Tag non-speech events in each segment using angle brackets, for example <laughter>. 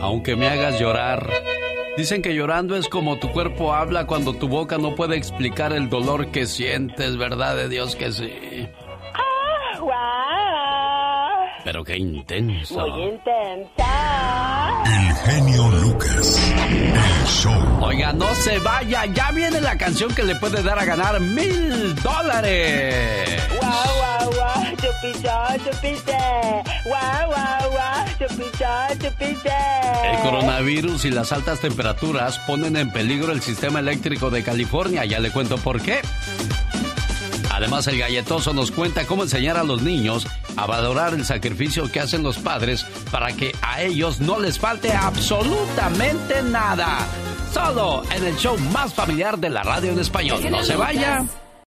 Aunque me hagas llorar. Dicen que llorando es como tu cuerpo habla cuando tu boca no puede explicar el dolor que sientes, ¿verdad de Dios que sí? Ah, Pero qué intenso. Muy intensa. El genio Lucas. El show. Oiga, no se vaya, ya viene la canción que le puede dar a ganar mil dólares. Guau, guau, Guau, guau, guau. El coronavirus y las altas temperaturas ponen en peligro el sistema eléctrico de California. Ya le cuento por qué. Además, el galletoso nos cuenta cómo enseñar a los niños a valorar el sacrificio que hacen los padres para que a ellos no les falte absolutamente nada. Solo en el show más familiar de la radio en español. No se vaya.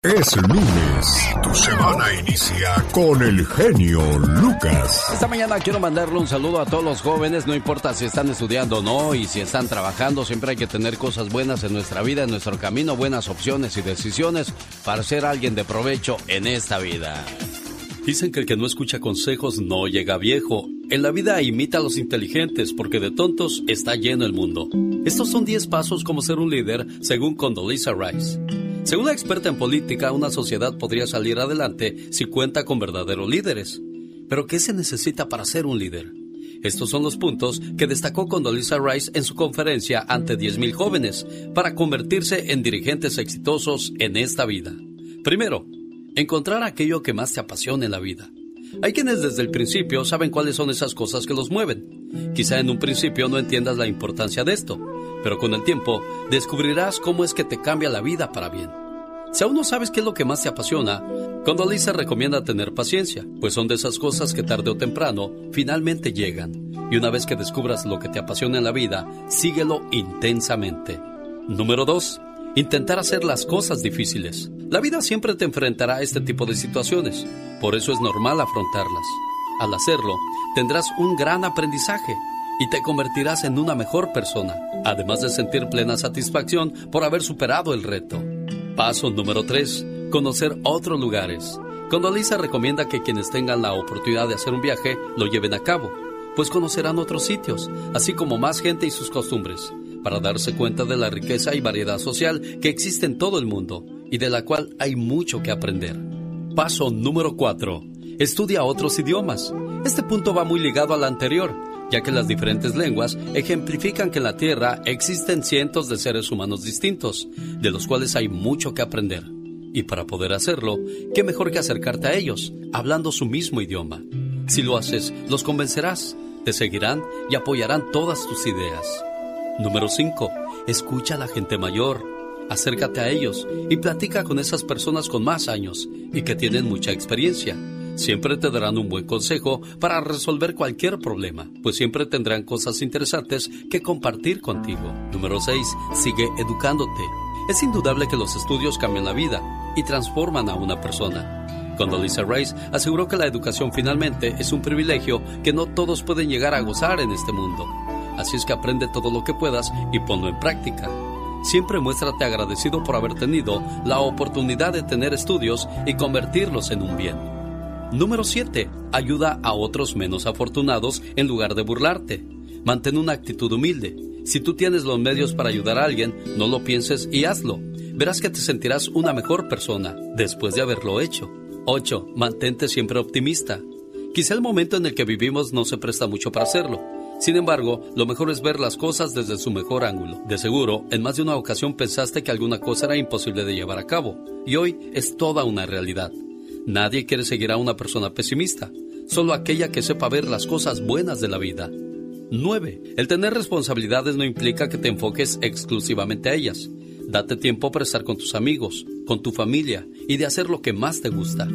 Es lunes. Tu semana inicia con el genio Lucas. Esta mañana quiero mandarle un saludo a todos los jóvenes, no importa si están estudiando o no y si están trabajando, siempre hay que tener cosas buenas en nuestra vida, en nuestro camino, buenas opciones y decisiones para ser alguien de provecho en esta vida. Dicen que el que no escucha consejos no llega viejo. En la vida imita a los inteligentes porque de tontos está lleno el mundo. Estos son 10 pasos como ser un líder según Condoleezza Rice. Según la experta en política, una sociedad podría salir adelante si cuenta con verdaderos líderes. Pero ¿qué se necesita para ser un líder? Estos son los puntos que destacó Condoleezza Rice en su conferencia ante 10.000 jóvenes para convertirse en dirigentes exitosos en esta vida. Primero, encontrar aquello que más te apasione en la vida. Hay quienes desde el principio saben cuáles son esas cosas que los mueven. Quizá en un principio no entiendas la importancia de esto, pero con el tiempo descubrirás cómo es que te cambia la vida para bien. Si aún no sabes qué es lo que más te apasiona, Condoleezza recomienda tener paciencia, pues son de esas cosas que tarde o temprano finalmente llegan. Y una vez que descubras lo que te apasiona en la vida, síguelo intensamente. Número 2. Intentar hacer las cosas difíciles. La vida siempre te enfrentará a este tipo de situaciones, por eso es normal afrontarlas. Al hacerlo, tendrás un gran aprendizaje y te convertirás en una mejor persona, además de sentir plena satisfacción por haber superado el reto. Paso número 3. Conocer otros lugares. Condoleezza recomienda que quienes tengan la oportunidad de hacer un viaje lo lleven a cabo, pues conocerán otros sitios, así como más gente y sus costumbres, para darse cuenta de la riqueza y variedad social que existe en todo el mundo y de la cual hay mucho que aprender. Paso número 4. Estudia otros idiomas. Este punto va muy ligado al anterior, ya que las diferentes lenguas ejemplifican que en la Tierra existen cientos de seres humanos distintos, de los cuales hay mucho que aprender. Y para poder hacerlo, qué mejor que acercarte a ellos, hablando su mismo idioma. Si lo haces, los convencerás, te seguirán y apoyarán todas tus ideas. Número 5. Escucha a la gente mayor. Acércate a ellos y platica con esas personas con más años y que tienen mucha experiencia. Siempre te darán un buen consejo para resolver cualquier problema, pues siempre tendrán cosas interesantes que compartir contigo. Número 6. Sigue educándote. Es indudable que los estudios cambian la vida y transforman a una persona. Condoleezza Rice aseguró que la educación finalmente es un privilegio que no todos pueden llegar a gozar en este mundo. Así es que aprende todo lo que puedas y ponlo en práctica. Siempre muéstrate agradecido por haber tenido la oportunidad de tener estudios y convertirlos en un bien. Número 7. Ayuda a otros menos afortunados en lugar de burlarte. Mantén una actitud humilde. Si tú tienes los medios para ayudar a alguien, no lo pienses y hazlo. Verás que te sentirás una mejor persona después de haberlo hecho. 8. Mantente siempre optimista. Quizá el momento en el que vivimos no se presta mucho para hacerlo. Sin embargo, lo mejor es ver las cosas desde su mejor ángulo. De seguro, en más de una ocasión pensaste que alguna cosa era imposible de llevar a cabo, y hoy es toda una realidad. Nadie quiere seguir a una persona pesimista, solo aquella que sepa ver las cosas buenas de la vida. 9. El tener responsabilidades no implica que te enfoques exclusivamente a ellas. Date tiempo para estar con tus amigos, con tu familia y de hacer lo que más te gusta.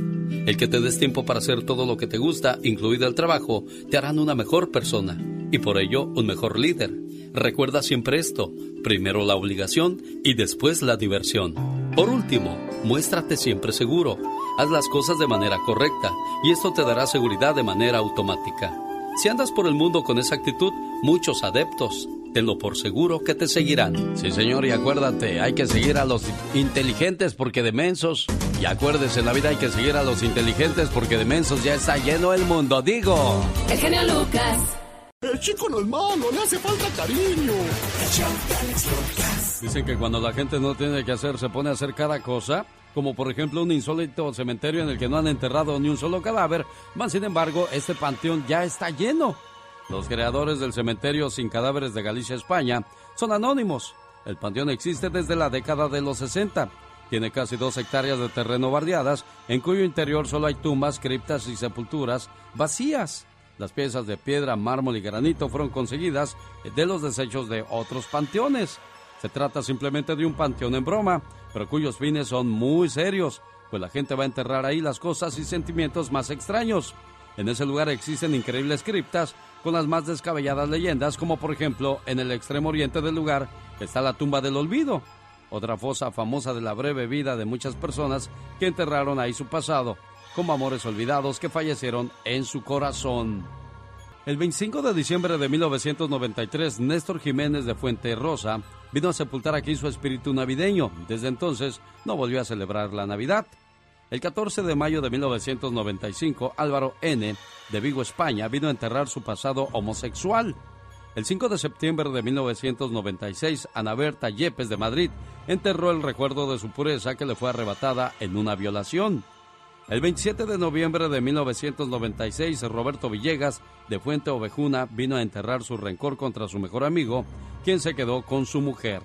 El que te des tiempo para hacer todo lo que te gusta, incluido el trabajo, te harán una mejor persona y por ello un mejor líder. Recuerda siempre esto, primero la obligación y después la diversión. Por último, muéstrate siempre seguro. Haz las cosas de manera correcta y esto te dará seguridad de manera automática. Si andas por el mundo con esa actitud, muchos adeptos, tenlo por seguro que te seguirán. Sí, señor, y acuérdate, hay que seguir a los inteligentes porque de mensos. Y acuérdese, en la vida hay que seguir a los inteligentes porque de mensos ya está lleno el mundo, digo. El genio Lucas. El chico no es malo, le hace falta cariño. Dicen que cuando la gente no tiene que hacer, se pone a hacer cada cosa, como por ejemplo un insólito cementerio en el que no han enterrado ni un solo cadáver, más sin embargo, este panteón ya está lleno. Los creadores del cementerio sin cadáveres de Galicia, España, son anónimos. El panteón existe desde la década de los 60. Tiene casi dos hectáreas de terreno bardeadas, en cuyo interior solo hay tumbas, criptas y sepulturas vacías. Las piezas de piedra, mármol y granito fueron conseguidas de los desechos de otros panteones. Se trata simplemente de un panteón en broma, pero cuyos fines son muy serios, pues la gente va a enterrar ahí las cosas y sentimientos más extraños. En ese lugar existen increíbles criptas con las más descabelladas leyendas, como por ejemplo en el extremo oriente del lugar está la tumba del olvido, otra fosa famosa de la breve vida de muchas personas que enterraron ahí su pasado como amores olvidados que fallecieron en su corazón. El 25 de diciembre de 1993, Néstor Jiménez de Fuente Rosa vino a sepultar aquí su espíritu navideño. Desde entonces no volvió a celebrar la Navidad. El 14 de mayo de 1995, Álvaro N., de Vigo, España, vino a enterrar su pasado homosexual. El 5 de septiembre de 1996, Ana Berta Yepes de Madrid enterró el recuerdo de su pureza que le fue arrebatada en una violación. El 27 de noviembre de 1996, Roberto Villegas, de Fuente Ovejuna, vino a enterrar su rencor contra su mejor amigo, quien se quedó con su mujer.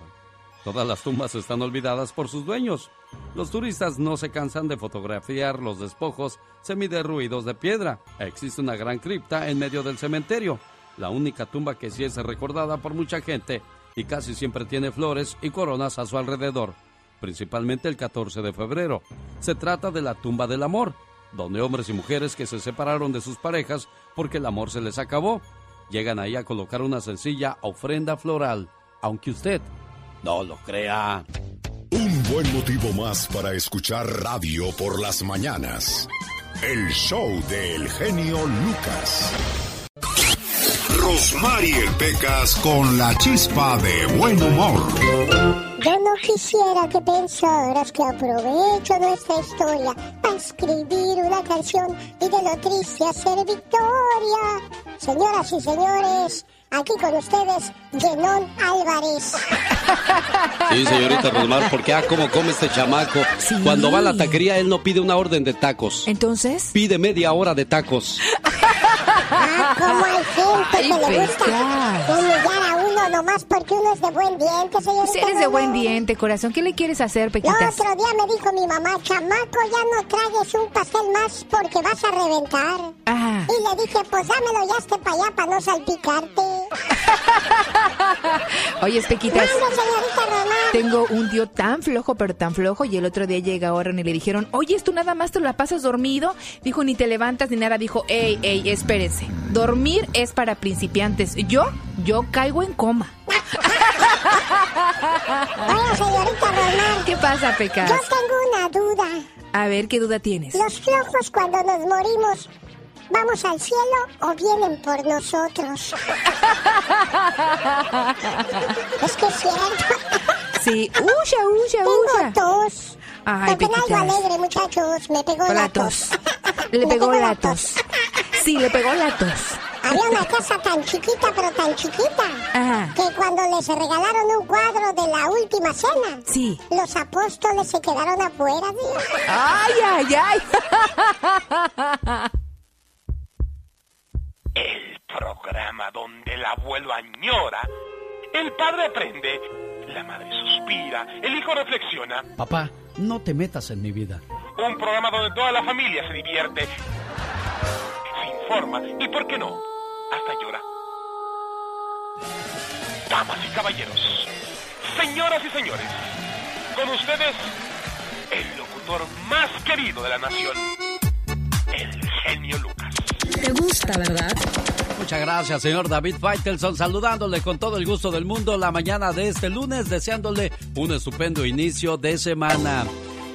Todas las tumbas están olvidadas por sus dueños. Los turistas no se cansan de fotografiar los despojos semiderruidos de piedra. Existe una gran cripta en medio del cementerio, la única tumba que sí es recordada por mucha gente y casi siempre tiene flores y coronas a su alrededor principalmente el 14 de febrero. Se trata de la tumba del amor, donde hombres y mujeres que se separaron de sus parejas porque el amor se les acabó, llegan ahí a colocar una sencilla ofrenda floral, aunque usted no lo crea. Un buen motivo más para escuchar radio por las mañanas. El show del genio Lucas. Rosmarie Pecas con la chispa de buen humor. Yo no quisiera que pensaras que aprovecho nuestra historia para escribir una canción y de lo triste hacer victoria. Señoras y señores, aquí con ustedes, Genón Álvarez. Sí, señorita Rosmar, porque ah, cómo come este chamaco. Cuando va a la taquería, él no pide una orden de tacos. ¿Entonces? Pide media hora de tacos. <laughs> Ah, como hay gente que le gusta humillar a uno nomás porque uno es de buen diente, señorita. Si eres de buen diente, corazón, ¿qué le quieres hacer, El Pequitas? otro día me dijo mi mamá, chamaco, ya no tragues un pastel más porque vas a reventar. Ah, Y le dije, pues dámelo ya este para allá para no salpicarte. <laughs> oye, Pequitas, Mande, señorita Román. tengo un tío tan flojo, pero tan flojo, y el otro día llega ahora y le dijeron, oye, ¿tú nada más te la pasas dormido? Dijo, ni te levantas ni nada. Dijo, ey, ey, espérense. Dormir es para principiantes. Yo, yo caigo en coma. <laughs> Señorita Román. ¿Qué pasa, Pecas? Yo tengo una duda. A ver, ¿qué duda tienes? ¿Los flojos cuando nos morimos vamos al cielo o vienen por nosotros? <laughs> es que es cierto. Sí, uya, uya, Tengo uya. tos. Ay, Me pegó algo alegre, muchachos. Me pegó la tos. Le pegó la la tos. Sí, le pegó la tos. Había una casa tan chiquita, pero tan chiquita, Ajá. que cuando les regalaron un cuadro de la última cena, Sí. los apóstoles se quedaron afuera, Dios. Ay, ay, ay. <laughs> El programa donde el abuelo añora, el padre aprende, la madre suspira, el hijo reflexiona. Papá, no te metas en mi vida. Un programa donde toda la familia se divierte, se informa y, ¿por qué no? Hasta llora. Damas y caballeros, señoras y señores, con ustedes, el locutor más querido de la nación, el genio Lucas. Te gusta, ¿verdad? Muchas gracias, señor David Faitelson, saludándole con todo el gusto del mundo la mañana de este lunes, deseándole un estupendo inicio de semana.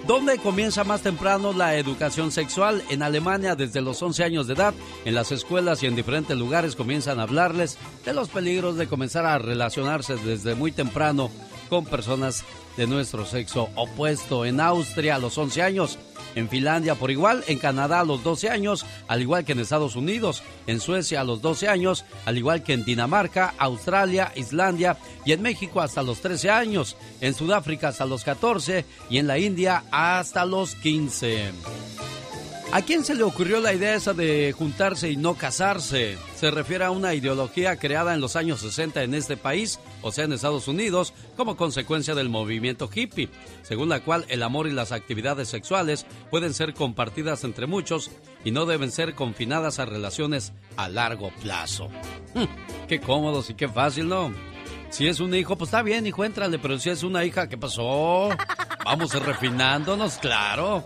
¿Dónde comienza más temprano la educación sexual? En Alemania, desde los 11 años de edad, en las escuelas y en diferentes lugares comienzan a hablarles de los peligros de comenzar a relacionarse desde muy temprano con personas de nuestro sexo opuesto. En Austria a los 11 años, en Finlandia por igual, en Canadá a los 12 años, al igual que en Estados Unidos, en Suecia a los 12 años, al igual que en Dinamarca, Australia, Islandia y en México hasta los 13 años, en Sudáfrica hasta los 14 y en la India hasta los 15. ¿A quién se le ocurrió la idea esa de juntarse y no casarse? Se refiere a una ideología creada en los años 60 en este país, o sea, en Estados Unidos, como consecuencia del movimiento hippie, según la cual el amor y las actividades sexuales pueden ser compartidas entre muchos y no deben ser confinadas a relaciones a largo plazo. Hmm, qué cómodos y qué fácil, ¿no? Si es un hijo, pues está bien, hijo, éntrale, pero si es una hija, ¿qué pasó? Vamos refinándonos, claro.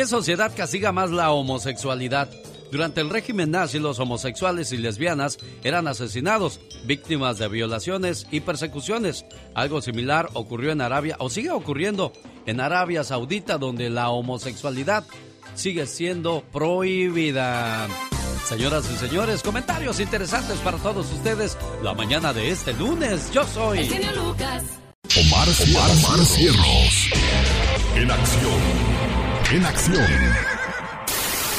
¿Qué sociedad castiga más la homosexualidad? Durante el régimen nazi, los homosexuales y lesbianas eran asesinados, víctimas de violaciones y persecuciones. Algo similar ocurrió en Arabia, o sigue ocurriendo en Arabia Saudita, donde la homosexualidad sigue siendo prohibida. Señoras y señores, comentarios interesantes para todos ustedes la mañana de este lunes. Yo soy. Lucas. Omar, Omar, Omar Cierros. En acción en acción.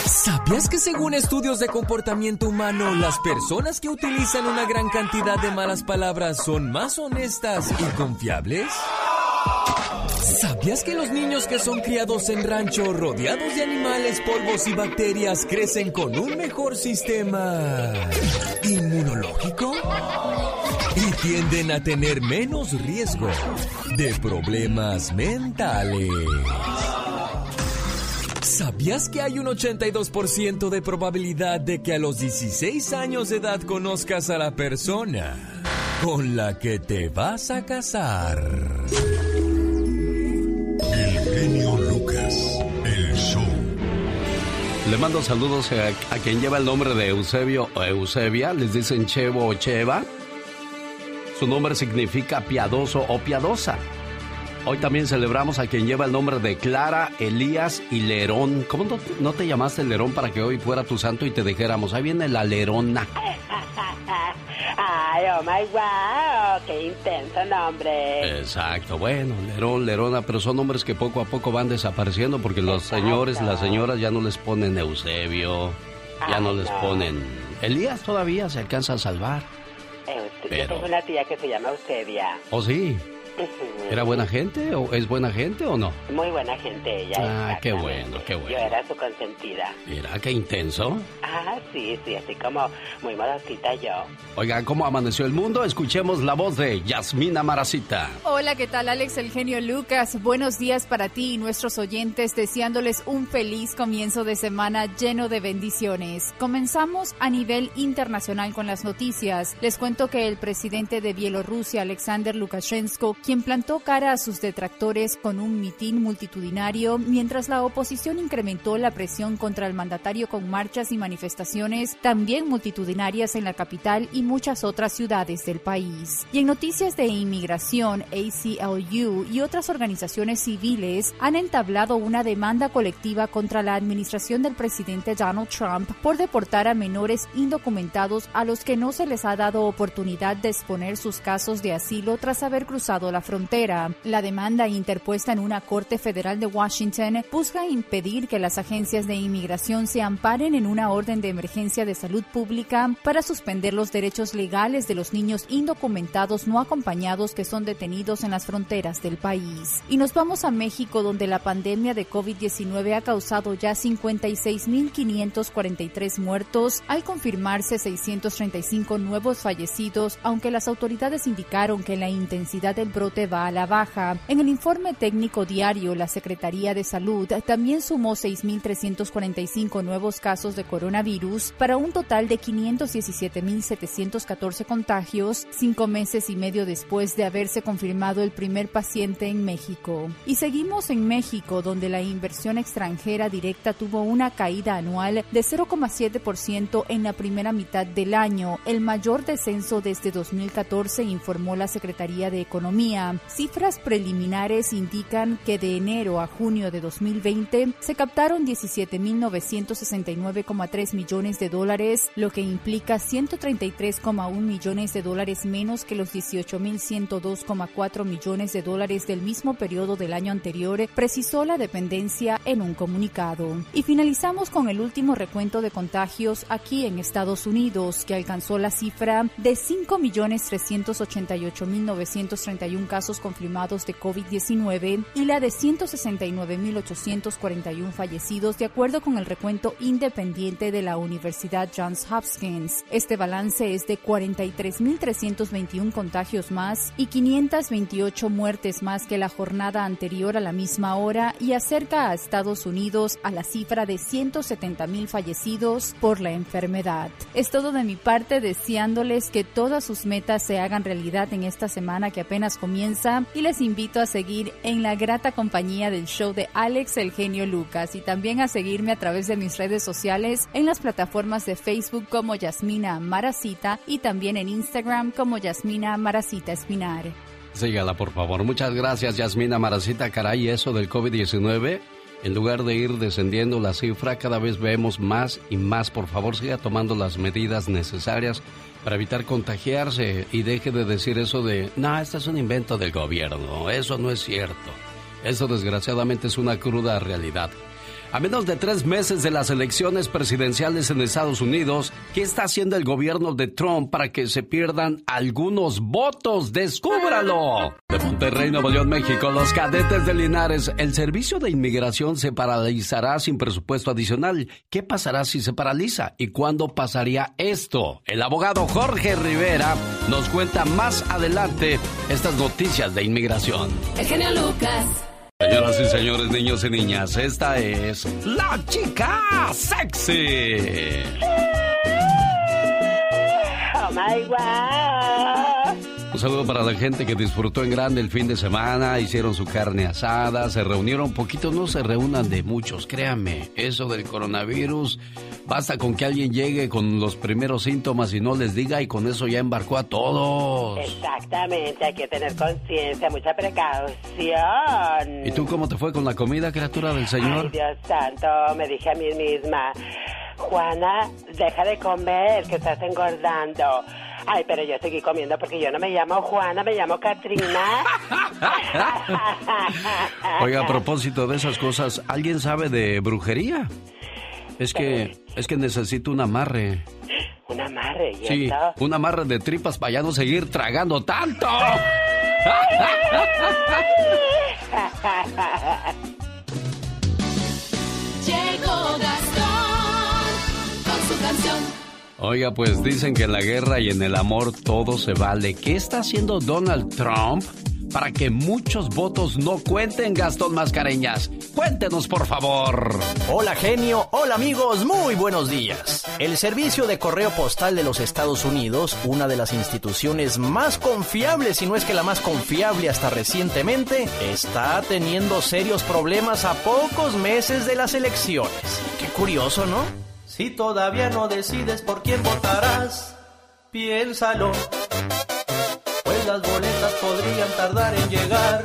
¿Sabías que según estudios de comportamiento humano, las personas que utilizan una gran cantidad de malas palabras son más honestas y confiables? ¿Sabías que los niños que son criados en rancho rodeados de animales, polvos y bacterias crecen con un mejor sistema inmunológico? Y tienden a tener menos riesgo de problemas mentales. ¿Sabías que hay un 82% de probabilidad de que a los 16 años de edad conozcas a la persona con la que te vas a casar? El genio Lucas, el show. Le mando saludos a, a quien lleva el nombre de Eusebio o Eusebia, les dicen Chevo o Cheva. Su nombre significa piadoso o piadosa. Hoy también celebramos a quien lleva el nombre de Clara, Elías y Lerón. ¿Cómo no, te llamaste Lerón para que hoy fuera tu santo y te dijéramos? Ahí viene la Lerona. <laughs> Ay, oh my wow, qué intenso nombre. Exacto, bueno, Lerón, Lerona, pero son nombres que poco a poco van desapareciendo porque los señores, las señoras ya no les ponen Eusebio, ya no les ponen. Elías todavía se alcanza a salvar. Yo tengo una tía que se llama Eusebia. ¿Oh, sí? <laughs> ¿Era buena gente o es buena gente o no? Muy buena gente ella. Ah, qué bueno, qué bueno. Yo era su consentida. Mira, qué intenso. Ah, sí, sí, así como muy modostita yo. Oigan, ¿cómo amaneció el mundo? Escuchemos la voz de Yasmina Maracita. Hola, ¿qué tal Alex, el genio Lucas? Buenos días para ti y nuestros oyentes, deseándoles un feliz comienzo de semana lleno de bendiciones. Comenzamos a nivel internacional con las noticias. Les cuento que el presidente de Bielorrusia, Alexander Lukashenko, quien plantó cara a sus detractores con un mitin multitudinario, mientras la oposición incrementó la presión contra el mandatario con marchas y manifestaciones también multitudinarias en la capital y muchas otras ciudades del país. Y en noticias de inmigración, ACLU y otras organizaciones civiles han entablado una demanda colectiva contra la administración del presidente Donald Trump por deportar a menores indocumentados a los que no se les ha dado oportunidad de exponer sus casos de asilo tras haber cruzado la frontera. La demanda interpuesta en una corte federal de Washington busca impedir que las agencias de inmigración se amparen en una orden de emergencia de salud pública para suspender los derechos legales de los niños indocumentados no acompañados que son detenidos en las fronteras del país. Y nos vamos a México donde la pandemia de COVID-19 ha causado ya 56.543 muertos al confirmarse 635 nuevos fallecidos, aunque las autoridades indicaron que la intensidad del va a la baja. En el informe técnico diario, la Secretaría de Salud también sumó 6.345 nuevos casos de coronavirus para un total de 517.714 contagios, cinco meses y medio después de haberse confirmado el primer paciente en México. Y seguimos en México, donde la inversión extranjera directa tuvo una caída anual de 0,7% en la primera mitad del año, el mayor descenso desde 2014, informó la Secretaría de Economía Cifras preliminares indican que de enero a junio de 2020 se captaron 17.969,3 millones de dólares, lo que implica 133,1 millones de dólares menos que los 18.102,4 millones de dólares del mismo periodo del año anterior, precisó la dependencia en un comunicado. Y finalizamos con el último recuento de contagios aquí en Estados Unidos, que alcanzó la cifra de 5.388.931 casos confirmados de COVID-19 y la de 169.841 fallecidos, de acuerdo con el recuento independiente de la Universidad Johns Hopkins. Este balance es de 43.321 contagios más y 528 muertes más que la jornada anterior a la misma hora y acerca a Estados Unidos a la cifra de 170.000 fallecidos por la enfermedad. Es todo de mi parte deseándoles que todas sus metas se hagan realidad en esta semana que apenas y les invito a seguir en la grata compañía del show de Alex el genio Lucas y también a seguirme a través de mis redes sociales en las plataformas de Facebook como Yasmina Maracita y también en Instagram como Yasmina Maracita Espinar. Sígala, por favor. Muchas gracias, Yasmina Maracita. Caray, eso del COVID-19, en lugar de ir descendiendo la cifra, cada vez vemos más y más. Por favor, siga tomando las medidas necesarias para evitar contagiarse y deje de decir eso de, no, esto es un invento del gobierno. Eso no es cierto. Eso desgraciadamente es una cruda realidad. A menos de tres meses de las elecciones presidenciales en Estados Unidos, ¿qué está haciendo el gobierno de Trump para que se pierdan algunos votos? ¡Descúbralo! De Monterrey, Nuevo León, México, los cadetes de Linares, el servicio de inmigración se paralizará sin presupuesto adicional. ¿Qué pasará si se paraliza? ¿Y cuándo pasaría esto? El abogado Jorge Rivera nos cuenta más adelante estas noticias de inmigración. El genio Lucas. Señoras y señores, niños y niñas, esta es la chica sexy. Oh my. Saludo para la gente que disfrutó en grande el fin de semana, hicieron su carne asada, se reunieron poquito, no se reúnan de muchos, créanme, eso del coronavirus, basta con que alguien llegue con los primeros síntomas y no les diga y con eso ya embarcó a todos. Exactamente, hay que tener conciencia, mucha precaución. ¿Y tú cómo te fue con la comida, criatura del Ay, Señor? Dios santo, me dije a mí misma, Juana, deja de comer, que estás engordando. Ay, pero yo seguí comiendo porque yo no me llamo Juana, me llamo Katrina. <laughs> Oiga, a propósito de esas cosas, ¿alguien sabe de brujería? Es que, es que necesito un amarre. Un amarre, ¿y Sí, un amarre de tripas para ya no seguir tragando tanto. <laughs> Llegó Gastón con su canción. Oiga, pues dicen que en la guerra y en el amor todo se vale. ¿Qué está haciendo Donald Trump para que muchos votos no cuenten, Gastón Mascareñas? Cuéntenos, por favor. Hola genio, hola amigos, muy buenos días. El Servicio de Correo Postal de los Estados Unidos, una de las instituciones más confiables, si no es que la más confiable hasta recientemente, está teniendo serios problemas a pocos meses de las elecciones. Qué curioso, ¿no? Si todavía no decides por quién votarás, piénsalo. Pues las boletas podrían tardar en llegar,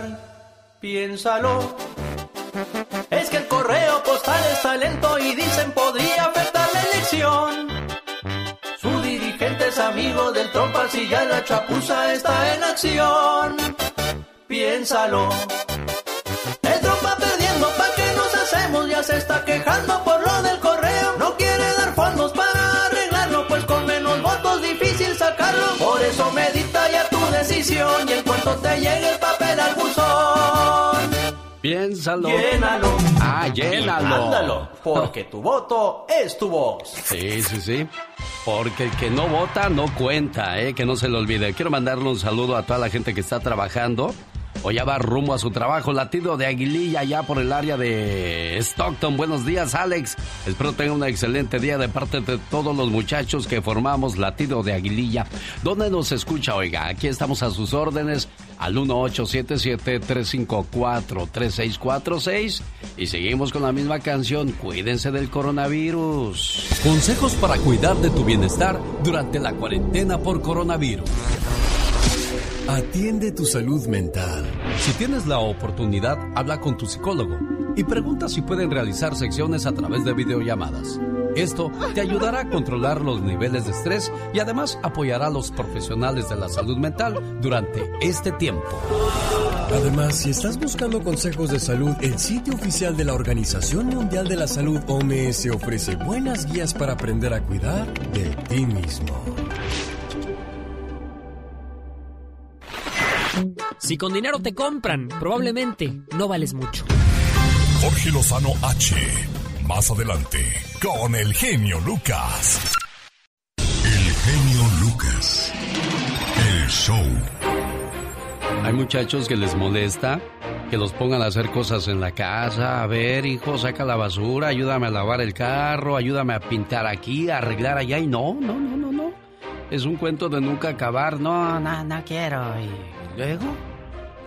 piénsalo. Es que el correo postal está lento y dicen podría afectar la elección. Su dirigente es amigo del trompa si ya la chapuza está en acción. Piénsalo. El trompa perdiendo, ¿pa' qué nos hacemos? Ya se está quejando por lo del correo. No quiere dar fondos para arreglarlo, pues con menos votos difícil sacarlo. Por eso medita ya tu decisión y en cuanto te llegue el papel al buzón. Piénsalo. Llénalo. Ah, llénalo. Mándalo, porque tu voto es tu voz. Sí, sí, sí. Porque el que no vota no cuenta, ¿eh? Que no se le olvide. Quiero mandarle un saludo a toda la gente que está trabajando o va rumbo a su trabajo. Latido de Aguililla, ya por el área de Stockton. Buenos días, Alex. Espero tenga un excelente día de parte de todos los muchachos que formamos Latido de Aguililla. ¿Dónde nos escucha, oiga? Aquí estamos a sus órdenes al 1877-354-3646 y seguimos con la misma canción. Cuídense del coronavirus. Consejos para cuidar de tu bienestar durante la cuarentena por coronavirus. Atiende tu salud mental. Si tienes la oportunidad, habla con tu psicólogo y pregunta si pueden realizar secciones a través de videollamadas. Esto te ayudará a controlar los niveles de estrés y además apoyará a los profesionales de la salud mental durante este tiempo. Además, si estás buscando consejos de salud, el sitio oficial de la Organización Mundial de la Salud OMS ofrece buenas guías para aprender a cuidar de ti mismo. Si con dinero te compran, probablemente no vales mucho. Jorge Lozano H. Más adelante, con el genio Lucas. El genio Lucas. El show. Hay muchachos que les molesta que los pongan a hacer cosas en la casa. A ver, hijo, saca la basura, ayúdame a lavar el carro, ayúdame a pintar aquí, a arreglar allá. Y no, no, no, no, no. Es un cuento de nunca acabar. No, no, no quiero. ¿Y luego?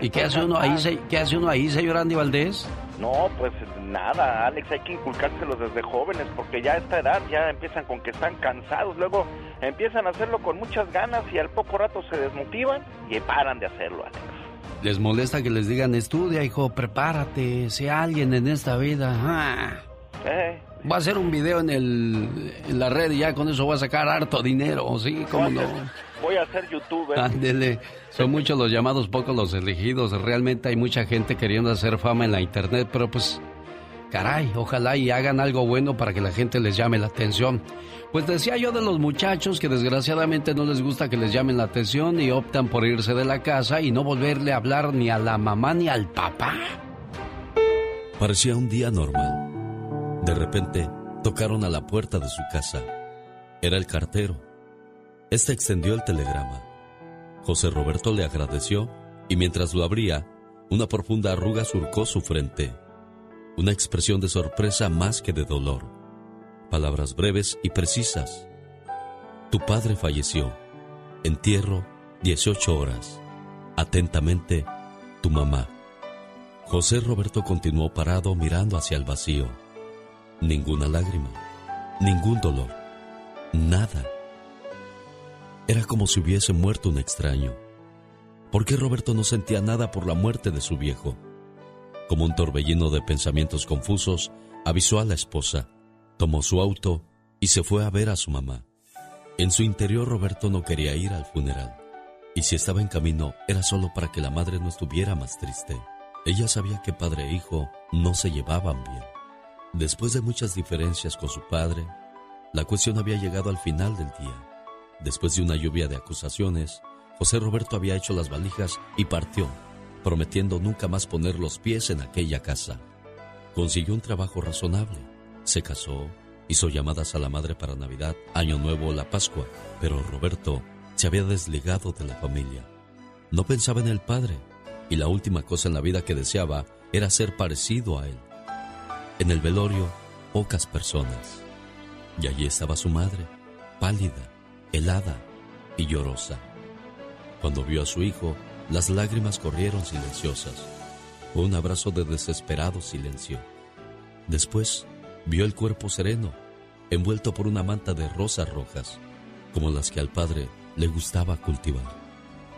¿Y qué hace uno ahí, qué hace uno ahí, señor Andy Valdés? No, pues nada, Alex, hay que inculcárselos desde jóvenes porque ya a esta edad ya empiezan con que están cansados, luego empiezan a hacerlo con muchas ganas y al poco rato se desmotivan y paran de hacerlo, Alex. Les molesta que les digan, estudia, hijo, prepárate, sea alguien en esta vida. Ah. Eh, Voy a hacer un video en, el, en la red y ya con eso voy a sacar harto dinero, ¿sí? ¿Cómo no? voy a ser youtuber. Ándele, son muchos los llamados, pocos los elegidos. Realmente hay mucha gente queriendo hacer fama en la internet, pero pues, caray, ojalá y hagan algo bueno para que la gente les llame la atención. Pues decía yo de los muchachos que desgraciadamente no les gusta que les llamen la atención y optan por irse de la casa y no volverle a hablar ni a la mamá ni al papá. Parecía un día normal. De repente, tocaron a la puerta de su casa. Era el cartero. Este extendió el telegrama. José Roberto le agradeció y mientras lo abría, una profunda arruga surcó su frente. Una expresión de sorpresa más que de dolor. Palabras breves y precisas. Tu padre falleció. Entierro, 18 horas. Atentamente, tu mamá. José Roberto continuó parado mirando hacia el vacío. Ninguna lágrima, ningún dolor, nada. Era como si hubiese muerto un extraño. ¿Por qué Roberto no sentía nada por la muerte de su viejo? Como un torbellino de pensamientos confusos, avisó a la esposa, tomó su auto y se fue a ver a su mamá. En su interior Roberto no quería ir al funeral, y si estaba en camino era solo para que la madre no estuviera más triste. Ella sabía que padre e hijo no se llevaban bien. Después de muchas diferencias con su padre, la cuestión había llegado al final del día. Después de una lluvia de acusaciones, José Roberto había hecho las valijas y partió, prometiendo nunca más poner los pies en aquella casa. Consiguió un trabajo razonable, se casó, hizo llamadas a la madre para Navidad, Año Nuevo o la Pascua, pero Roberto se había desligado de la familia. No pensaba en el padre, y la última cosa en la vida que deseaba era ser parecido a él. En el velorio, pocas personas. Y allí estaba su madre, pálida, helada y llorosa. Cuando vio a su hijo, las lágrimas corrieron silenciosas. Fue un abrazo de desesperado silencio. Después, vio el cuerpo sereno, envuelto por una manta de rosas rojas, como las que al padre le gustaba cultivar.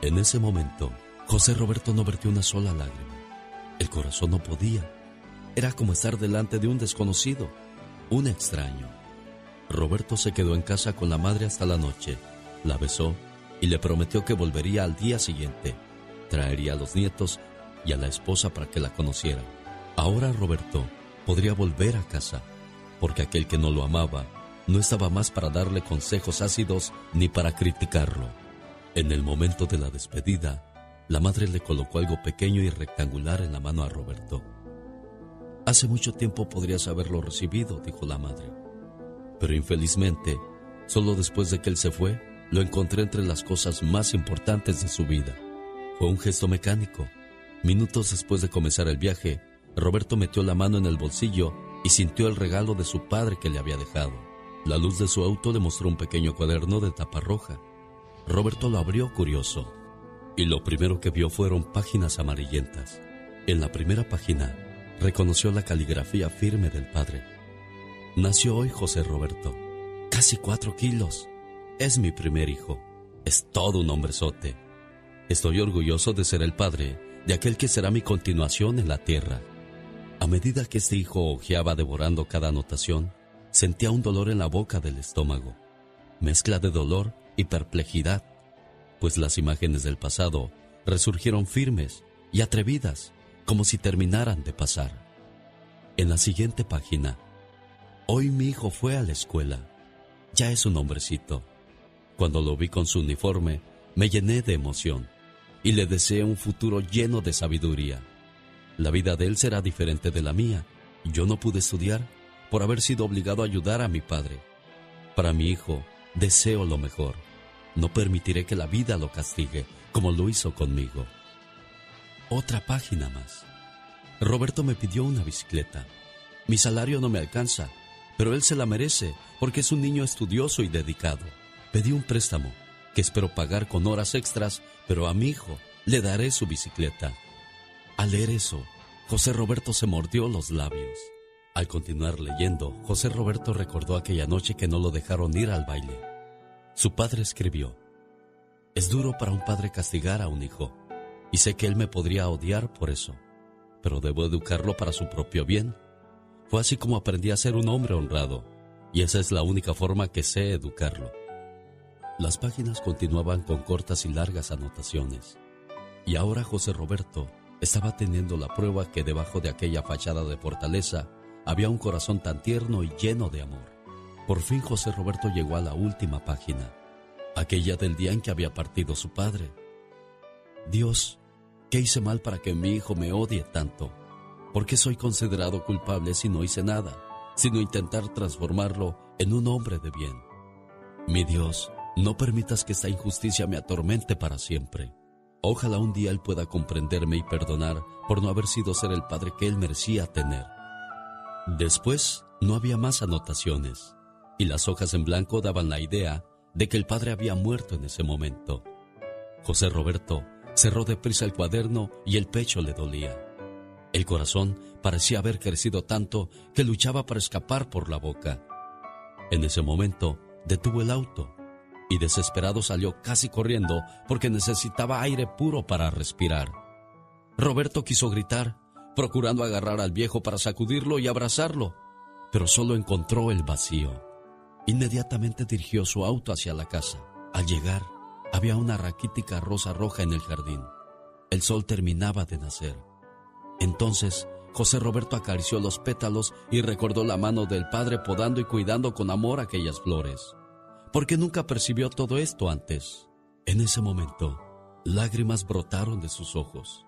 En ese momento, José Roberto no vertió una sola lágrima. El corazón no podía. Era como estar delante de un desconocido, un extraño. Roberto se quedó en casa con la madre hasta la noche, la besó y le prometió que volvería al día siguiente. Traería a los nietos y a la esposa para que la conocieran. Ahora Roberto podría volver a casa, porque aquel que no lo amaba no estaba más para darle consejos ácidos ni para criticarlo. En el momento de la despedida, la madre le colocó algo pequeño y rectangular en la mano a Roberto. Hace mucho tiempo podrías haberlo recibido, dijo la madre. Pero infelizmente, solo después de que él se fue, lo encontré entre las cosas más importantes de su vida. Fue un gesto mecánico. Minutos después de comenzar el viaje, Roberto metió la mano en el bolsillo y sintió el regalo de su padre que le había dejado. La luz de su auto le mostró un pequeño cuaderno de tapa roja. Roberto lo abrió curioso y lo primero que vio fueron páginas amarillentas. En la primera página reconoció la caligrafía firme del padre. Nació hoy José Roberto, casi cuatro kilos. Es mi primer hijo. Es todo un hombrezote. Estoy orgulloso de ser el padre de aquel que será mi continuación en la tierra. A medida que este hijo ojeaba devorando cada anotación, sentía un dolor en la boca del estómago, mezcla de dolor y perplejidad, pues las imágenes del pasado resurgieron firmes y atrevidas, como si terminaran de pasar. En la siguiente página, hoy mi hijo fue a la escuela. Ya es un hombrecito. Cuando lo vi con su uniforme, me llené de emoción y le deseé un futuro lleno de sabiduría. La vida de él será diferente de la mía. Yo no pude estudiar por haber sido obligado a ayudar a mi padre. Para mi hijo, deseo lo mejor. No permitiré que la vida lo castigue como lo hizo conmigo. Otra página más. Roberto me pidió una bicicleta. Mi salario no me alcanza, pero él se la merece porque es un niño estudioso y dedicado. Pedí un préstamo que espero pagar con horas extras, pero a mi hijo le daré su bicicleta. Al leer eso, José Roberto se mordió los labios. Al continuar leyendo, José Roberto recordó aquella noche que no lo dejaron ir al baile. Su padre escribió, Es duro para un padre castigar a un hijo, y sé que él me podría odiar por eso, pero debo educarlo para su propio bien. Fue así como aprendí a ser un hombre honrado, y esa es la única forma que sé educarlo. Las páginas continuaban con cortas y largas anotaciones, y ahora José Roberto estaba teniendo la prueba que debajo de aquella fachada de fortaleza había un corazón tan tierno y lleno de amor. Por fin José Roberto llegó a la última página, aquella del día en que había partido su padre. Dios, ¿qué hice mal para que mi hijo me odie tanto? ¿Por qué soy considerado culpable si no hice nada, sino intentar transformarlo en un hombre de bien? Mi Dios, no permitas que esta injusticia me atormente para siempre. Ojalá un día Él pueda comprenderme y perdonar por no haber sido ser el padre que Él merecía tener. Después, no había más anotaciones, y las hojas en blanco daban la idea de que el padre había muerto en ese momento. José Roberto cerró deprisa el cuaderno y el pecho le dolía. El corazón parecía haber crecido tanto que luchaba para escapar por la boca. En ese momento, detuvo el auto y desesperado salió casi corriendo porque necesitaba aire puro para respirar. Roberto quiso gritar, procurando agarrar al viejo para sacudirlo y abrazarlo, pero solo encontró el vacío. Inmediatamente dirigió su auto hacia la casa. Al llegar, había una raquítica rosa roja en el jardín. El sol terminaba de nacer. Entonces, José Roberto acarició los pétalos y recordó la mano del padre podando y cuidando con amor aquellas flores. Porque nunca percibió todo esto antes. En ese momento, lágrimas brotaron de sus ojos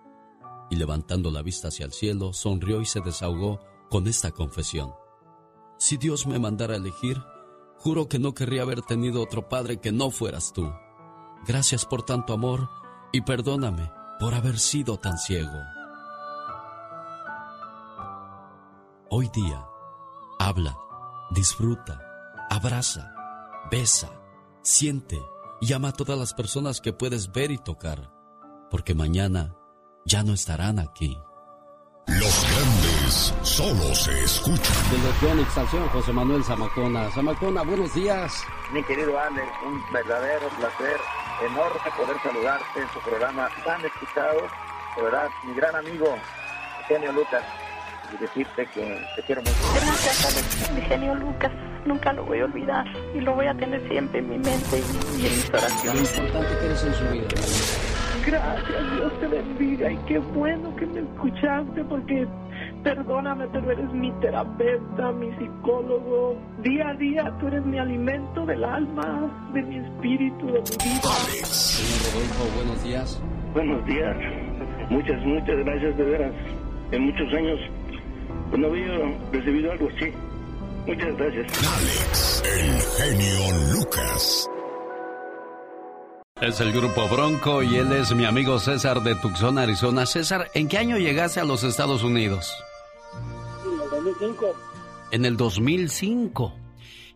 y levantando la vista hacia el cielo, sonrió y se desahogó con esta confesión. Si Dios me mandara a elegir, juro que no querría haber tenido otro padre que no fueras tú. Gracias por tanto amor y perdóname por haber sido tan ciego. Hoy día, habla, disfruta, abraza, besa, siente y ama a todas las personas que puedes ver y tocar, porque mañana ya no estarán aquí. Los grandes solo se escuchan. De Exalción, José Manuel Zamacona. Zamacona, buenos días. Mi querido Alex, un verdadero placer, enorme poder saludarte en su programa tan escuchado. De verdad, mi gran amigo, Eugenio Lucas, y decirte que te quiero mucho. Gracias, Alex. Lucas, nunca lo voy a olvidar y lo voy a tener siempre en mi mente y, y en mis oraciones. Lo importante que eres en su vida. Gracias, Dios te bendiga y qué bueno que me escuchaste porque perdóname, pero eres mi terapeuta, mi psicólogo. Día a día tú eres mi alimento del alma, de mi espíritu, de mi vida. Señor Rodolfo, buenos días. Buenos días. Muchas, muchas gracias de veras. En muchos años pues, no había recibido algo así. Muchas gracias. Alex, el genio Lucas. Es el grupo Bronco y él es mi amigo César de Tucson, Arizona. César, ¿en qué año llegaste a los Estados Unidos? En el 2005. En el 2005.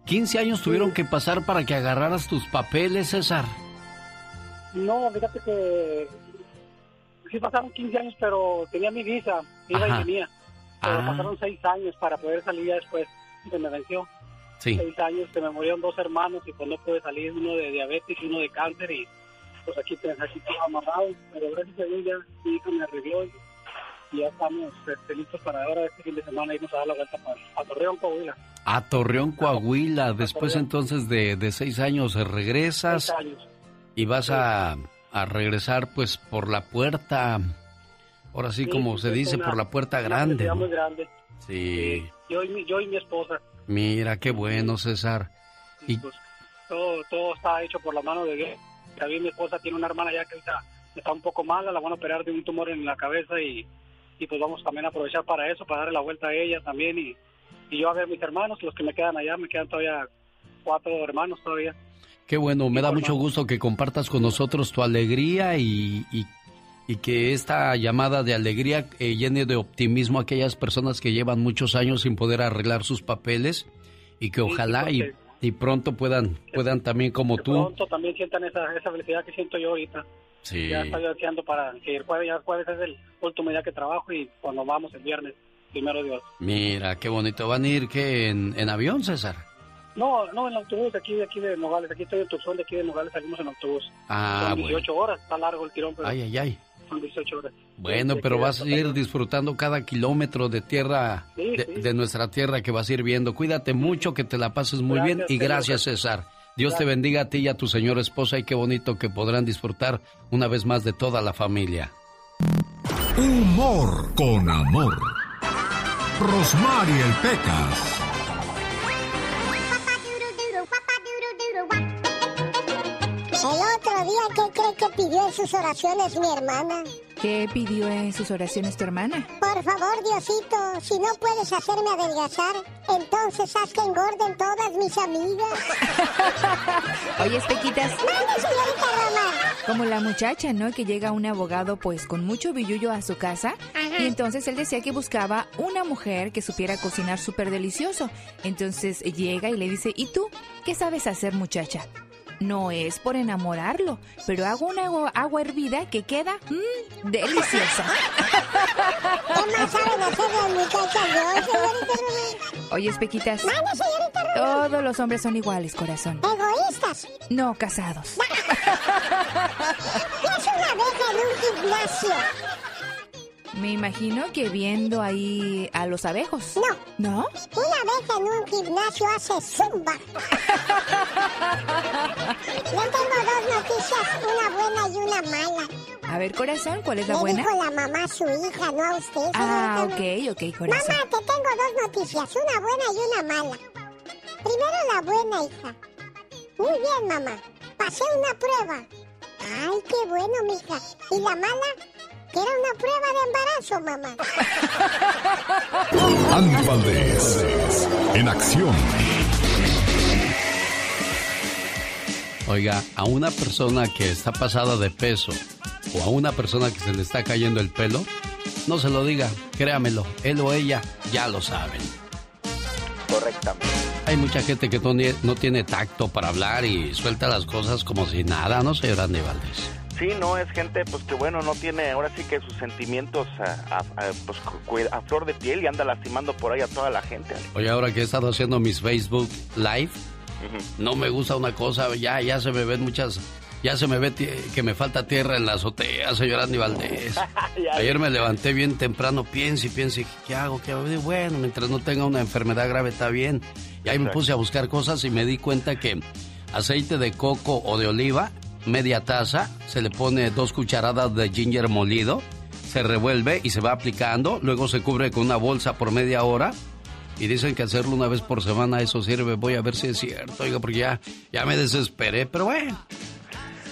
15 años tuvieron que pasar para que agarraras tus papeles, César. No, fíjate que sí pasaron 15 años, pero tenía mi visa, iba Ajá. y venía. Pero Ah. pasaron 6 años para poder salir ya después, se me venció. Sí. 6 años, se me murieron dos hermanos y pues no pude salir, uno de diabetes y uno de cáncer y pues aquí, aquí todo amarrado, pero gracias a Dios ya mi hija me arregló y, y ya estamos este, listos para ahora este fin de semana irnos a dar la vuelta para, a Torreón, Coahuila. A Torreón, Coahuila. Después entonces de, de seis años eh, regresas Seis años. y vas a, a regresar pues por la puerta, ahora sí Sí, como se dice, una- por la puerta grande. felicidad ¿no? muy grande. Sí. Yo y, mi, yo y mi esposa. Mira, qué bueno, César. Y Pues todo, todo está hecho por la mano de Dios. También mi esposa tiene una hermana ya que ahorita está un poco mala, la van a operar de un tumor en la cabeza y, y pues vamos también a aprovechar para eso, para darle la vuelta a ella también y, y yo a ver mis hermanos, los que me quedan allá, me quedan todavía cuatro hermanos todavía. qué bueno, me da mucho gusto que compartas con nosotros tu alegría y, y- y que esta llamada de alegría eh, llene de optimismo a aquellas personas que llevan muchos años sin poder arreglar sus papeles y que ojalá y, y pronto puedan, puedan también como tú. Pronto también sientan esa, esa felicidad que siento yo ahorita. Sí. Ya estoy deseando para que el jueves, ya el jueves es el último día que trabajo y cuando vamos el viernes, primero Dios. Mira, qué bonito. ¿Van a ir que en, en avión, César? No, no, en autobús aquí, de aquí de Nogales, aquí estoy en Tucson, de aquí de Nogales salimos en autobús. Ah, Son bueno. 18 horas, está largo el tirón, pero Ay, ay, ay. son 18 horas. Bueno, Sí, pero vas a ir disfrutando cada kilómetro de tierra, Sí, de, sí. de nuestra tierra que vas a ir viendo. Cuídate mucho, que te la pases muy bien Gracias, y señor. gracias, César. Dios te bendiga a ti y a tu señora esposa y qué bonito que podrán disfrutar una vez más de toda la familia. Humor con amor. Rosmarie Pecas. Que pidió en sus oraciones mi hermana? ¿Qué pidió en sus oraciones tu hermana? Por favor, Diosito, si no puedes hacerme adelgazar, entonces haz que engorden todas mis amigas. <laughs> Oye, Espequitas. ¡Mande, señorita Roma! Como la muchacha, ¿no? Que llega un abogado pues con mucho billullo a su casa y entonces él decía que buscaba una mujer que supiera cocinar súper delicioso. Entonces llega y le dice, ¿y tú qué sabes hacer muchacha? No es por enamorarlo, pero hago una agua, agua hervida que queda mm, deliciosa. ¿Qué más saben hacer las muchachas de hoy, señorita Roma? Oye, Espequitas. ¡Mande, señorita Roma! Todos los hombres son iguales, corazón. Egoístas. No casados. ¿Qué <laughs> es una abeja en un gimnasio? Me imagino que viendo ahí a los abejos. No. ¿No? Una abeja en un gimnasio hace zumba. Yo tengo dos noticias, una buena y una mala. A ver, corazón, ¿cuál es la Le buena? dijo la mamá a su hija, no a usted. Ah, señorita ok, ok, Mamá, corazón. te tengo dos noticias, una buena y una mala. Primero la buena, hija. Muy bien, mamá. Pasé una prueba. Ay, qué bueno, mija. ¿Y la mala? Que era una prueba de embarazo, mamá. Andy Valdés. En acción. Oiga, a una persona que está pasada de peso o a una persona que se le está cayendo el pelo, no se lo diga, créamelo, él o ella ya lo saben. Correctamente. Hay mucha gente que no, tiene tacto para hablar y suelta las cosas como si nada, ¿no, señor Andy Valdés? Sí, no, es gente pues que bueno, no tiene ahora sí que sus sentimientos a, a- a, pues, a flor de piel y anda lastimando por ahí a toda la gente. Oye, ahora que he estado haciendo mis Facebook Live, no me gusta una cosa, ya, ya se me ven muchas, ya se me ve que me falta tierra en la azotea, señor Andy Valdés. <laughs> Ayer me levanté bien temprano, pienso y pienso, y, ¿qué hago? ¿Qué hago? Bueno, mientras no tenga una enfermedad grave está bien. Y ahí me puse a buscar cosas y me di cuenta que aceite de coco o de oliva, media taza, se le pone dos cucharadas de ginger molido, se revuelve y se va aplicando, luego se cubre con una bolsa por media hora y dicen que hacerlo una vez por semana eso sirve. Voy a ver si es cierto, oiga, porque ya, ya me desesperé, pero bueno.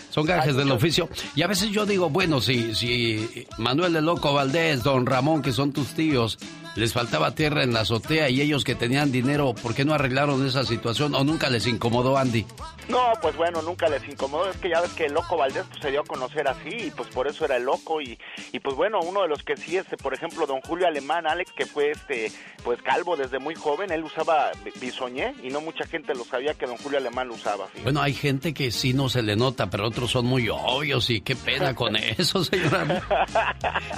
Son gajes del oficio. Y a veces yo digo, bueno, si, si Manuel el Loco Valdés, Don Ramón, que son tus tíos, les faltaba tierra en la azotea y ellos que tenían dinero, ¿por qué no arreglaron esa situación? ¿O nunca les incomodó Andy? No, pues bueno, nunca les incomodó. Es que ya ves que el loco Valdés pues, se dio a conocer así y pues por eso era el loco. Y, y pues bueno, uno de los que sí, este, por ejemplo, don Julio Alemán, Alex, que fue este, pues calvo desde muy joven, él usaba bi- bisoñé y no mucha gente lo sabía que don Julio Alemán lo usaba. Bueno, hay gente que sí no se le nota, pero otros son muy obvios y qué pena con <laughs> eso, señora.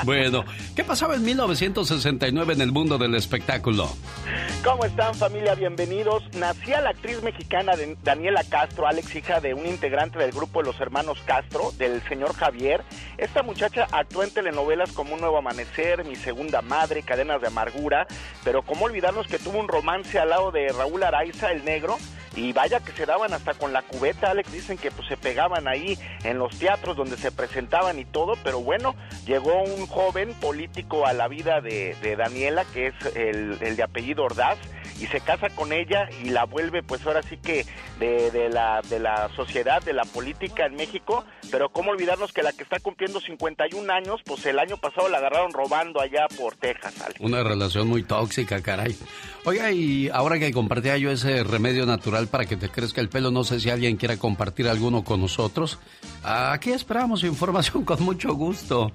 Bueno, ¿qué pasaba en 1969 en el el mundo del espectáculo. ¿Cómo están familia? Bienvenidos. Nacía la actriz mexicana de Daniela Castro, Alex, hija de un integrante del grupo de los hermanos Castro, del señor Javier. Esta muchacha actuó en telenovelas como Un Nuevo Amanecer, Mi Segunda Madre, Cadenas de Amargura, pero cómo olvidarnos que tuvo un romance al lado de Raúl Araiza, el negro, y vaya que se daban hasta con la cubeta, Alex, dicen que pues se pegaban ahí en los teatros donde se presentaban y todo, pero bueno, llegó un joven político a la vida de, Daniela, que es el, el de apellido Ordaz, y se casa con ella y la vuelve pues ahora sí que de, la, de la sociedad, de la política en México, pero cómo olvidarnos que la que está cumpliendo 51 años, pues el año pasado la agarraron robando allá por Texas. Una relación muy tóxica, caray. Oiga, y ahora que compartía yo ese remedio natural para que te crezca el pelo, no sé si alguien quiera compartir alguno con nosotros. Aquí esperamos información con mucho gusto.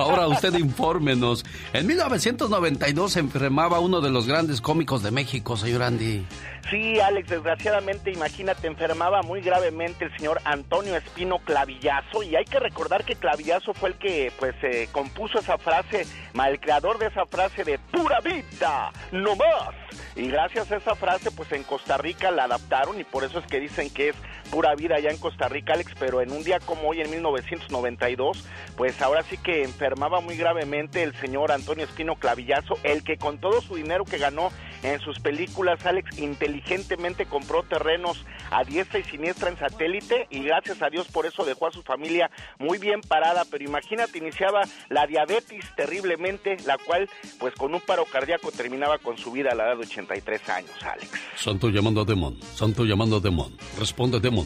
Ahora usted infórmenos. En 1992 se enfermaba uno de los grandes cómicos de México, señor Andy. Sí, Alex, desgraciadamente, imagínate, enfermaba muy gravemente el señor Antonio Espino Clavillazo y hay que recordar que Clavillazo fue el que pues eh, compuso esa frase, el creador de esa frase de pura vida, no más. Y gracias a esa frase, pues en Costa Rica la adaptaron y por eso es que dicen que es pura vida allá en Costa Rica, Alex, pero en un día como hoy, en 1992, pues ahora sí que enfermaba muy gravemente el señor Antonio Espino Clavillazo, el que con todo su dinero que ganó en sus películas, Alex, inteligentemente compró terrenos a diestra y siniestra en satélite y gracias a Dios por eso dejó a su familia muy bien parada, pero imagínate, iniciaba la diabetes terriblemente, la cual pues con un paro cardíaco terminaba con su vida a la edad de 83 años, Alex. Santo llamando a Demon, Santo llamando a Demon. Responde Demon.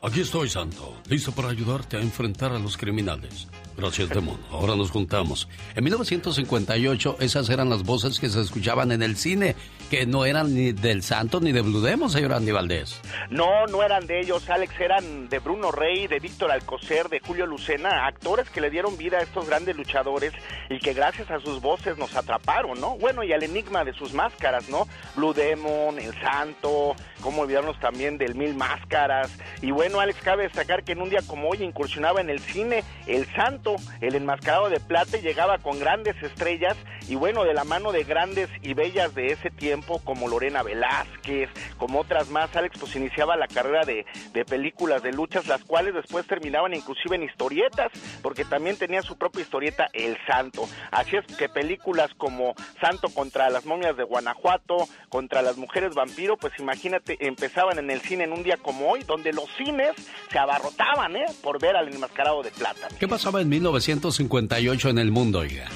Aquí estoy, Santo, listo para ayudarte a enfrentar a los criminales. Gracias, Demon. Ahora nos juntamos. En 1958, esas eran las voces que se escuchaban en el cine, que no eran ni del Santo ni de Blue Demon, señor Andy Valdés. No, no eran de ellos, Alex, eran de Bruno Rey, de Víctor Alcocer, de Julio Lucena, actores que le dieron vida a estos grandes luchadores y que gracias a sus voces nos atraparon, ¿no? Bueno, y al enigma de sus máscaras, ¿no? Blue Demon, El Santo, cómo olvidarnos también del Mil Máscaras. Y bueno, Alex, cabe destacar que en un día como hoy incursionaba en el cine El Santo, el enmascarado de plata, y llegaba con grandes estrellas y bueno, de la mano de grandes y bellas de ese tiempo como Lorena Velázquez, como otras más, Alex pues iniciaba la carrera de, de películas de luchas, las cuales después terminaban inclusive en historietas, porque también tenía su propia historieta El Santo. Así es que películas como Santo contra las momias de Guanajuato, contra las mujeres vampiro, pues imagínate, empezaban en el cine en un día como hoy, donde los cines se abarrotaban, ¿eh? Por ver al enmascarado de plata. ¿Qué pasaba en 1958 en el mundo, oiga?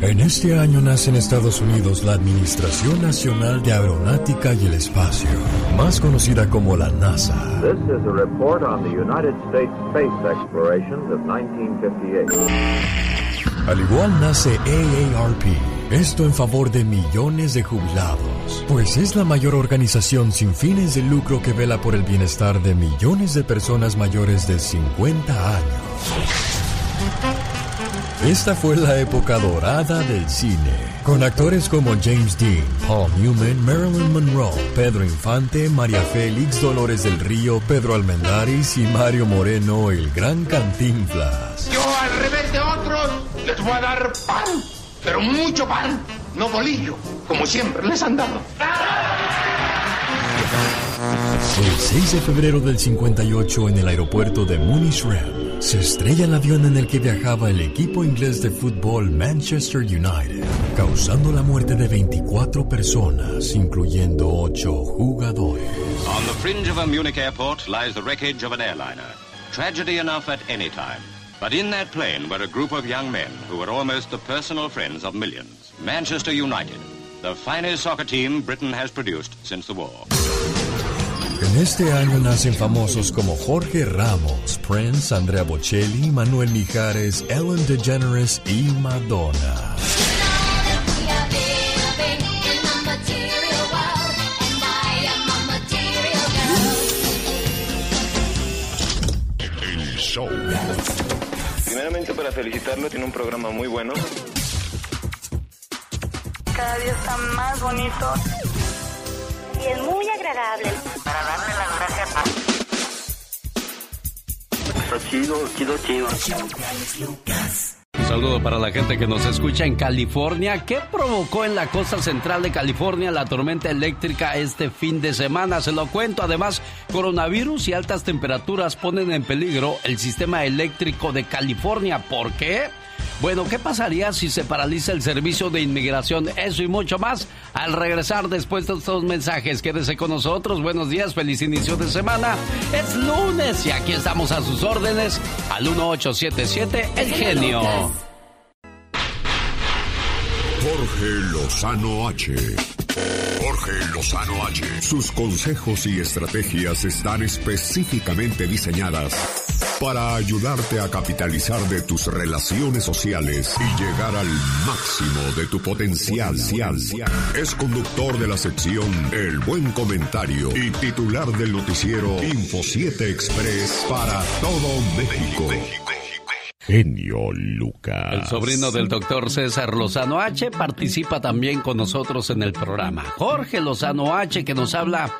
En este año nace en Estados Unidos la Administración Nacional de Aeronáutica y el Espacio, más conocida como la NASA. This is a report on the United States space explorations of 1958. Al igual nace AARP, esto en favor de millones de jubilados, pues es la mayor organización sin fines de lucro que vela por el bienestar de millones de personas mayores de 50 años. Esta fue la época dorada del cine, con actores como James Dean, Paul Newman, Marilyn Monroe, Pedro Infante, María Félix, Dolores del Río, Pedro Almendaris y Mario Moreno, el gran Cantinflas. Yo, al revés de otros, les voy a dar pan, pero mucho pan, no bolillo, como siempre les han dado. El 6 de febrero del 58 en el aeropuerto de Munich-Rem se estrella el avión en el que viajaba el equipo inglés de fútbol Manchester United, causando la muerte de 24 personas, incluyendo 8 jugadores. On the fringe of a Munich airport lies the wreckage of an airliner. Tragedy enough at any time. But in that plane were a group of young men who were almost the personal friends of millions. Manchester United, the finest soccer team Britain has produced since the war. En este año nacen famosos como Jorge Ramos, Prince, Andrea Bocelli, Manuel Mijares, Ellen DeGeneres y Madonna. Primeramente para felicitarlo, tiene un programa muy bueno. Cada día está más bonito. Y es muy agradable. Para darle las gracias a... chido, chido, chido. Un saludo para la gente que nos escucha en California. ¿Qué provocó en la costa central de California la tormenta eléctrica este fin de semana? Se lo cuento. Además, coronavirus y altas temperaturas ponen en peligro el sistema eléctrico de California. ¿Por qué? Bueno, ¿qué pasaría si se paraliza el servicio de inmigración? Eso y mucho más al regresar después de estos mensajes. Quédese con nosotros. Buenos días, feliz inicio de semana. Es lunes y aquí estamos a sus órdenes al 1877 El Genio. Jorge Lozano H. Jorge Lozano H. Sus consejos y estrategias están específicamente diseñadas para ayudarte a capitalizar de tus relaciones sociales y llegar al máximo de tu potencial. Es conductor de la sección El Buen Comentario y titular del noticiero Info 7 Express para todo México. Genio Lucas. El sobrino del doctor César Lozano H participa también con nosotros en el programa. Jorge Lozano H que nos habla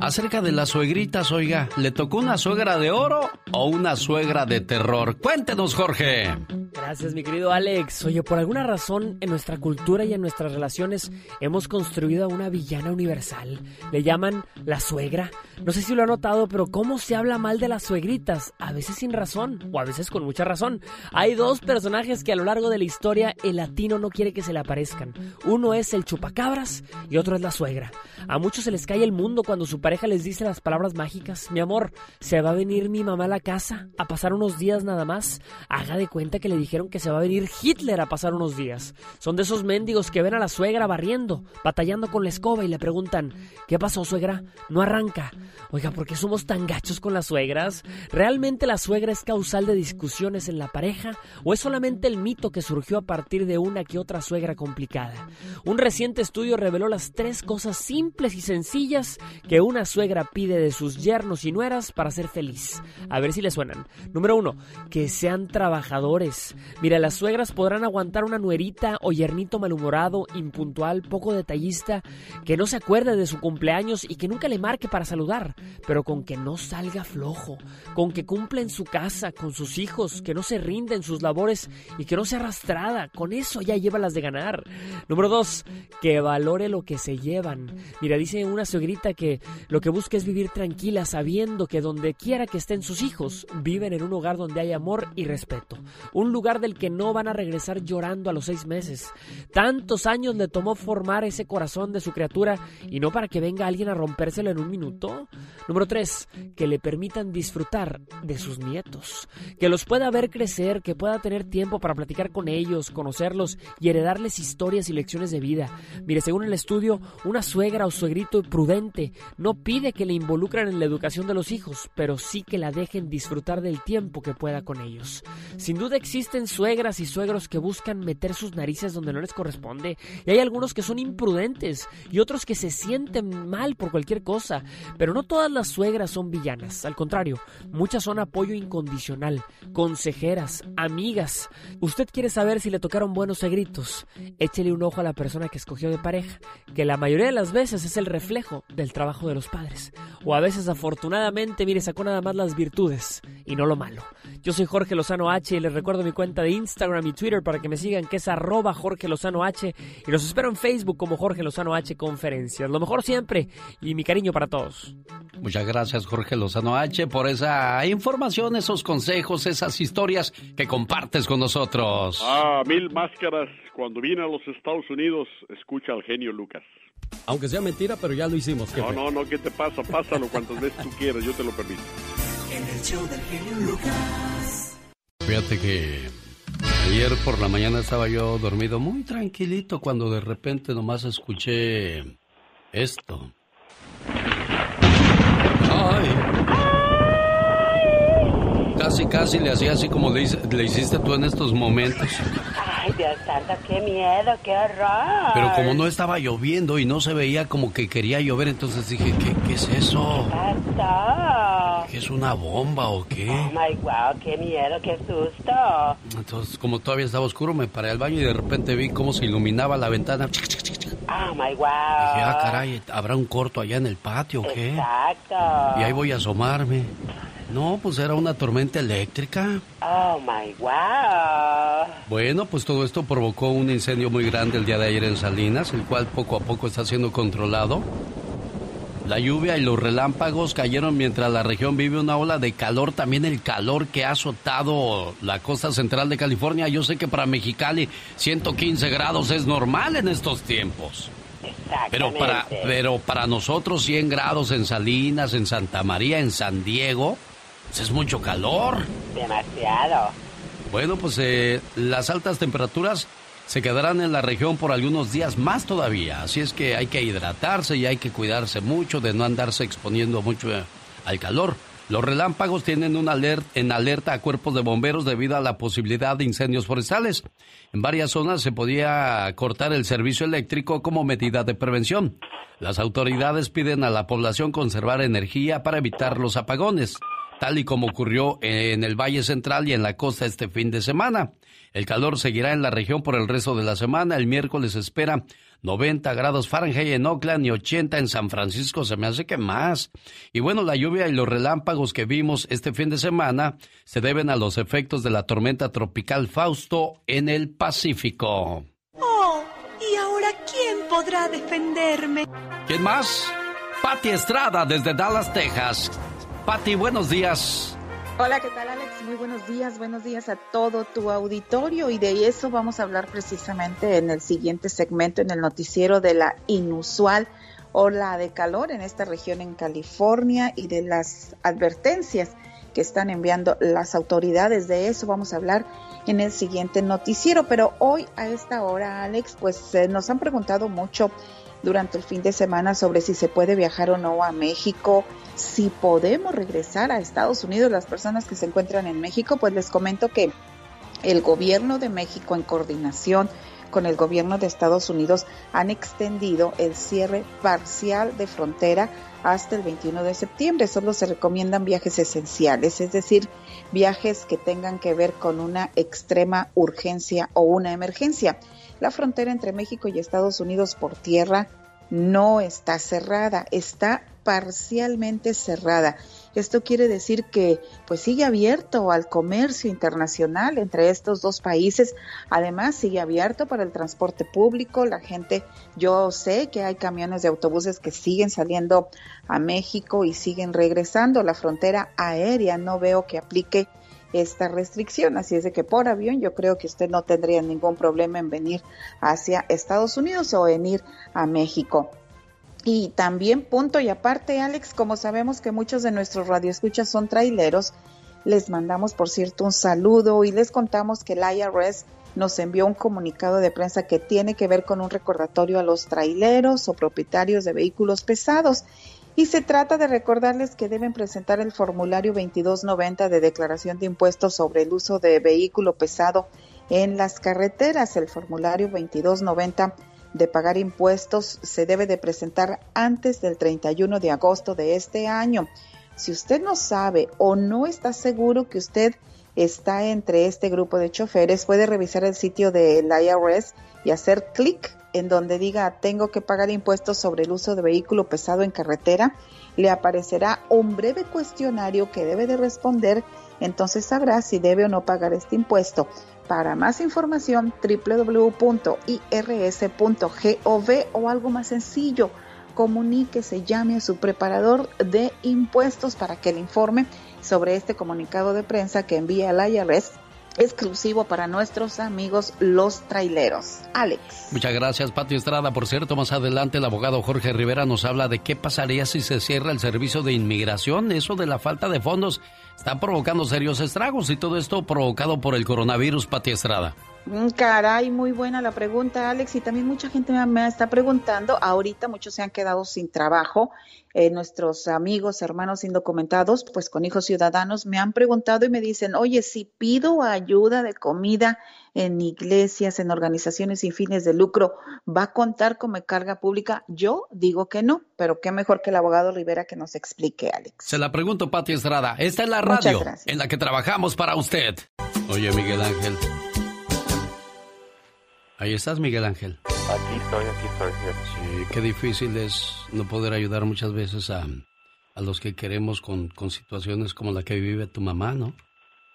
acerca de las suegritas. Oiga, ¿le tocó una suegra de oro o una suegra de terror? Cuéntenos, Jorge. Gracias, mi querido Alex. Oye, por alguna razón en nuestra cultura y en nuestras relaciones hemos construido a una villana universal. Le llaman la suegra. No sé si lo ha notado, pero cómo se habla mal de las suegritas, a veces sin razón o a veces con mucha razón. Hay dos personajes que a lo largo de la historia el latino no quiere que se le aparezcan. Uno es el chupacabras y otro es la suegra. A muchos se les cae el mundo cuando su pareja les dice las palabras mágicas. Mi amor, se va a venir mi mamá a la casa a pasar unos días nada más. Haga de cuenta que le dijeron que se va a venir Hitler a pasar unos días. Son de esos mendigos que ven a la suegra barriendo, batallando con la escoba y le preguntan, ¿qué pasó suegra? No arranca. Oiga, ¿por qué somos tan gachos con las suegras? ¿Realmente la suegra es causal de discusiones en la pareja o es solamente el mito que surgió a partir de una que otra suegra complicada? Un reciente estudio reveló las tres cosas simples y sencillas que una suegra pide de sus yernos y nueras para ser feliz. A ver si le suenan. Número uno, que sean trabajadores. Mira, las suegras podrán aguantar una nuerita o yernito malhumorado, impuntual, poco detallista, que no se acuerde de su cumpleaños y que nunca le marque para saludar, pero con que no salga flojo, con que cumpla en su casa, con sus hijos, que no se rinda en sus labores y que no sea arrastrada. Con eso ya lleva las de ganar. Número dos, que valore lo que se llevan. Mira, dice una suegrita que lo que busca es vivir tranquila sabiendo que donde quiera que estén sus hijos, viven en un hogar donde hay amor y respeto. Un lugar del que no van a regresar llorando a los seis meses. Tantos años le tomó formar ese corazón de su criatura y no para que venga alguien a rompérselo en un minuto. Número tres, que le permitan disfrutar de sus nietos. Que los pueda ver crecer, que pueda tener tiempo para platicar con ellos, conocerlos y heredarles historias y lecciones de vida. Mire, según el estudio, una suegra o suegrito prudente no pide que le involucren en la educación de los hijos, pero sí que la dejen disfrutar del tiempo que pueda con ellos. Sin duda existen suegras y suegros que buscan meter sus narices donde no les corresponde, y hay algunos que son imprudentes y otros que se sienten mal por cualquier cosa, pero no todas las suegras son villanas, al contrario, muchas son apoyo incondicional, amigas. Usted quiere saber si le tocaron buenos segritos, échele un ojo a la persona que escogió de pareja, que la mayoría de las veces es el reflejo del trabajo de los padres, o a veces afortunadamente, mire, sacó nada más las virtudes y no lo malo. Yo soy Jorge Lozano H y les recuerdo mi cuenta de Instagram y Twitter para que me sigan, que es arroba Jorge Lozano H. Y los espero en Facebook como Jorge Lozano H Conferencias. Lo mejor siempre y mi cariño para todos. Muchas gracias Jorge Lozano H por esa información, esos consejos, esas historias que compartes con nosotros. Ah, mil máscaras. Cuando viene a los Estados Unidos, escucha al genio Lucas. Aunque sea mentira, pero ya lo hicimos. No, no, no, ¿qué te pasa? Pásalo cuantas veces tú quieras, yo te lo permito. En el show del genio Lucas. Fíjate que ayer por la mañana estaba yo dormido muy tranquilito cuando de repente nomás escuché esto. Ay. Casi, casi le hacía así como le, le hiciste tú en estos momentos. Dios santo, qué miedo, qué horror. Pero como no estaba lloviendo y no se veía como que quería llover, entonces dije, ¿qué, qué es eso? pasó? ¿Qué es una bomba o qué? Oh my wow, qué miedo, qué susto. Entonces, como todavía estaba oscuro, me paré al baño y de repente vi cómo se iluminaba la ventana. Dije, Oh my wow. ah, caray, ¿habrá un corto allá en el patio o qué? Exacto. Y ahí voy a asomarme. No, pues era una tormenta eléctrica. Oh my wow. Bueno, pues todo esto provocó un incendio muy grande el día de ayer en Salinas, el cual poco a poco está siendo controlado. La lluvia y los relámpagos cayeron mientras la región vive una ola de calor, también el calor que ha azotado la costa central de California. Yo sé que para Mexicali 115 grados es normal en estos tiempos. Pero para, pero para nosotros 100 grados en Salinas, en Santa María, en San Diego, pues es mucho calor. Demasiado. Bueno, pues eh, las altas temperaturas se quedarán en la región por algunos días más todavía. Así es que hay que hidratarse y hay que cuidarse mucho de no andarse exponiendo mucho eh, al calor. Los relámpagos tienen un alert, en alerta a cuerpos de bomberos debido a la posibilidad de incendios forestales. En varias zonas se podía cortar el servicio eléctrico como medida de prevención. Las autoridades piden a la población conservar energía para evitar los apagones, tal y como ocurrió en el Valle Central y en la costa este fin de semana. El calor seguirá en la región por el resto de la semana. El miércoles espera 90 grados Fahrenheit en Oakland y 80 en San Francisco, se me hace que más. Y bueno, la lluvia y los relámpagos que vimos este fin de semana se deben a los efectos de la tormenta tropical Fausto en el Pacífico. Oh, ¿y ahora quién podrá defenderme? ¿Quién más? Patti Estrada desde Dallas, Texas. Buenos días. Hola, ¿qué tal Alex? Muy buenos días, buenos días a todo tu auditorio y de eso vamos a hablar precisamente en el siguiente segmento, en el noticiero de la inusual ola de calor en esta región en California y de las advertencias que están enviando las autoridades. De eso vamos a hablar en el siguiente noticiero, pero hoy a esta hora, Alex, pues eh, nos han preguntado mucho durante el fin de semana sobre si se puede viajar o no a México, si podemos regresar a Estados Unidos. Las personas que se encuentran en México, pues les comento que el gobierno de México en coordinación con el gobierno de Estados Unidos han extendido el cierre parcial de frontera hasta el 21 de septiembre. Solo se recomiendan viajes esenciales, es decir, viajes que tengan que ver con una extrema urgencia o una emergencia. La frontera entre México y Estados Unidos por tierra no está cerrada, está parcialmente cerrada. Esto quiere decir que pues sigue abierto al comercio internacional entre estos dos países. Además, sigue abierto para el transporte público. La gente, yo sé que hay camiones de autobuses que siguen saliendo a México y siguen regresando. La frontera aérea no veo que aplique esta restricción. Así es de que por avión yo creo que usted no tendría ningún problema en venir hacia Estados Unidos o en ir a México. Y también, punto y aparte, Alex, como sabemos que muchos de nuestros radioescuchas son traileros, les mandamos, por cierto, un saludo y les contamos que el IRS nos envió un comunicado de prensa que tiene que ver con un recordatorio a los traileros o propietarios de vehículos pesados y se trata de recordarles que deben presentar el formulario 2290 de declaración de impuestos sobre el uso de vehículo pesado en las carreteras. El formulario 2290 de pagar impuestos se debe de presentar antes del 31 de agosto de este año. Si usted no sabe o no está seguro que usted está entre este grupo de choferes, puede revisar el sitio del IRS y hacer clic en donde diga tengo que pagar impuestos sobre el uso de vehículo pesado en carretera, le aparecerá un breve cuestionario que debe de responder, entonces sabrá si debe o no pagar este impuesto. Para más información, www.irs.gov o algo más sencillo, comuníquese, llame a su preparador de impuestos para que le informe sobre este comunicado de prensa que envía el IRS exclusivo para nuestros amigos los traileros. Alex. Muchas gracias, Pati Estrada. Por cierto, más adelante el abogado Jorge Rivera nos habla de qué pasaría si se cierra el servicio de inmigración. Eso de la falta de fondos está provocando serios estragos y todo esto provocado por el coronavirus, Pati Estrada. Mm, caray, muy buena la pregunta, Alex. Y también mucha gente me, está preguntando. Ahorita muchos se han quedado sin trabajo. Eh, nuestros amigos, hermanos indocumentados, pues con hijos ciudadanos, me han preguntado y me dicen, oye, si pido ayuda de comida en iglesias, en organizaciones sin fines de lucro, ¿va a contar como carga pública? Yo digo que no, pero qué mejor que el abogado Rivera que nos explique, Alex. Se la pregunto, Pati Estrada. Esta es la radio en la que trabajamos para usted. Oye, Miguel Ángel. Ahí estás, Miguel Ángel. Aquí estoy, aquí estoy. Sí, qué difícil es no poder ayudar muchas veces a a los que queremos con, con situaciones como la que vive tu mamá, ¿no?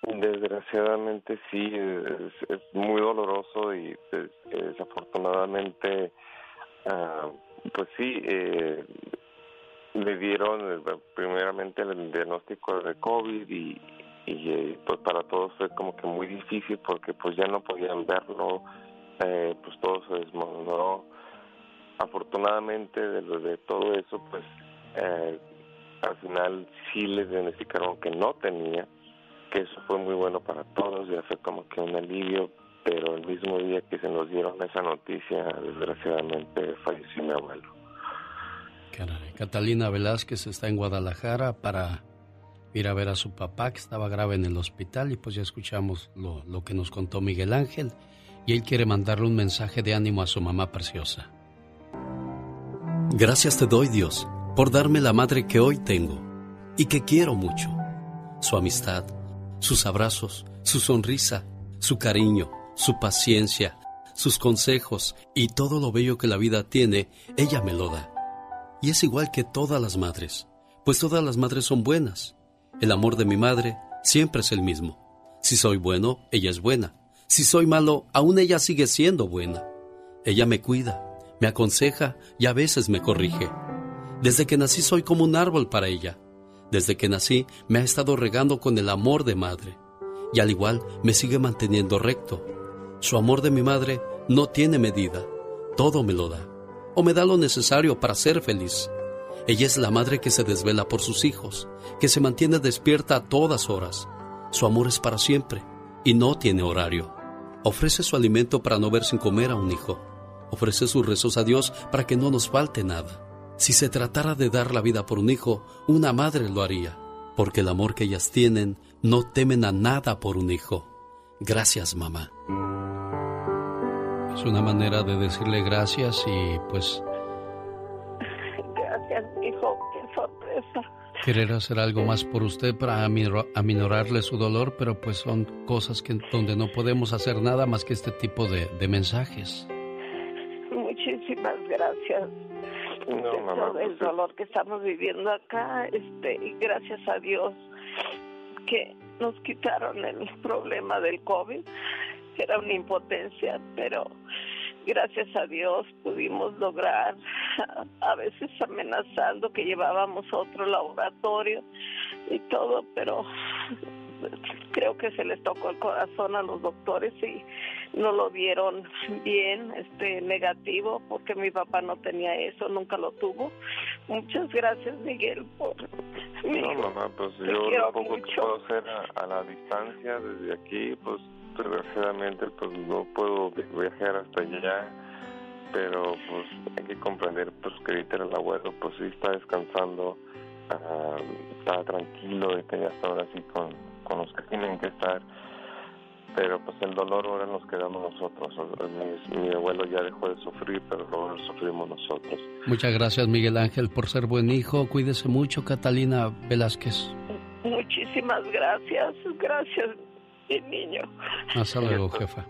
Desgraciadamente sí, es, muy doloroso y desafortunadamente, ah, pues sí, eh, le dieron eh, primeramente el diagnóstico de COVID y, y eh, pues para todos fue como que muy difícil porque pues ya no podían verlo, eh, pues todo se desmoronó. Afortunadamente de, todo eso pues eh, al final sí les diagnosticaron que no tenía, que eso fue muy bueno para todos, ya fue como que un alivio, pero el mismo día que se nos dieron esa noticia, desgraciadamente falleció mi abuelo. Catalina Velázquez está en Guadalajara para ir a ver a su papá que estaba grave en el hospital y pues ya escuchamos lo, lo que nos contó Miguel Ángel y él quiere mandarle un mensaje de ánimo a su mamá preciosa. Gracias te doy Dios por darme la madre que hoy tengo y que quiero mucho. Su amistad, sus abrazos, su sonrisa, su cariño, su paciencia, sus consejos y todo lo bello que la vida tiene, ella me lo da. Y es igual que todas las madres, pues todas las madres son buenas. El amor de mi madre siempre es el mismo. Si soy bueno, ella es buena. Si soy malo, aún ella sigue siendo buena. Ella me cuida, me aconseja y a veces me corrige. Desde que nací soy como un árbol para ella. Desde que nací me ha estado regando con el amor de madre. Y al igual me sigue manteniendo recto. Su amor de mi madre no tiene medida. Todo me lo da. O me da lo necesario para ser feliz. Ella es la madre que se desvela por sus hijos, que se mantiene despierta a todas horas. Su amor es para siempre y no tiene horario. Ofrece su alimento para no ver sin comer a un hijo. Ofrece sus rezos a Dios para que no nos falte nada. Si se tratara de dar la vida por un hijo, una madre lo haría, porque el amor que ellas tienen no temen a nada por un hijo. Gracias, mamá. Es una manera de decirle gracias y pues... Gracias, hijo, qué sorpresa. Querer hacer algo más por usted para aminorarle su dolor, pero pues son cosas que donde no podemos hacer nada más que este tipo de, de mensajes. Muchísimas gracias todo el pues, dolor que estamos viviendo acá, este, y gracias a Dios que nos quitaron el problema del COVID, era una impotencia, pero gracias a Dios pudimos lograr, a veces amenazando que llevábamos otro laboratorio y todo, pero creo que se les tocó el corazón a los doctores y no lo vieron bien, este negativo, porque mi papá no tenía eso, nunca lo tuvo. Muchas gracias, Miguel, por... No, mamá, pues yo lo poco que puedo hacer a, la distancia desde aquí, pues desgraciadamente pues no puedo viajar hasta allá, pero pues hay que comprender pues que ahorita el abuelo pues sí está descansando, uh, está tranquilo y que ya está ahora sí con, con los que tienen que estar pero pues el dolor ahora nos quedamos nosotros. Mi, abuelo ya dejó de sufrir, pero ahora sufrimos nosotros. Muchas gracias Miguel Ángel por ser buen hijo. Cuídese mucho, Catalina Velázquez. Muchísimas gracias, gracias, niño. Hasta luego, jefa.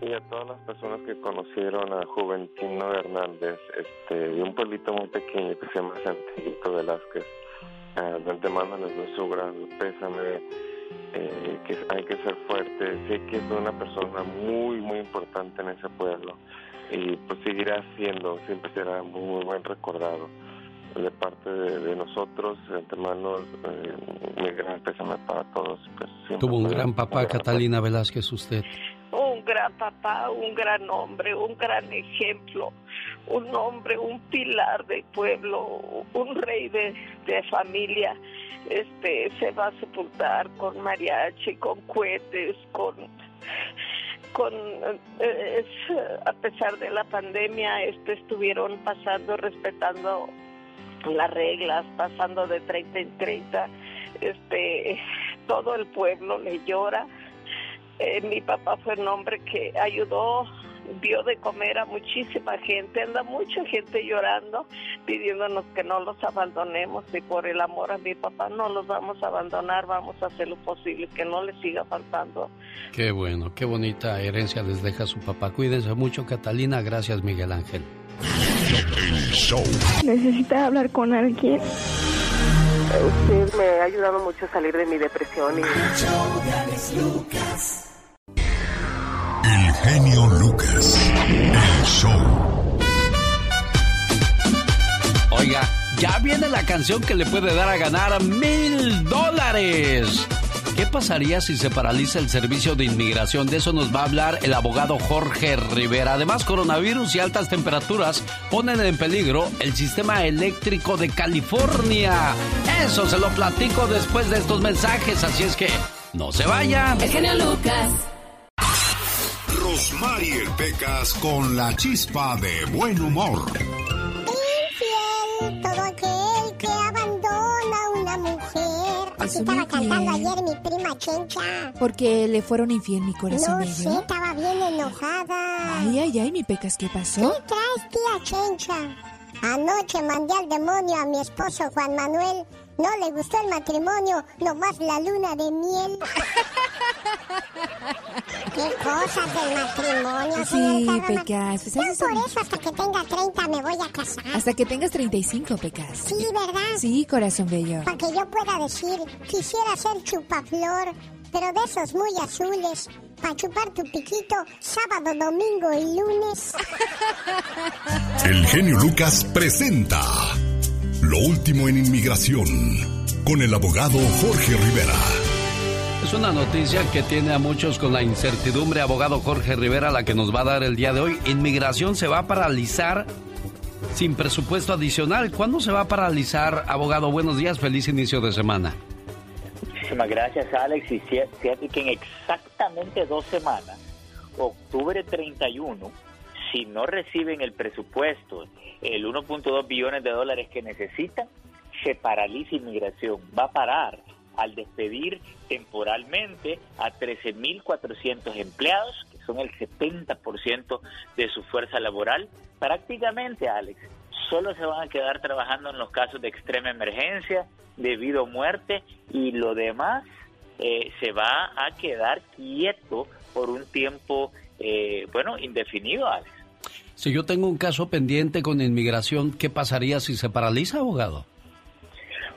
Y a todas las personas que conocieron a Juventino Hernández, este, de un pueblito muy pequeño que se llama Santillito Velázquez, eh, de antemano les doy su gran pésame eh, que hay que ser fuerte. Sé que es una persona muy, muy importante en ese pueblo y pues seguirá siendo, siempre será muy, buen recordado. De parte de, nosotros, de antemano, eh, gran pésame para todos. Pues, Tuvo un gran papá, Catalina Velázquez, usted. Un gran papá, un gran hombre, un gran ejemplo, un hombre, un pilar del pueblo, un rey de, de familia este se va a sepultar con mariachi, con cohetes, con con eh, a pesar de la pandemia este estuvieron pasando respetando las reglas, pasando de 30 en 30. Este <laughs> todo el pueblo le llora. Eh, mi papá fue un hombre que ayudó dio de comer a muchísima gente, anda mucha gente llorando, pidiéndonos que no los abandonemos y por el amor a mi papá no los vamos a abandonar, vamos a hacer lo posible que no les siga faltando. Qué bueno, qué bonita herencia les deja su papá. Cuídense mucho, Catalina. Gracias, Miguel Ángel. Necesita hablar con alguien. Usted me ha ayudado mucho a salir de mi depresión y... El genio Lucas. El show. Oiga, ya viene la canción que le puede dar a ganar mil dólares. ¿Qué pasaría si se paraliza el servicio de inmigración? De eso nos va a hablar el abogado Jorge Rivera. Además, coronavirus y altas temperaturas ponen en peligro el sistema eléctrico de California. Eso se lo platico después de estos mensajes, así es que no se vaya. El genio Lucas. Rosmarie Pecas con la chispa de buen humor. Infiel, todo aquel que abandona a una mujer. Así estaba cantando ayer mi prima Chencha. Porque le fueron infiel mi corazón No sé, estaba bien enojada. Ay, ay, ay, mi pecas, ¿qué pasó? ¿Qué traes, tía Chencha? Anoche mandé al demonio a mi esposo Juan Manuel. No le gustó el matrimonio, nomás la luna de miel. <laughs> ¿Qué cosas del matrimonio, Sí? Pecas, pues Ya por eso hasta que tenga 30 me voy a casar. Hasta que tengas 35, Pecas. Sí, ¿verdad? Sí, corazón bello. Para que yo pueda decir, quisiera ser chupaflor, pero de esos muy azules, para chupar tu piquito sábado, domingo y lunes. <laughs> El genio Lucas presenta Lo último en inmigración con el abogado Jorge Rivera. Es una noticia que tiene a muchos con la incertidumbre, abogado Jorge Rivera, la que nos va a dar el día de hoy. Inmigración se va a paralizar sin presupuesto adicional. ¿Cuándo se va a paralizar, abogado? Buenos días, feliz inicio de semana. Muchísimas gracias, Alex. Y fíjate que en exactamente dos semanas, octubre 31, si no reciben el presupuesto, el 1.2 billones de dólares que necesitan, se paraliza inmigración. Va a parar al despedir temporalmente a 13.400 empleados, que son el 70% de su fuerza laboral. Prácticamente, Alex, solo se van a quedar trabajando en los casos de extrema emergencia, debido a muerte, y lo demás eh, se va a quedar quieto por un tiempo, eh, bueno, indefinido, Alex. Si yo tengo un caso pendiente con inmigración, ¿qué pasaría si se paraliza, abogado?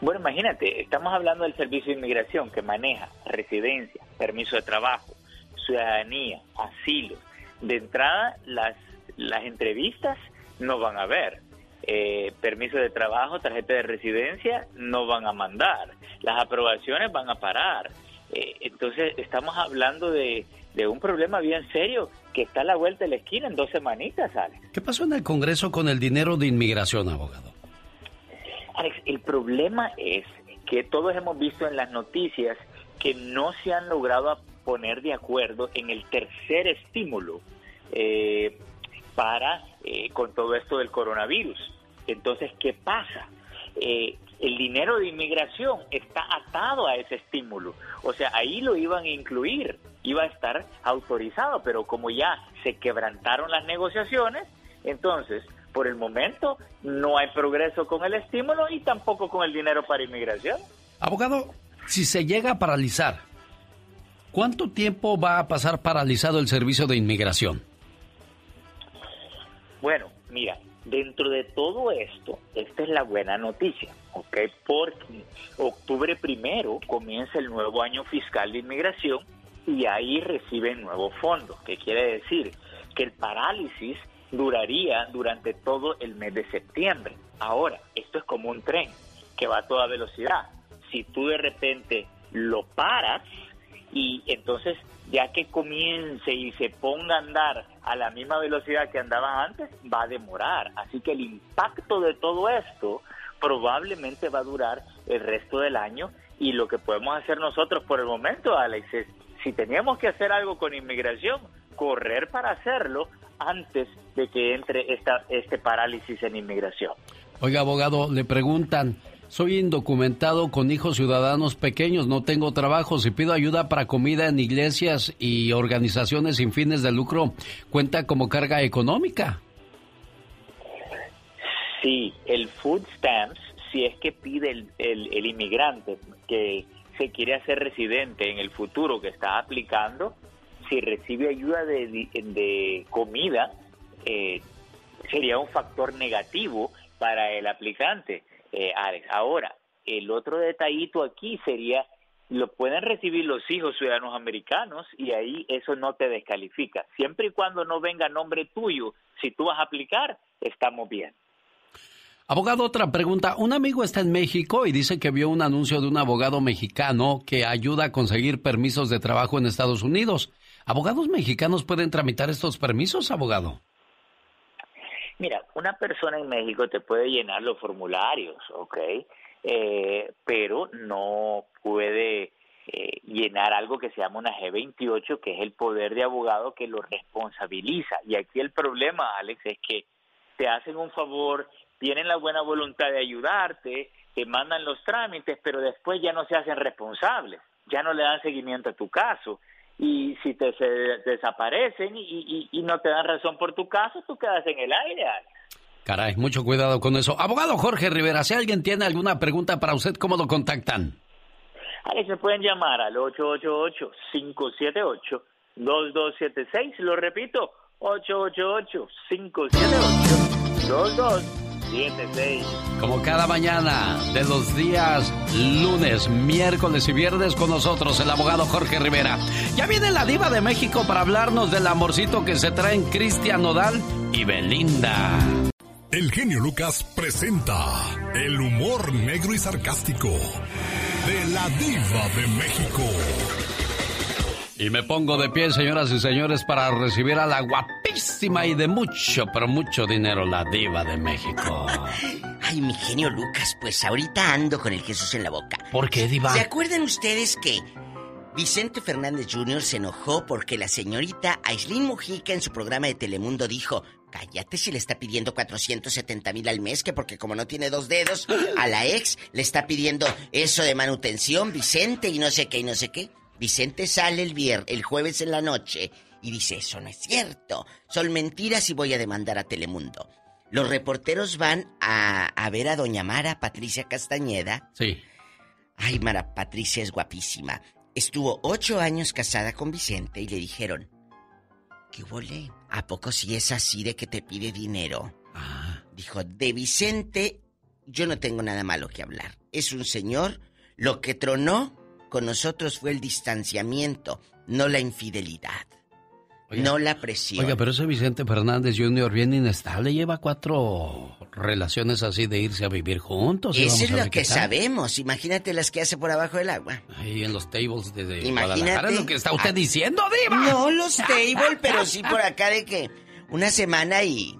Bueno, imagínate, estamos hablando del servicio de inmigración que maneja residencia, permiso de trabajo, ciudadanía, asilo. De entrada, las, las entrevistas no van a haber. Eh, permiso de trabajo, tarjeta de residencia, no van a mandar. Las aprobaciones van a parar. Eh, entonces, estamos hablando de, de un problema bien serio que está a la vuelta de la esquina en dos semanitas, Alex. ¿Qué pasó en el Congreso con el dinero de inmigración, abogado? El problema es que todos hemos visto en las noticias que no se han logrado poner de acuerdo en el tercer estímulo eh, para eh, con todo esto del coronavirus. Entonces, ¿qué pasa? Eh, el dinero de inmigración está atado a ese estímulo. O sea, ahí lo iban a incluir, iba a estar autorizado, pero como ya se quebrantaron las negociaciones, entonces, por el momento, no hay progreso con el estímulo y tampoco con el dinero para inmigración. Abogado, si se llega a paralizar, ¿cuánto tiempo va a pasar paralizado el servicio de inmigración? Bueno, mira, dentro de todo esto, esta es la buena noticia, ¿ok? Porque octubre primero comienza el nuevo año fiscal de inmigración y ahí reciben nuevos fondos. ¿Qué quiere decir? Que el parálisis duraría durante todo el mes de septiembre. Ahora, esto es como un tren que va a toda velocidad. Si tú de repente lo paras y entonces ya que comience y se ponga a andar a la misma velocidad que andaba antes, va a demorar. Así que el impacto de todo esto probablemente va a durar el resto del año y lo que podemos hacer nosotros por el momento, Alex, es si teníamos que hacer algo con inmigración, correr para hacerlo antes de que entre esta, este parálisis en inmigración. Oiga, abogado, le preguntan, soy indocumentado con hijos ciudadanos pequeños, no tengo trabajo, si pido ayuda para comida en iglesias y organizaciones sin fines de lucro, ¿cuenta como carga económica? Sí, el food stamps, si es que pide el, el, el inmigrante que se quiere hacer residente en el futuro que está aplicando, si recibe ayuda de, de comida, eh, sería un factor negativo para el aplicante, eh. Ahora, el otro detallito aquí sería lo pueden recibir los hijos ciudadanos americanos y ahí eso no te descalifica. Siempre y cuando no venga nombre tuyo, si tú vas a aplicar, estamos bien. Abogado, otra pregunta. Un amigo está en México y dice que vio un anuncio de un abogado mexicano que ayuda a conseguir permisos de trabajo en Estados Unidos. ¿Abogados mexicanos pueden tramitar estos permisos, abogado? Mira, una persona en México te puede llenar los formularios, ¿ok? Eh, pero no puede eh, llenar algo que se llama una G28, que es el poder de abogado que lo responsabiliza. Y aquí el problema, Alex, es que te hacen un favor, tienen la buena voluntad de ayudarte, te mandan los trámites, pero después ya no se hacen responsables, ya no le dan seguimiento a tu caso. Y si te se desaparecen y, y, no te dan razón por tu caso, tú quedas en el aire. Caray, mucho cuidado con eso. Abogado Jorge Rivera, si alguien tiene alguna pregunta para usted, ¿cómo lo contactan? Ahí se pueden llamar al 888-578-2276. Lo repito, 888-578-2276. Como cada mañana de los días lunes, miércoles y viernes con nosotros el abogado Jorge Rivera. Ya viene la diva de México para hablarnos del amorcito que se traen Cristian Nodal y Belinda. El genio Lucas presenta el humor negro y sarcástico de la diva de México. Y me pongo de pie, señoras y señores, para recibir a la guapísima y de mucho, pero mucho dinero, la diva de México. <laughs> Ay, mi genio Lucas, pues ahorita ando con el Jesús en la boca. ¿Por qué, diva? ¿Se acuerdan ustedes que Vicente Fernández Jr. se enojó porque la señorita Aislinn Mujica en su programa de Telemundo dijo, cállate si le está pidiendo 470 mil al mes, que porque como no tiene dos dedos, <gasps> a la ex le está pidiendo eso de manutención, Vicente, y no sé qué, y no sé qué. Vicente sale el viernes, el jueves en la noche y dice, eso no es cierto, son mentiras y voy a demandar a Telemundo. Los reporteros van a, a ver a doña Mara Patricia Castañeda. Sí. Ay, Mara Patricia es guapísima. Estuvo ocho años casada con Vicente y le dijeron, ¿qué volé? ¿A poco si es así de que te pide dinero? Ah. Dijo, de Vicente yo no tengo nada malo que hablar. Es un señor, lo que tronó con nosotros fue el distanciamiento, no la infidelidad. no la presión. Oiga, pero ese Vicente Fernández Jr. bien inestable, lleva cuatro relaciones así de irse a vivir juntos. Eso es lo que sabemos. Imagínate las que hace por abajo del agua. Ahí en los tables de, de Imagínate. lo que está usted diciendo, Diva. No los tables, pero sí por acá de que una semana y.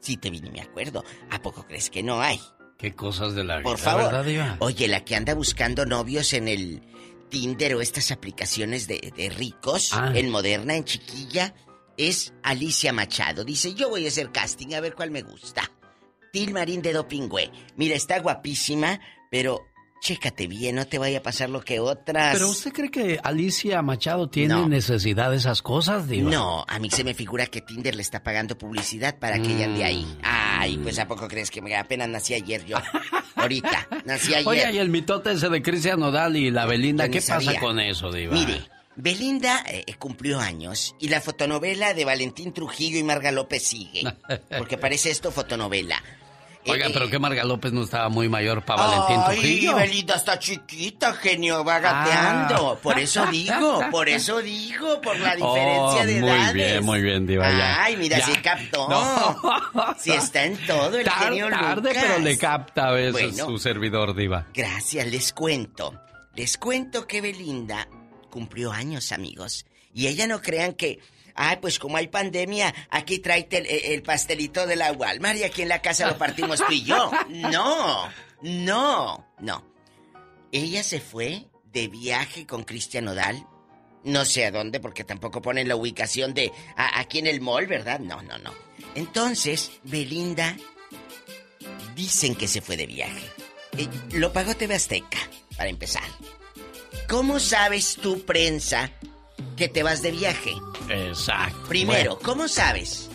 Sí te vine, me acuerdo. ¿A poco crees que no hay? Qué cosas de la vida. Por favor. ¿verdad, Oye, la que anda buscando novios en el Tinder o estas aplicaciones de, ricos, ah. en Moderna, en Chiquilla, es Alicia Machado. Dice, yo voy a hacer casting a ver cuál me gusta. Til Marín de Dopingüe. Mira, está guapísima, pero Chécate bien, no te vaya a pasar lo que otras. Pero usted cree que Alicia Machado tiene necesidad de esas cosas, digo. No, a mí se me figura que Tinder le está pagando publicidad para que ella ande ahí. Mm. Ay, pues a poco crees que me apenas nací ayer yo. <laughs> Ahorita, nací ayer. Oye, y el mitote ese de Cristian Nodal y la Belinda, ¿qué pasa con eso, Diva? Mire, Belinda eh, cumplió años y la fotonovela de Valentín Trujillo y Marga López sigue. <laughs> Porque parece esto fotonovela. Oiga, pero que Marga López no estaba muy mayor para Valentín Trujillo. Ay, Belinda está chiquita, genio, va gateando. Ah. Por eso digo, por eso digo, por la diferencia de muy edades. Muy bien, muy bien, Diva, Ay, mira, si captó. Si está en todo el genio tarde, pero le capta a veces su servidor, Diva. Gracias, les cuento. Les cuento que Belinda cumplió años, amigos. Y ella no crean que Ay, pues como hay pandemia, aquí tráete el, pastelito de la Walmart y aquí en la casa lo partimos tú y yo. <laughs> No, no, no. Ella se fue de viaje con Cristian Odal. No sé a dónde, porque tampoco ponen la ubicación de aquí en el mall, ¿verdad? No, no, no. Entonces, Belinda dicen que se fue de viaje. Eh, lo pagó TV Azteca, para empezar. ¿Cómo sabes tu prensa, que te vas de viaje? Exacto. Primero, ¿cómo sabes?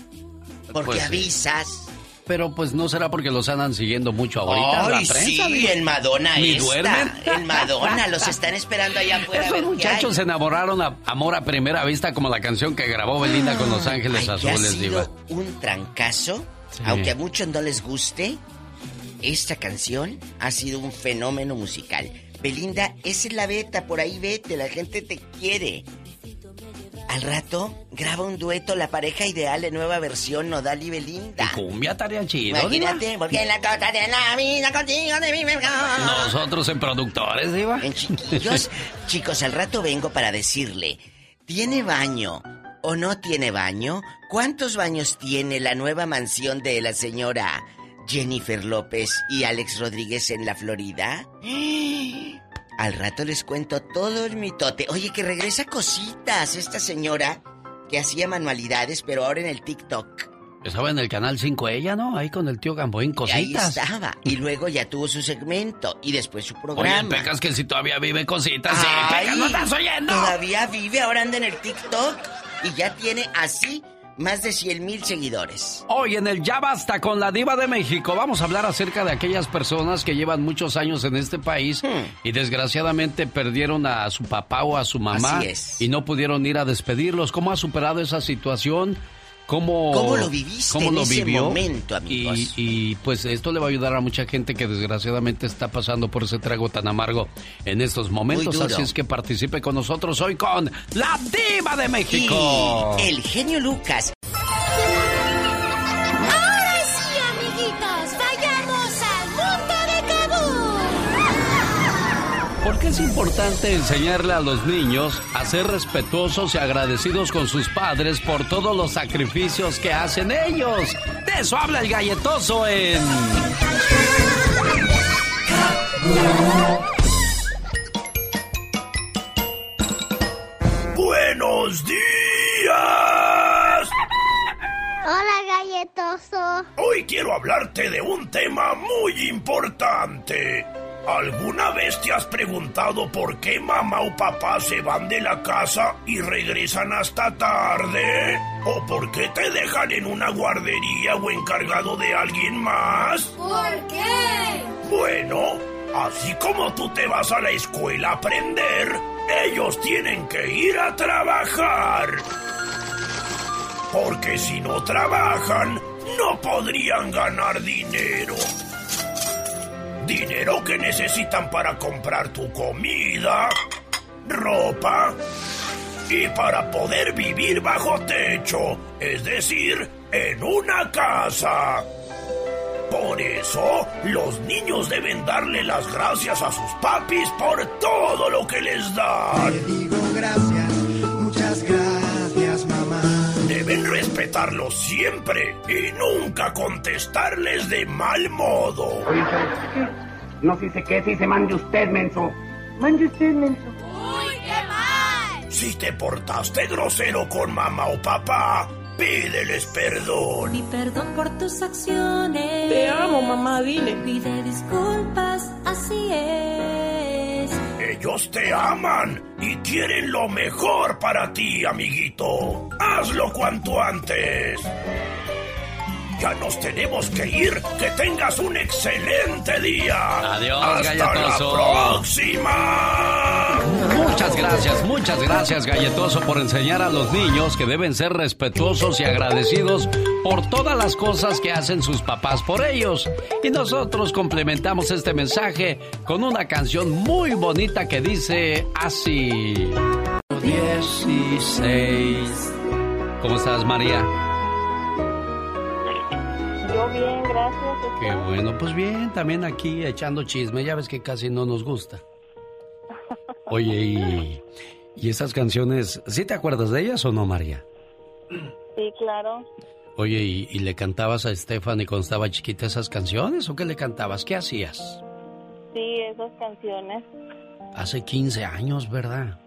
Porque pues avisas. Pero pues no será porque los andan siguiendo mucho ahorita la prensa. Sí, en Madonna Ni duermen. En Madonna, los están esperando allá afuera. Esos muchachos se enamoraron a amor a primera vista como la canción que grabó Belinda con Los Ángeles Azules, ha sido un trancazo, aunque a muchos no les guste. esta canción ha sido un fenómeno musical. Belinda, esa es la beta, por ahí vete, la gente te quiere. Al rato graba un dueto La pareja ideal de nueva versión Nodal y Belinda. Cumbia tarea chido. Imagínate, porque en la cosa de la vida contigo de mi Nosotros en productores, Diva. En chiquillos. <laughs> Chicos, al rato vengo para decirle, ¿tiene baño o no tiene baño? ¿Cuántos baños tiene la nueva mansión de la señora Jennifer López y Alex Rodríguez en la Florida? Al rato les cuento todo el mitote. Oye, que regresa cositas esta señora que hacía manualidades, pero ahora en el TikTok. Estaba en el canal 5 ella, ¿no? Ahí con el tío Gamboín, cositas. ahí estaba. Y luego ya tuvo su segmento y después su programa. Oye, Pecas que si todavía vive cositas. sí, Pecas, ¿no estás oyendo? Todavía vive, ahora anda en el TikTok y ya tiene así más de 100 mil seguidores. Hoy en el Ya Basta con la Diva de México vamos a hablar acerca de aquellas personas que llevan muchos años en este país Hmm. y desgraciadamente perdieron a su papá o a su mamá Así es. y no pudieron ir a despedirlos. ¿Cómo ha superado esa situación? ¿Cómo, ¿Cómo lo viviste cómo en lo ese vivió? momento, amigos? Y, y, pues esto le va a ayudar a mucha gente que desgraciadamente está pasando por ese trago tan amargo en estos momentos. Así es que participe con nosotros hoy con la Diva de México. Y el genio Lucas. ¿Por qué es importante enseñarle a los niños a ser respetuosos y agradecidos con sus padres por todos los sacrificios que hacen ellos? De eso habla el galletoso en... ¡Buenos días! Hola, galletoso. Hoy quiero hablarte de un tema muy importante. ¿Alguna vez te has preguntado por qué mamá o papá se van de la casa y regresan hasta tarde? ¿O por qué te dejan en una guardería o encargado de alguien más? ¿Por qué? Bueno, así como tú te vas a la escuela a aprender, ellos tienen que ir a trabajar. Porque si no trabajan, no podrían ganar dinero. Dinero que necesitan para comprar tu comida, ropa y para poder vivir bajo techo, es decir, en una casa. Por eso, los niños deben darle las gracias a sus papis por todo lo que les dan. digo gracias, muchas gracias, respetarlos siempre y nunca contestarles de mal modo. No si se qué, si se mande usted, menso. Mande usted, menso. ¡Uy, qué mal! Si te portaste grosero con mamá o papá, pídeles perdón. Mi perdón por tus acciones. Te amo, mamá, dile. Pide disculpas, así es. Ellos te aman y quieren lo mejor para ti, amiguito. Hazlo cuanto antes. Ya nos tenemos que ir. Que tengas un excelente día. Adiós, Hasta galletoso. la próxima. Muchas gracias, muchas gracias, Galletoso, por enseñar a los niños que deben ser respetuosos y agradecidos por todas las cosas que hacen sus papás por ellos. Y nosotros complementamos este mensaje con una canción muy bonita que dice así. 16. ¿Cómo estás, María? Yo bien, gracias. Qué bueno, pues bien, también aquí echando chisme, ya ves que casi no nos gusta. Oye, y, y esas canciones, ¿sí te acuerdas de ellas o no, María? Sí, claro. Oye, ¿y, y le cantabas a Stephanie cuando estaba chiquita esas canciones o qué le cantabas? ¿Qué hacías? Sí, esas canciones. Hace 15 años, ¿verdad?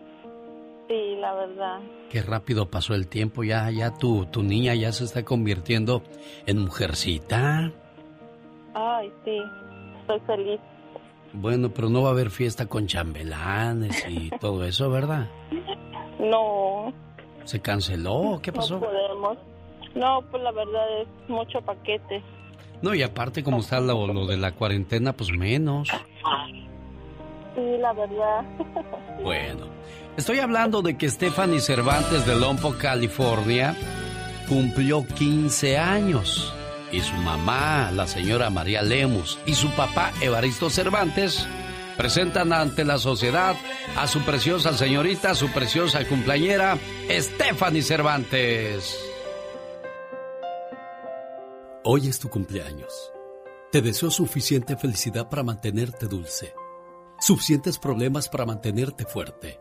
Sí, la verdad. Qué rápido pasó el tiempo, ya, ya tu, tu niña ya se está convirtiendo en mujercita. Ay, sí. Estoy feliz. Bueno, pero no va a haber fiesta con chambelanes y <laughs> todo eso, ¿verdad? No, ¿Se canceló? ¿Qué pasó? no podemos. No, pues la verdad es mucho paquete. No, y aparte como está lo, lo de la cuarentena, pues menos. Sí, la verdad. <laughs> Bueno, estoy hablando de que Stephanie Cervantes de Lompoc, California, cumplió 15 años. y su mamá, la señora María Lemus, y su papá Evaristo Cervantes, presentan ante la sociedad a su preciosa señorita, su preciosa cumpleañera, Stephanie Cervantes. Hoy es tu cumpleaños. Te deseo suficiente felicidad para mantenerte dulce, suficientes problemas para mantenerte fuerte,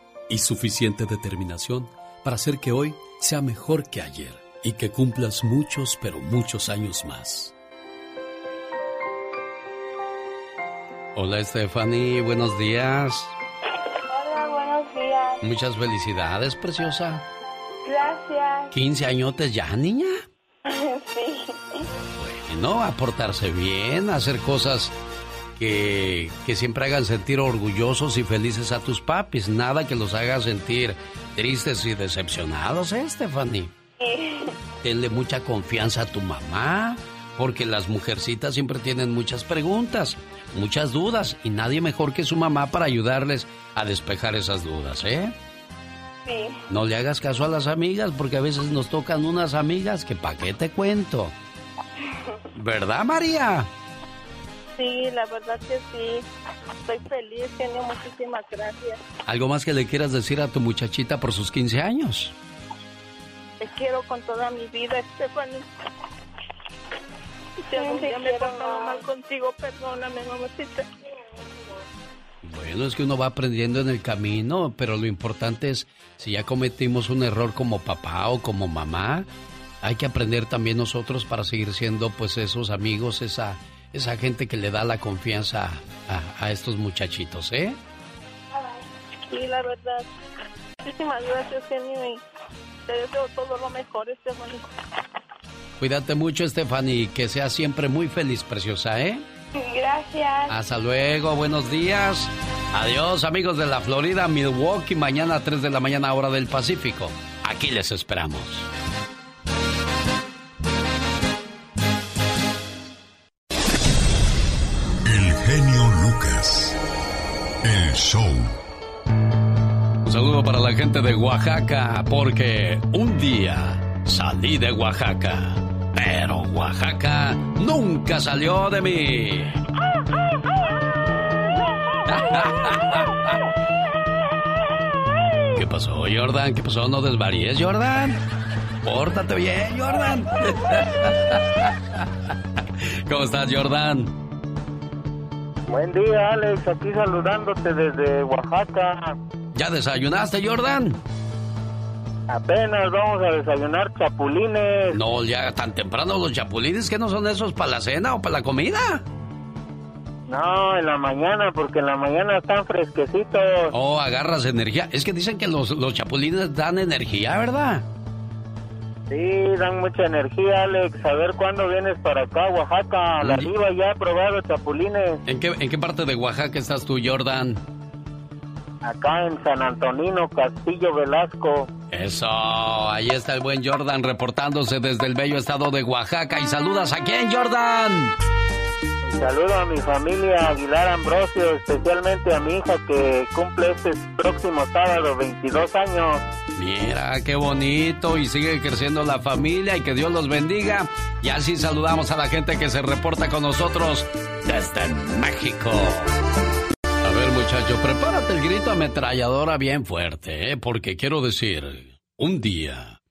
y suficiente determinación para hacer que hoy sea mejor que ayer y que cumplas muchos, pero muchos años más. Hola Stephanie, buenos días. Hola, buenos días. Muchas felicidades, preciosa. Gracias. 15 añotes ya, niña. <laughs> sí. Bueno, a portarse bien, a hacer cosas que, que siempre hagan sentir orgullosos y felices a tus papis. Nada que los haga sentir tristes y decepcionados, ¿eh, Stephanie? Sí. <laughs> Tenle mucha confianza a tu mamá, porque las mujercitas siempre tienen muchas preguntas muchas dudas y nadie mejor que su mamá para ayudarles a despejar esas dudas, ¿eh? Sí. No le hagas caso a las amigas porque a veces nos tocan unas amigas que pa' qué te cuento. <laughs> ¿Verdad, María? Sí, la verdad que sí. Estoy feliz, genio. Muchísimas gracias. ¿Algo más que le quieras decir a tu muchachita por sus 15 años? Te quiero con toda mi vida, Stephanie. Si algún día me he portado mal contigo, perdóname, mamacita. Bueno, es que uno va aprendiendo en el camino, pero lo importante es, si ya cometimos un error como papá o como mamá, hay que aprender también nosotros para seguir siendo pues esos amigos, esa, esa gente que le da la confianza a, a estos muchachitos, ¿eh? Sí, la verdad. Muchísimas gracias, genio, y te deseo todo lo mejor, Stephanie. Cuídate mucho, Stephanie, que seas siempre muy feliz, preciosa, ¿eh? Gracias. Hasta luego, buenos días. Adiós, amigos de la Florida, Milwaukee, mañana a 3 de la mañana, hora del Pacífico. Aquí les esperamos. Un saludo para la gente de Oaxaca, porque un día salí de Oaxaca, pero Oaxaca nunca salió de mí. <laughs> ¿Qué pasó, Jordan? ¿Qué pasó? No desvaríes, Jordan. Pórtate bien, Jordan. <laughs> ¿Cómo estás, Jordan? Buen día, Alex. Aquí saludándote desde Oaxaca. ¿Ya desayunaste, Jordan? Apenas vamos a desayunar chapulines. No, ya tan temprano los chapulines que no son esos para la cena o para la comida. No, en la mañana, porque en la mañana están fresquecitos. Oh, agarras energía. Es que dicen que los, los chapulines dan energía, ¿verdad? Sí, dan mucha energía, Alex. A ver cuándo vienes para acá, Oaxaca. La arriba ya he probado chapulines. ¿En qué, ¿En qué parte de Oaxaca estás tú, Jordan? Acá en San Antonino, Castillo Velasco. Eso, ahí está el buen Jordan reportándose desde el bello estado de Oaxaca. ¿Y saludas a quién, Jordan? Saludo a mi familia Aguilar Ambrosio, especialmente a mi hija que cumple este próximo sábado 22 años. Mira, qué bonito y sigue creciendo la familia y que Dios los bendiga. Y así saludamos a la gente que se reporta con nosotros desde México. A ver, muchacho, prepárate el grito ametralladora bien fuerte, ¿eh? porque quiero decir, un día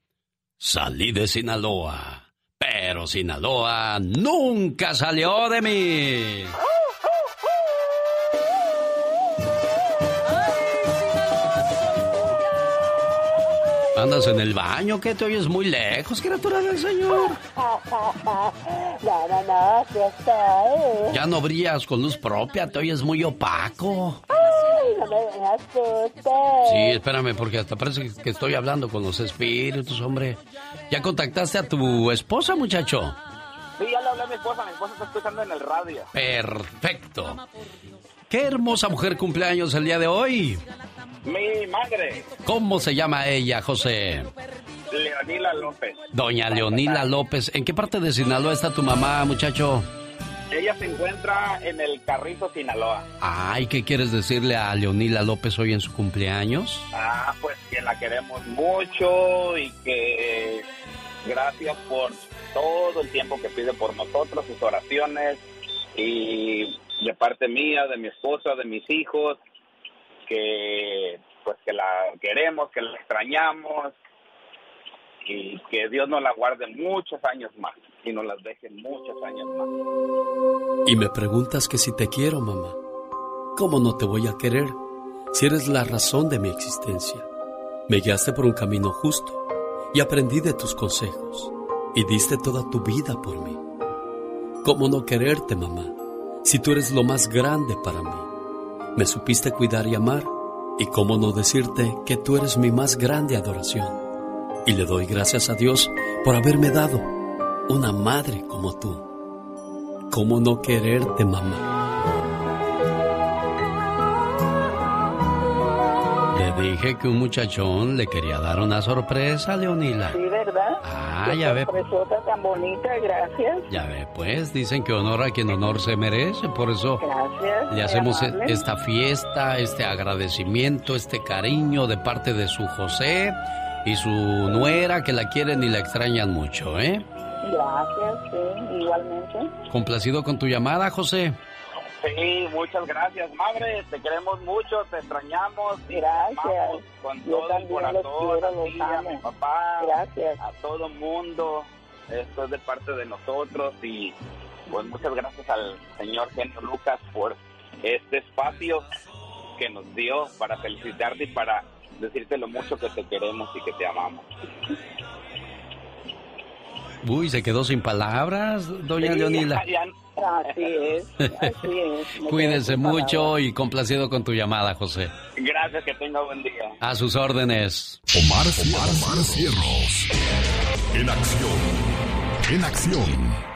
salí de Sinaloa, pero Sinaloa nunca salió de mí. ¿Andas en el baño? ¿Qué te oyes muy lejos, criatura del Señor? No, no, no, sí estoy. Ya no brillas con luz propia, te oyes muy opaco. Ay, no me asustes. Sí, espérame, porque hasta parece que estoy hablando con los espíritus, hombre. ¿Ya contactaste a tu esposa, muchacho? Sí, ya le hablé a mi esposa, mi esposa está escuchando en el radio. Perfecto. ¿Qué hermosa mujer cumpleaños el día de hoy? Mi madre. ¿Cómo se llama ella, José? Leonila López. Doña Leonila López. ¿En qué parte de Sinaloa está tu mamá, muchacho? Ella se encuentra en el Carrizo, Sinaloa. Ay, ¿qué quieres decirle a Leonila López hoy en su cumpleaños? Ah, pues que la queremos mucho y que gracias por todo el tiempo que pide por nosotros, sus oraciones y de parte mía, de mi esposa, de mis hijos, que pues que la queremos, que la extrañamos y que Dios nos la guarde muchos años más y nos las deje muchos años más. Y me preguntas que si te quiero, mamá. ¿Cómo no te voy a querer si eres la razón de mi existencia? Me guiaste por un camino justo y aprendí de tus consejos y diste toda tu vida por mí. ¿Cómo no quererte, mamá, si tú eres lo más grande para mí? Me supiste cuidar y amar y cómo no decirte que tú eres mi más grande adoración. Y le doy gracias a Dios por haberme dado una madre como tú. ¿Cómo no quererte, mamá? Dije que un muchachón le quería dar una sorpresa a Leonila. Sí, ¿verdad? Ah, ya ve. Sorpresota tan bonita, gracias. Ya ve, pues dicen que honor a quien honor se merece, por eso Gracias. le hacemos e- amable. esta fiesta, este agradecimiento, este cariño de parte de su José y su nuera que la quieren y la extrañan mucho, ¿eh? Gracias, sí, igualmente. Complacido con tu llamada, José. Sí, muchas gracias, madre. Te queremos mucho, te extrañamos. Gracias. Con Yo todo el corazón, quiero, a ti, a mi papá, Gracias. a todo mundo. Esto es de parte de nosotros y pues muchas gracias al señor Genio Lucas por este espacio que nos dio para felicitarte y para decirte lo mucho que te queremos y que te amamos. Uy, se quedó sin palabras, doña Sí, Leonila. ya- Así es, así es. Me Cuídense mucho y complacido con tu llamada, José. Gracias, que tenga buen día. A sus órdenes. Omar, Omar Cierros. En acción. En acción.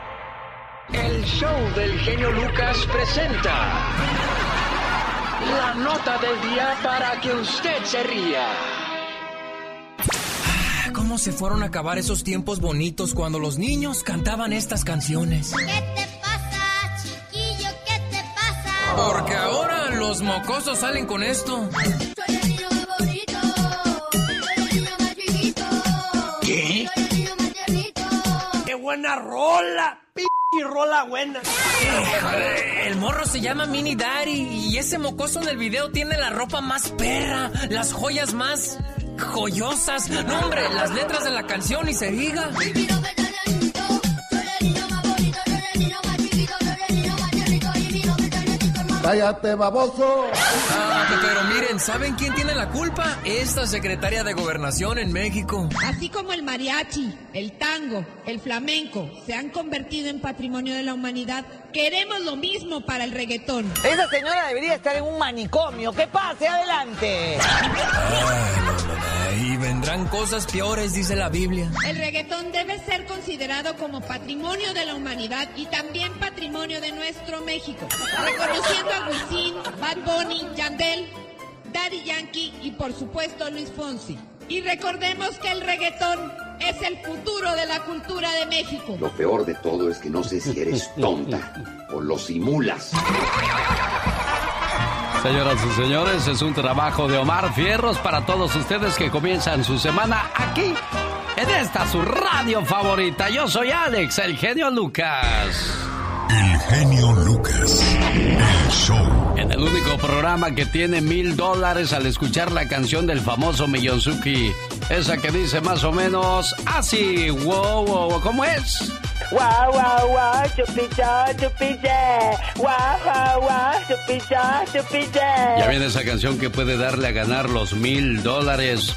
El show del genio Lucas presenta la nota del día para que usted se ría. ¿Cómo se fueron a acabar esos tiempos bonitos cuando los niños cantaban estas canciones? ¿Qué te Porque ahora los mocosos salen con esto. Soy el niño más bonito. Soy el niño más chiquito. ¿Qué? Soy el niño más tiernito. ¡Qué buena rola! ¡P rola buena! El morro se llama Mini Daddy y ese mocoso en el video tiene la ropa más perra, las joyas más joyosas. No, hombre, las letras de la canción y se diga. Cállate, baboso. Ah, pero miren, ¿saben quién tiene la culpa? Esta secretaria de gobernación en México. Así como el mariachi, el tango, el flamenco se han convertido en patrimonio de la humanidad, queremos lo mismo para el reggaetón. Esa señora debería estar en un manicomio. ¡Que pase adelante! Y vendrán cosas peores, dice la Biblia. El reggaetón debe ser considerado como patrimonio de la humanidad y también patrimonio de nuestro México, reconociendo a Wisin, Bad Bunny, Yandel, Daddy Yankee y por supuesto Luis Fonsi. Y recordemos que el reggaetón es el futuro de la cultura de México. Lo peor de todo es que no sé si eres tonta o lo simulas. Señoras y señores, es un trabajo de Omar Fierros para todos ustedes que comienzan su semana aquí, en esta su radio favorita. Yo soy Alex, el genio Lucas. El genio Lucas. Show. En el único programa que tiene mil dólares al escuchar la canción del famoso Millonzuki. Esa que dice más o menos así. Wow, wow, wow. ¿Cómo es? Guau, guau, guau, chupicha, chupiche. Guau, guau, guau, chupicha, chupiche. Ya viene esa canción que puede darle a ganar los mil dólares.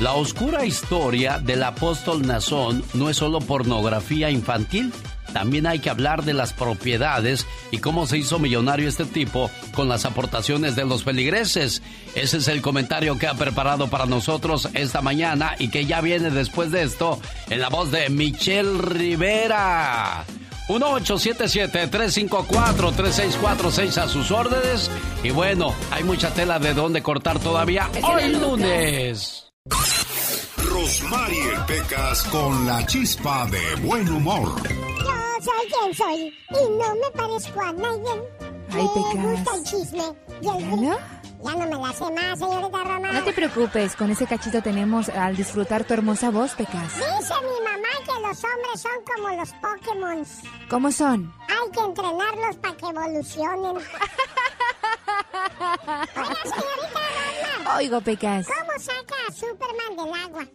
La oscura historia del apóstol Nazón no es solo pornografía infantil. También hay que hablar de las propiedades y cómo se hizo millonario este tipo con las aportaciones de los feligreses. Ese es el comentario que ha preparado para nosotros esta mañana y que ya viene después de esto en la voz de Michelle Rivera. 1877-354-3646 a sus órdenes. Y bueno, hay mucha tela de dónde cortar todavía hoy lunes. Rosmarie Pecas con la chispa de buen humor. Yo soy quien soy y no me parezco a nadie. Ay, me Pecas. gusta el chisme y el ¿Ya no? Ya no me la sé más, señorita Roma. No te preocupes, con ese cachito tenemos al disfrutar tu hermosa voz, Pecas. Dice mi mamá que los hombres son como los Pokémon. ¿Cómo son? Hay que entrenarlos para que evolucionen. <laughs> Oiga, señorita Roma. Oigo, Pecas. ¿Cómo saca a Superman del agua?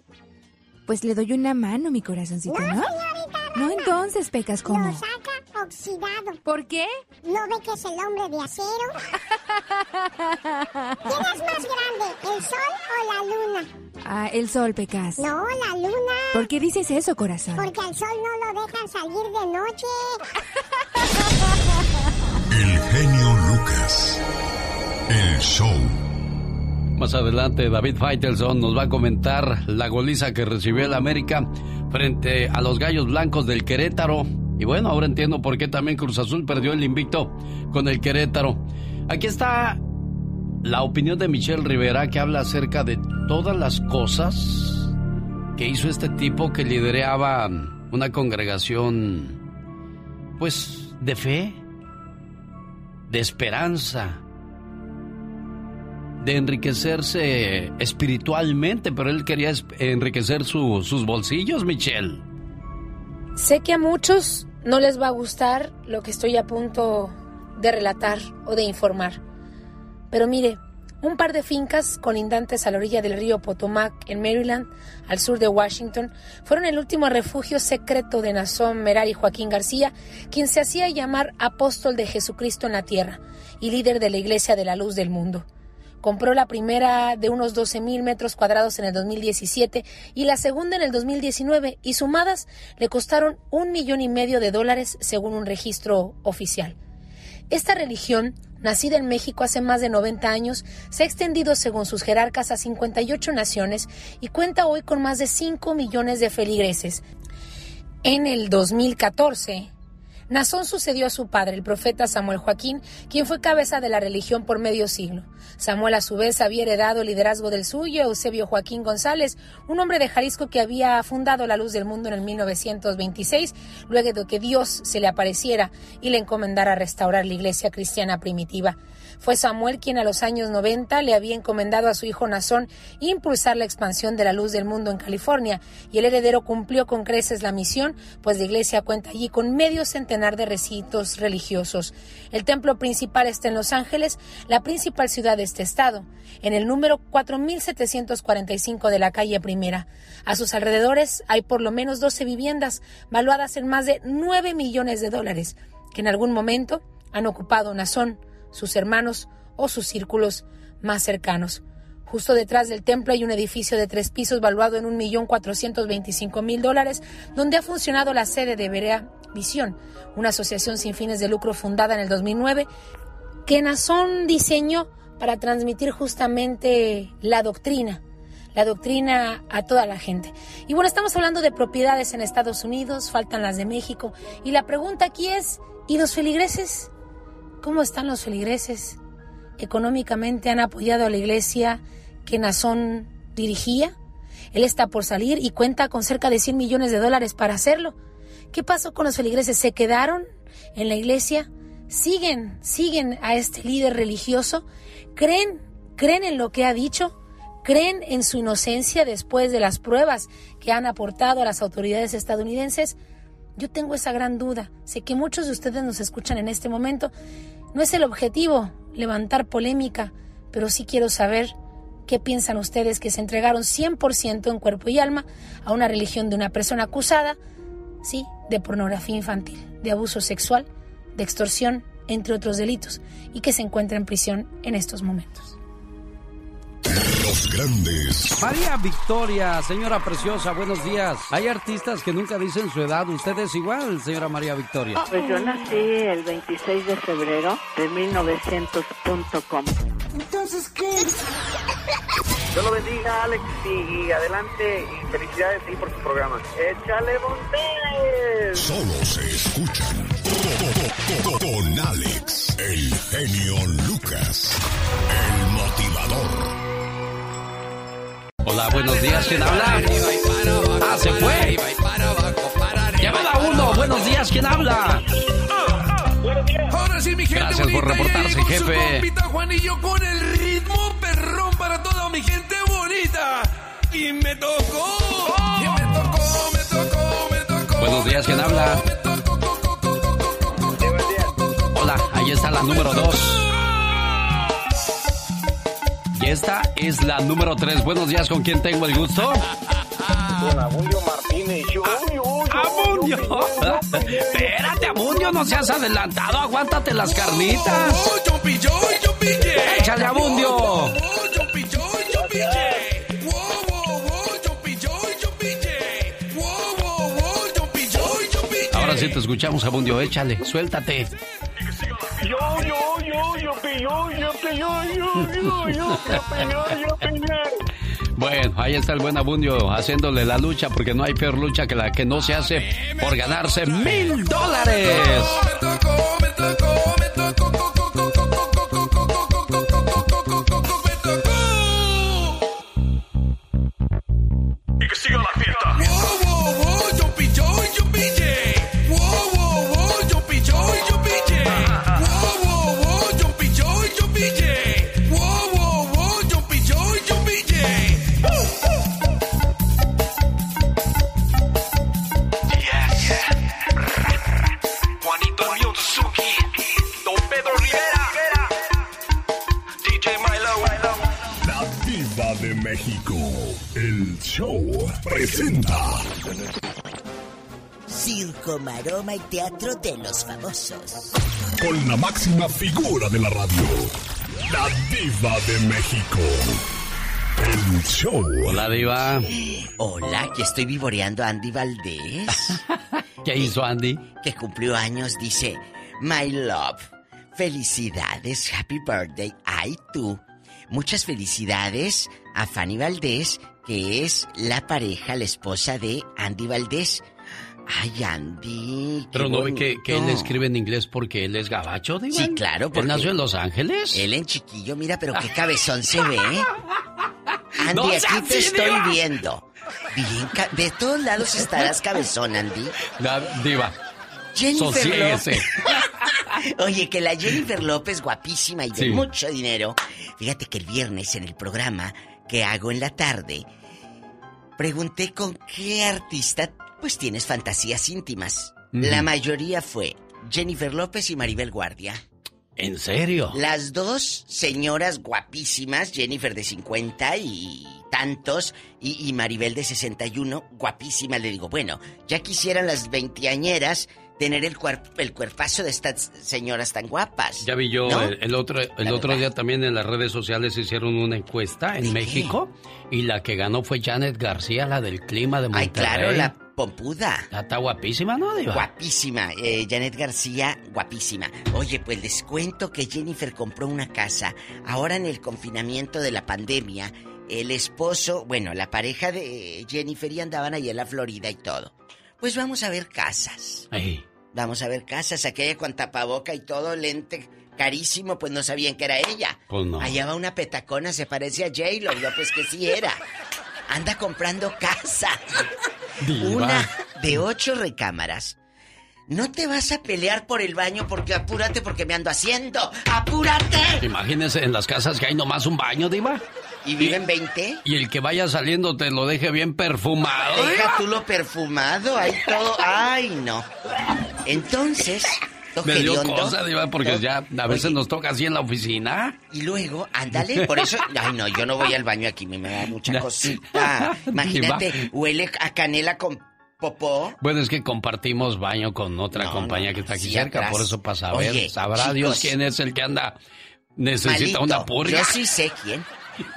Pues le doy una mano, mi corazoncito, No, ¿no? señorita No, entonces, Pecas, ¿cómo? Lo saca oxidado. ¿Por qué? ¿No ve que es el hombre de acero? <laughs> ¿Quién es más grande, el sol o la luna? Ah, el sol, Pecas. No, la luna. ¿Por qué dices eso, corazón? Porque al sol no lo dejan salir de noche. El genio Lucas. Más adelante, David Faitelson nos va a comentar la goliza que recibió el América frente a los Gallos Blancos del Querétaro. Y bueno, ahora entiendo por qué también Cruz Azul perdió el invicto con el Querétaro. Aquí está la opinión de Michelle Rivera que habla acerca de todas las cosas que hizo este tipo que lideraba una congregación, pues, de fe, de esperanza, de enriquecerse espiritualmente, pero él quería enriquecer su- sus bolsillos, Michelle. Sé que a muchos no les va a gustar lo que estoy a punto de relatar o de informar. Pero mire, un par de fincas colindantes a la orilla del río Potomac, en Maryland, al sur de Washington, fueron el último refugio secreto de Nazón Merari Joaquín García, quien se hacía llamar apóstol de Jesucristo en la tierra y líder de la Iglesia de la Luz del Mundo. Compró la primera de unos 12 mil metros cuadrados en el 2017 y la segunda en el 2019 y sumadas le costaron un millón y medio de dólares según un registro oficial. Esta religión, nacida en México hace más de 90 años, se ha extendido según sus jerarcas a 58 naciones y cuenta hoy con más de 5 millones de feligreses. En el 2014, Nazón sucedió a su padre, el profeta Samuel Joaquín, quien fue cabeza de la religión por medio siglo. Samuel a su vez había heredado el liderazgo del suyo, Eusebio Joaquín González, un hombre de Jalisco que había fundado la luz del mundo en el 1926, luego de que Dios se le apareciera y le encomendara restaurar la iglesia cristiana primitiva. Fue Samuel quien a los años 90 le había encomendado a su hijo Nazón impulsar la expansión de la luz del mundo en California, y el heredero cumplió con creces la misión, pues la iglesia cuenta allí con medio centenar de recintos religiosos. El templo principal está en Los Ángeles, la principal ciudad de este estado, en el número 4745 de la calle Primera. A sus alrededores hay por lo menos 12 viviendas, valuadas en más de 9 millones de dólares, que en algún momento han ocupado Nazón, sus hermanos o sus círculos más cercanos. Justo detrás del templo hay un edificio de tres pisos valuado en 1.425.000 dólares, donde ha funcionado la sede de Berea Visión, una asociación sin fines de lucro fundada en el 2009, que Nazón diseñó para transmitir justamente la doctrina, la doctrina a toda la gente. Y bueno, estamos hablando de propiedades en Estados Unidos, faltan las de México, y la pregunta aquí es, ¿y los feligreses? ¿Cómo están los feligreses? ¿Económicamente han apoyado a la iglesia que Nazón dirigía? Él está por salir y cuenta con cerca de 100 millones de dólares para hacerlo. ¿Qué pasó con los feligreses? ¿Se quedaron en la iglesia? ¿Siguen, siguen a este líder religioso? ¿Creen, creen en lo que ha dicho? ¿Creen en su inocencia después de las pruebas que han aportado a las autoridades estadounidenses? Yo tengo esa gran duda. Sé que muchos de ustedes nos escuchan en este momento. No es el objetivo levantar polémica, pero sí quiero saber qué piensan ustedes que se entregaron 100% en cuerpo y alma a una religión de una persona acusada, sí, de pornografía infantil, de abuso sexual, de extorsión, entre otros delitos, y que se encuentra en prisión en estos momentos. Los grandes. María Victoria, señora preciosa, buenos días. Hay artistas que nunca dicen su edad. Usted es igual, señora María Victoria. Pues yo nací el 26 de febrero de 1900.com. Entonces, ¿qué? Dios lo bendiga, Alex, y, y adelante, y felicidades ahí por tu programa. ¡Échale montes! Solo se escuchan con Alex, el genio Lucas, el motivador. Hola, buenos días, ¿quién habla? Ah, se fue. Llamada uno, buenos días, ¿quién habla? Ahora sí, mi gente Gracias por bonita, ya reportarse, su jefe. compita Juanillo con el ritmo perrón para toda mi gente bonita. Y me tocó, y me tocó, me tocó, me tocó. Buenos días, ¿quién habla? Hola, ahí está la número dos. Y esta es la número tres. Buenos días, ¿con quién tengo el gusto? Con Abundio Martínez. Yo, yo, yo, ¡Abundio! Espérate, Abundio, no seas adelantado. Aguántate las carnitas. ¡Échale, Abundio! Ahora sí te escuchamos, Abundio. Échale, suéltate. Bueno, ahí está el buen Abundio haciéndole la lucha porque no hay peor lucha que la que no se hace por ganarse mil dólares. Maroma y teatro de los famosos. Con la máxima figura de la radio, la Diva de México, el show. Hola, Diva. Hola, que estoy vivoreando a Andy Valdés. <laughs> ¿Qué hizo Andy? Que cumplió años, dice, My love, felicidades, happy birthday, ay tú. Muchas felicidades a Fanny Valdés, que es la pareja, la esposa de Andy Valdés. Ay, Andy. Pero no ve que, que él escribe en inglés porque él es gabacho, Diva. Sí, claro, ¿Él porque- nació en Los Ángeles? Él en chiquillo, mira, pero qué cabezón se ve. <laughs> Andy, No aquí te estoy viendo. Bien, de todos lados estarás cabezón, Andy. La- diva. Jennifer. López. <laughs> Oye, que la Jennifer López, guapísima y de Sí. mucho dinero. Fíjate que el viernes en el programa que hago en la tarde, pregunté con qué artista pues tienes fantasías íntimas. La mayoría fue Jennifer López y Maribel Guardia. ¿En serio? Las dos señoras guapísimas, Jennifer de 50 y tantos, y, y Maribel de 61, guapísima. Le digo, bueno, ya quisieran las veinteañeras tener el, cuerp- el cuerpazo de estas señoras tan guapas. Ya vi yo ¿No? el, el otro, el otro día también en las redes sociales hicieron una encuesta en México y la que ganó fue Janet García, la del clima de Monterrey. Ay, claro, la pompuda. La está guapísima, ¿no, Diva? Guapísima, eh, Janet García, guapísima. Oye, pues les cuento que Jennifer compró una casa. Ahora en el confinamiento de la pandemia, el esposo, bueno, la pareja de Jennifer y andaban ahí en la Florida y todo. Pues vamos a ver casas. Vamos a ver casas, aquella con tapaboca y todo, lente carísimo, pues no sabían que era ella. Pues no. Allá va una petacona, se parece a J-Lo, yo pues que sí era. Anda comprando casa. Diva. Una de ocho recámaras. No te vas a pelear por el baño porque apúrate porque me ando haciendo. ¡Apúrate! Imagínese en las casas que hay nomás un baño, Diva. ¿Y viven 20? Y el que vaya saliendo te lo deje bien perfumado. Deja tú lo perfumado, ahí todo. ¡Ay, no! Entonces, Me dio hediondo. cosa, Diva, porque ya a veces nos toca así en la oficina. Y luego, ándale, por eso. <laughs> Ay, no, yo no voy al baño aquí, me da mucha cosita. <laughs> Imagínate, Diva. huele a canela con popó. Bueno, es que compartimos baño con otra No, compañía no, que está aquí sí, cerca, atrás. por eso pasa a Oye, ver. Sabrá chicos. Dios quién es el que anda. Necesita Malito. una purga. Yo sí sé quién.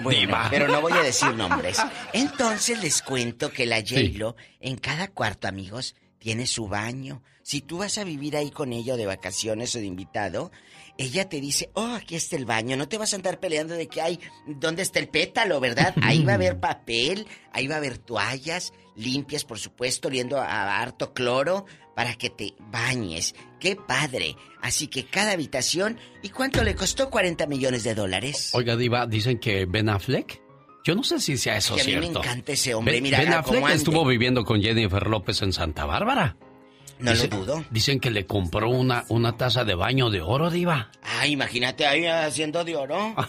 Bueno, Diva. pero no voy a decir <laughs> nombres. Entonces les cuento que la J-Lo, en cada cuarto, amigos, tiene su baño. Si tú vas a vivir ahí con ella o de vacaciones o de invitado, ella te dice, oh, aquí está el baño, no te vas a andar peleando de que hay, ¿dónde está el pétalo, verdad? Ahí va a haber <laughs> papel, ahí va a haber toallas, limpias, por supuesto, oliendo a harto cloro, para que te bañes. ¡Qué padre! Así que cada habitación, ¿y cuánto le costó 40 millones de dólares? Oiga, Diva, dicen que Ben Affleck. Yo no sé si sea eso Que a mí me cierto. encanta ese hombre, Ben, mira, Ben Affleck estuvo viviendo con Jennifer López en Santa Bárbara. No lo dudo. Dicen que le compró una, una taza de baño de oro, Diva. Ay, imagínate ahí haciendo de oro. <laughs>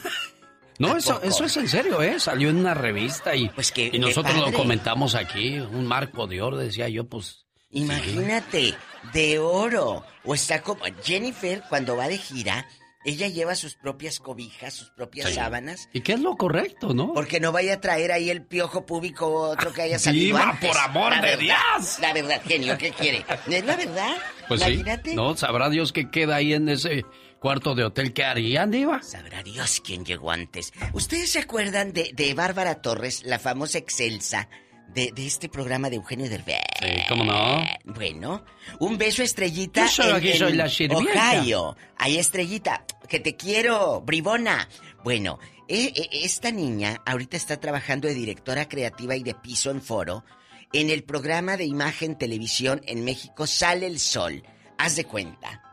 No, ¿A eso, poco? eso es en serio, ¿eh? Salió en una revista y, Pues que- y nosotros lo comentamos aquí. Un marco de oro, decía yo, pues. Imagínate, de oro. O está como Jennifer cuando va de gira, ella lleva sus propias cobijas, sus propias Sí. sábanas, ¿Y qué es lo correcto, no? porque no vaya a traer ahí el piojo púbico o otro que haya Sí, salido va, antes. por amor La de verdad, Dios. La verdad, genio, ¿qué quiere? Es la verdad. Pues sí. Imagínate. No, sabrá Dios qué queda ahí en ese cuarto de hotel. ¿Qué harían, Diva? Sabrá Dios quién llegó antes. ¿Ustedes se acuerdan de, de Bárbara Torres, la famosa excelsa de, de este programa de Eugenio Derbez? Sí, ¿cómo no? Bueno, un beso estrellita. Yo soy aquí, soy la sirvienta. Ohio. Ahí estrellita, que te quiero, bribona. Bueno, e- e- esta niña ahorita está trabajando de directora creativa y de piso en foro en el programa de imagen televisión en México Sale el Sol. Haz de cuenta.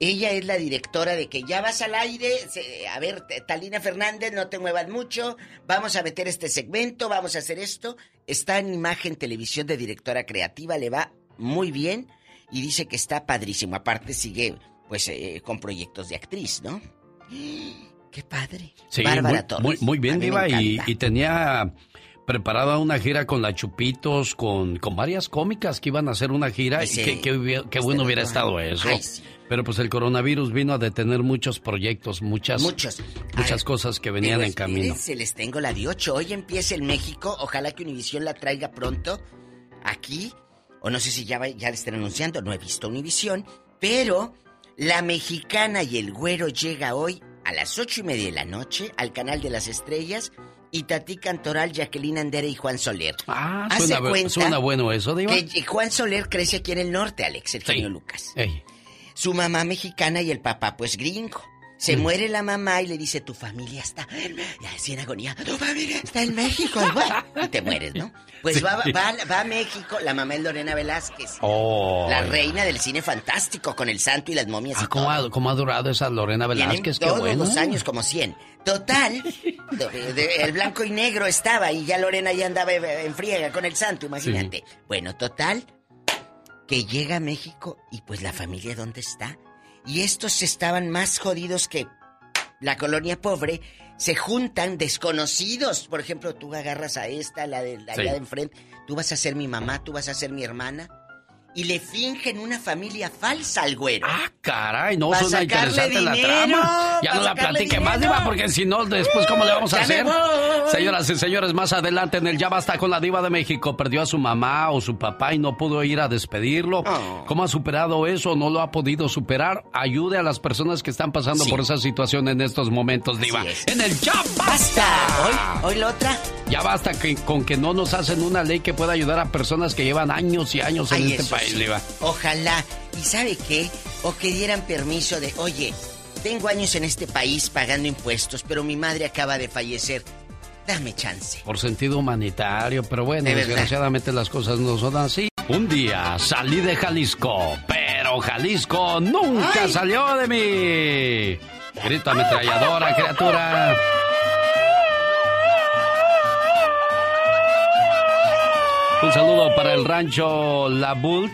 Ella es la directora de que ya vas al aire. se- a ver, Talina Fernández, no te muevas mucho. Vamos a meter este segmento, vamos a hacer esto. Está en imagen televisión de directora creativa, le va muy bien y dice que está padrísimo. Aparte sigue, pues, eh, con proyectos de actriz, ¿no? <gasps> ¡Qué padre! Sí, Bárbara muy, Torres. muy, bien, Diva. Y, y tenía preparada una gira con la Chupitos, con, con varias cómicas que iban a hacer una gira. Y qué, qué bueno hubiera estado eso. Ay, sí. Pero pues el coronavirus vino a detener muchos proyectos, muchas, Muchos. muchas Ay, cosas que venían en camino. Se les tengo la de 8. Hoy empieza en México. Ojalá que Univisión la traiga pronto. Aquí. O no sé si ya, va- ya le estén anunciando. No he visto Univisión. Pero la mexicana y el güero llega hoy a las ocho y media de la noche al canal de las estrellas. Y Tati Cantoral, Jacqueline Andere y Juan Soler. Ah, suena, suena bueno eso, Diva. Que Juan Soler crece aquí en el norte, Alex, el genio Lucas. Ey. Su mamá mexicana y el papá, pues gringo. Se Mm. muere la mamá y le dice, tu familia está en... Ya así en agonía, tu familia está en México. Y, bueno, y te mueres, ¿no? Pues Sí. va, va, va a México, la mamá es Lorena Velázquez. Oh. La reina del cine fantástico con el santo y las momias y Ah, ¿cómo, ha, cómo ha durado esa Lorena Velázquez? Qué todos bueno. los años como 100. Total, de- de- el blanco y negro estaba y ya Lorena ya andaba en friega con el santo, imagínate. Bueno, total, que llega a México y pues la familia ¿dónde está? Y estos estaban más jodidos que la colonia pobre. Se juntan desconocidos. Por ejemplo, tú agarras a esta, la de la Sí. allá de enfrente. Tú vas a ser mi mamá, tú vas a ser mi hermana. Y le fingen una familia falsa al güero. Ah, caray, no, suena interesante la dinero, trama. Ya no la platique más. Diva, porque si no, después, ¿cómo le vamos a Ya hacer? Señoras y señores, más adelante en el Ya Basta con la Diva de México, perdió a su mamá o su papá y no pudo ir a despedirlo. Oh. ¿Cómo ha superado eso? ¿No lo ha podido superar? Ayude a las personas que están pasando Sí. por esa situación en estos momentos, Diva. es. En el Ya Basta. ¡Basta! Hoy, hoy la otra. Ya basta que, con que no nos hacen una ley que pueda ayudar a personas que llevan años y años en Ay, este eso Ojalá. ¿Y sabe qué? O que dieran permiso de, oye, tengo años en este país pagando impuestos, pero mi madre acaba de fallecer. Dame chance. por sentido humanitario, pero bueno, De desgraciadamente las cosas no son así. Un día salí de Jalisco, pero Jalisco nunca ¡Ay! salió de mí. Grito ametralladora, criatura. Un saludo para el rancho La Bult,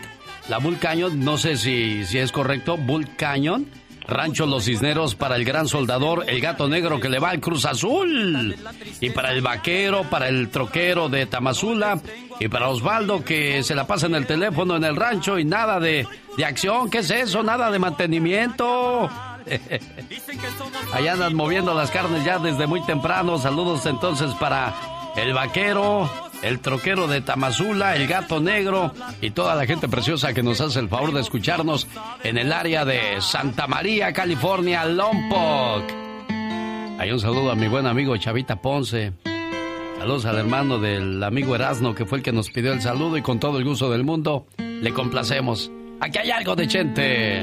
La Bull Canyon, no sé si, si es correcto, Bull Canyon. Rancho Los Cisneros para el gran soldador, el gato negro que le va al Cruz Azul. Y para el vaquero, para el troquero de Tamazula. Y para Osvaldo que se la pasa en el teléfono en el rancho y nada de, de acción. ¿Qué es eso? Nada de mantenimiento. <laughs> Allá andan moviendo las carnes ya desde muy temprano. Saludos entonces para el vaquero, el troquero de Tamazula, el gato negro y toda la gente preciosa que nos hace el favor de escucharnos en el área de Santa María, California, Lompoc. Hay un saludo a mi buen amigo Chavita Ponce. Saludos al hermano del amigo Erasno que fue el que nos pidió el saludo y con todo el gusto del mundo le complacemos. Aquí hay algo de gente.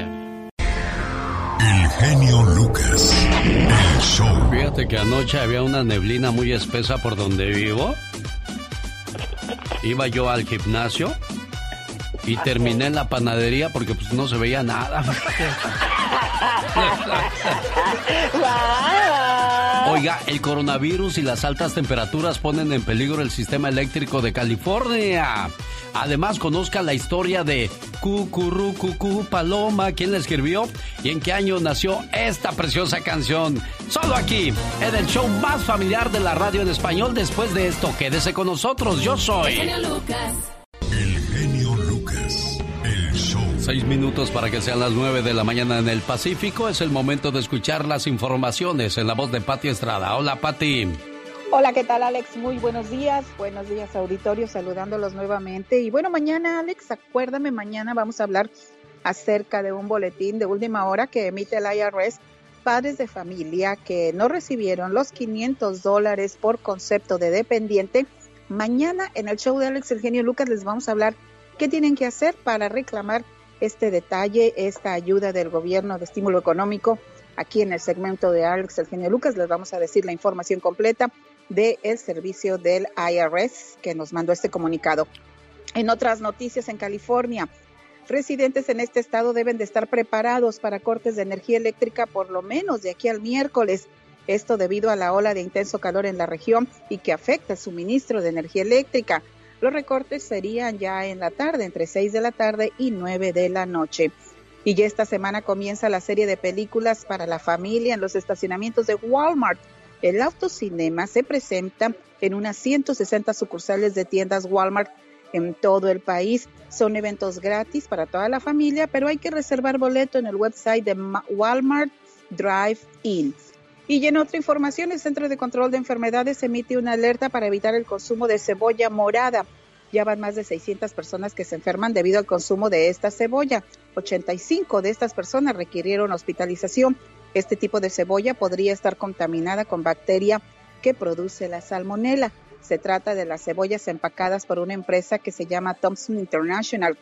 El genio Lucas. El show. Fíjate que anoche había una neblina muy espesa por donde vivo. Iba yo al gimnasio y terminé en la panadería porque pues no se veía nada. <laughs> <laughs> Oiga, el coronavirus y las altas temperaturas ponen en peligro el sistema eléctrico de California. Además, conozca la historia de Cucurú Paloma, quién la escribió y en qué año nació esta preciosa canción. Solo aquí, en el show más familiar de la radio en español. Después de esto, quédese con nosotros. Yo soy. El Seis minutos para que sean las nueve de la mañana en el Pacífico. Es el momento de escuchar las informaciones en la voz de Pati Estrada. Hola, Pati. Hola, ¿qué tal Alex? Muy buenos días, buenos días auditorio, saludándolos nuevamente. Y bueno, mañana Alex, acuérdame, mañana vamos a hablar acerca de un boletín de última hora que emite el IRS. Padres de familia que no recibieron los 500 dólares por concepto de dependiente. Mañana en el show de Alex El Genio Lucas les vamos a hablar qué tienen que hacer para reclamar este detalle, esta ayuda del gobierno de estímulo económico. Aquí en el segmento de Alex El Genio Lucas les vamos a decir la información completa del servicio del IRS que nos mandó este comunicado. En otras noticias en California, residentes en este estado deben de estar preparados para cortes de energía eléctrica por lo menos de aquí al miércoles. Esto debido a la ola de intenso calor en la región y que afecta el suministro de energía eléctrica. Los recortes serían ya en la tarde, entre 6 de la tarde y 9 de la noche. Y ya esta semana comienza la serie de películas para la familia en los estacionamientos de Walmart. El autocinema se presenta en unas 160 sucursales de tiendas Walmart en todo el país. Son eventos gratis para toda la familia, pero hay que reservar boleto en el website de Walmart Drive-In. Y en otra información, el Centro de Control de Enfermedades emite una alerta para evitar el consumo de cebolla morada. Ya van más de 600 personas que se enferman debido al consumo de esta cebolla. 85 de estas personas requirieron hospitalización. Este tipo de cebolla podría estar contaminada con bacteria que produce la salmonela. Se trata de las cebollas empacadas por una empresa que se llama Thompson International.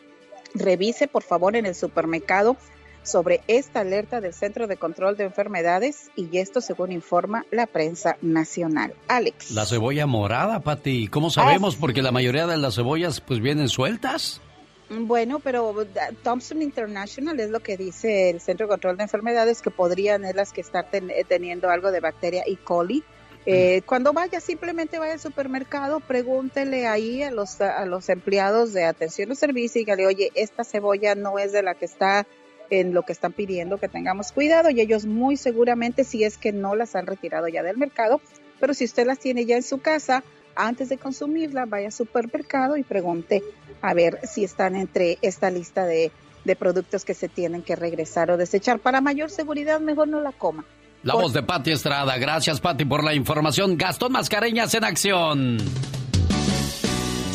Revise, por favor, en el supermercado sobre esta alerta del Centro de Control de Enfermedades y esto según informa la prensa nacional. Alex. La cebolla morada, Pati. ¿Cómo sabemos? Porque la mayoría de las cebollas pues vienen sueltas. Bueno, pero Thompson International es lo que dice el Centro de Control de Enfermedades que podrían ser las que están ten teniendo algo de bacteria E. coli. Eh, cuando vaya, simplemente vaya al supermercado, pregúntele ahí a los, a los empleados de atención o servicio y dígale, oye, esta cebolla no es de la que está en lo que están pidiendo que tengamos cuidado y ellos muy seguramente, si es que no las han retirado ya del mercado, pero si usted las tiene ya en su casa, antes de consumirla, vaya al supermercado y pregunte a ver si están entre esta lista de, de productos que se tienen que regresar o desechar. Para mayor seguridad, mejor no la coma. La voz de Pati Estrada. Gracias, Pati, por la información. Gastón Mascareñas en acción.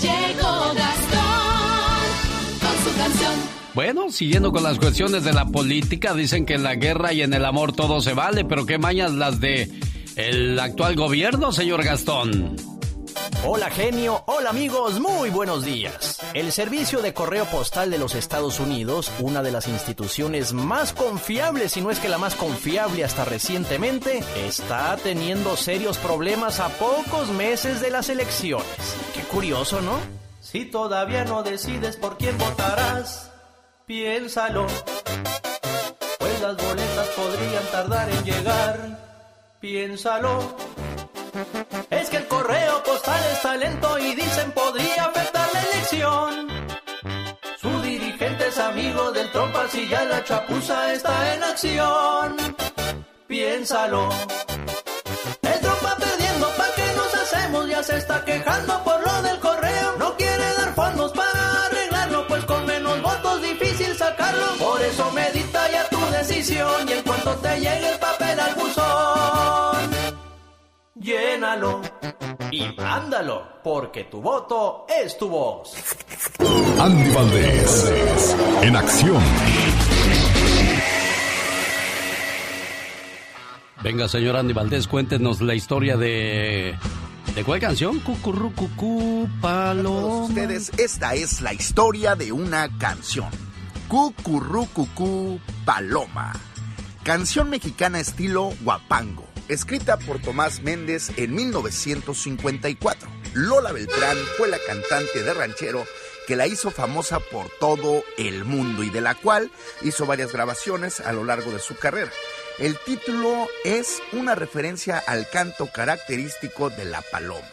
Llegó Gastón. Bueno, siguiendo con las cuestiones de la política, dicen que en la guerra y en el amor todo se vale, pero qué mañas las de el actual gobierno, señor Gastón. Hola genio, hola amigos, muy buenos días. El Servicio de Correo Postal de los Estados Unidos, una de las instituciones más confiables, si no es que la más confiable hasta recientemente, está teniendo serios problemas a pocos meses de las elecciones. Qué curioso, ¿no? Si todavía no decides por quién votarás, piénsalo. Pues las boletas podrían tardar en llegar, piénsalo. Es que el correo postal está lento y dicen podría afectar la elección. Su dirigente es amigo del trompas y ya la chapuza está en acción. Piénsalo. El trompa perdiendo, ¿pa' qué nos hacemos? Ya se está quejando por lo del correo. Sacarlo. Por eso medita ya tu decisión y en cuanto te llegue el papel al buzón llénalo y mándalo, porque tu voto es tu voz. Andy Valdés, en acción. Venga, señor Andy Valdés, cuéntenos la historia de... ¿De cuál canción? Cucurrucucú, palo. Ustedes, esta es la historia de una canción. Cucurrucucú Paloma. Canción mexicana estilo guapango, escrita por Tomás Méndez en 1954. Lola Beltrán fue la cantante de ranchero que la hizo famosa por todo el mundo y de la cual hizo varias grabaciones a lo largo de su carrera. El título es una referencia al canto característico de la paloma.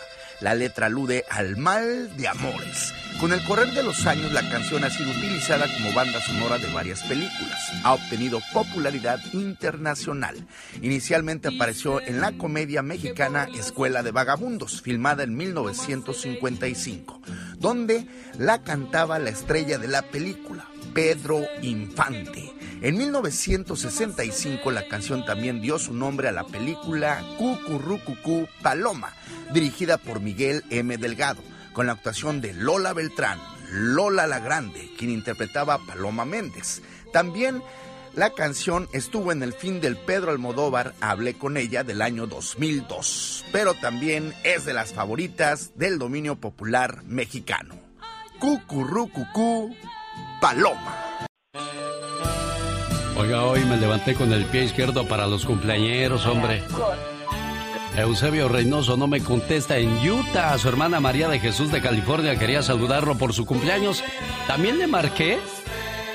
La letra alude al mal de amores. Con el correr de los años, la canción ha sido utilizada como banda sonora de varias películas. Ha obtenido popularidad internacional. Inicialmente apareció en la comedia mexicana Escuela de Vagabundos, filmada en 1955, donde la cantaba la estrella de la película, Pedro Infante. En 1965 la canción también dio su nombre a la película Cucurrucucú Paloma, dirigida por Miguel M. Delgado, con la actuación de Lola Beltrán, Lola la Grande, quien interpretaba a Paloma Méndez. También la canción estuvo en el fin del Pedro Almodóvar, hablé con ella del año 2002, pero también es de las favoritas del dominio popular mexicano. Cucurrucucú Paloma. Oiga, hoy me levanté con el pie izquierdo para los cumpleañeros, hombre. Eusebio Reynoso no me contesta en Utah. Su hermana María de Jesús de California quería saludarlo por su cumpleaños. También le marqué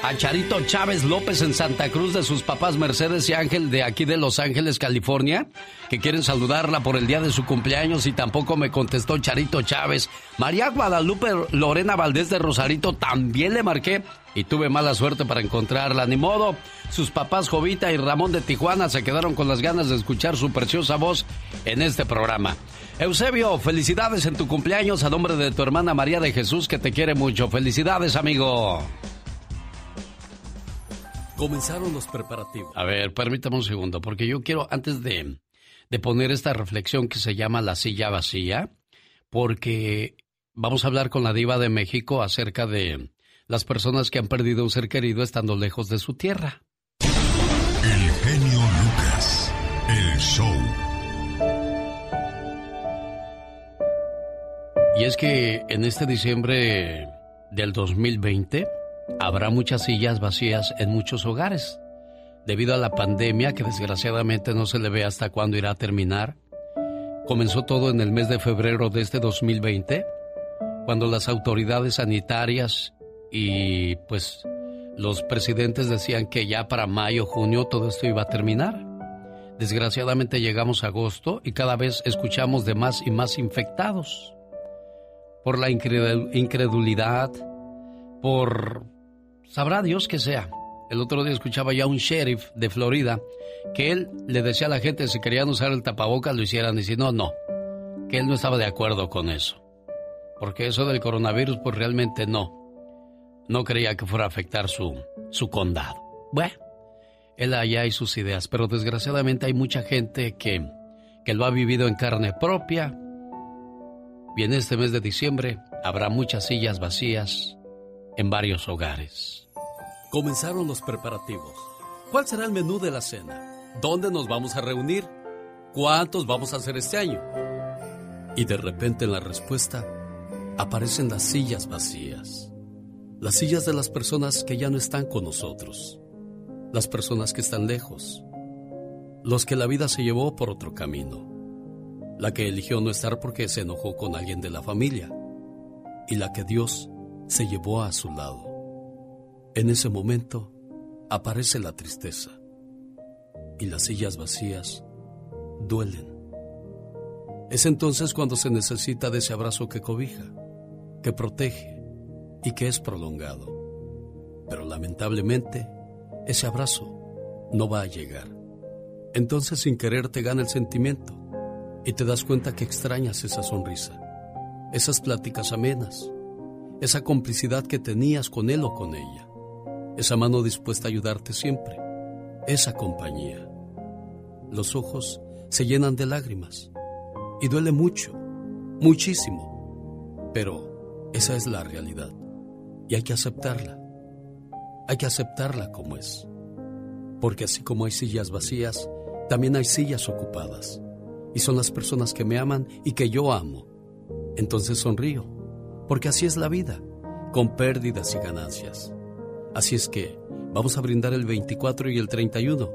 a Charito Chávez López en Santa Cruz de sus papás Mercedes y Ángel de aquí de Los Ángeles, California, que quieren saludarla por el día de su cumpleaños y tampoco me contestó Charito Chávez. María Guadalupe Lorena Valdés de Rosarito también le marqué y tuve mala suerte para encontrarla. Ni modo, sus papás Jovita y Ramón de Tijuana se quedaron con las ganas de escuchar su preciosa voz en este programa. Eusebio, felicidades en tu cumpleaños a nombre de tu hermana María de Jesús que te quiere mucho. Felicidades, amigo. Comenzaron los preparativos. A ver, permítame un segundo, porque yo quiero, antes de, de poner esta reflexión que se llama La silla vacía, porque vamos a hablar con la diva de México acerca de las personas que han perdido un ser querido estando lejos de su tierra. El genio Lucas, el show. Y es que en este diciembre del 2020 habrá muchas sillas vacías en muchos hogares. Debido a la pandemia, que desgraciadamente no se le ve hasta cuándo irá a terminar, comenzó todo en el mes de febrero de este 2020, cuando las autoridades sanitarias y pues los presidentes decían que ya para mayo, junio todo esto iba a terminar. Desgraciadamente llegamos a agosto y cada vez escuchamos de más y más infectados. Por la incredulidad, por... sabrá Dios que sea. El otro día escuchaba ya un sheriff de Florida que él le decía a la gente si querían usar el tapabocas lo hicieran y si no, no. Que él no estaba de acuerdo con eso. Porque eso del coronavirus pues realmente no no creía que fuera a afectar su, su condado. Bueno, él allá hay sus ideas, pero desgraciadamente hay mucha gente que, que lo ha vivido en carne propia. Y en este mes de diciembre habrá muchas sillas vacías en varios hogares. Comenzaron los preparativos. ¿Cuál será el menú de la cena? ¿Dónde nos vamos a reunir? ¿Cuántos vamos a hacer este año? Y de repente en la respuesta aparecen las sillas vacías las sillas de las personas que ya no están con nosotros, las personas que están lejos, los que la vida se llevó por otro camino, la que eligió no estar porque se enojó con alguien de la familia y la que Dios se llevó a su lado. En ese momento aparece la tristeza y las sillas vacías duelen. Es entonces cuando se necesita de ese abrazo que cobija, que protege, y que es prolongado. Pero lamentablemente, ese abrazo no va a llegar. Entonces sin querer te gana el sentimiento y te das cuenta que extrañas esa sonrisa, esas pláticas amenas, esa complicidad que tenías con él o con ella, esa mano dispuesta a ayudarte siempre, esa compañía. Los ojos se llenan de lágrimas y duele mucho, muchísimo, pero esa es la realidad y hay que aceptarla. Hay que aceptarla como es. Porque así como hay sillas vacías, también hay sillas ocupadas. Y son las personas que me aman y que yo amo. Entonces sonrío, porque así es la vida, con pérdidas y ganancias. Así es que vamos a brindar el 24 y el 31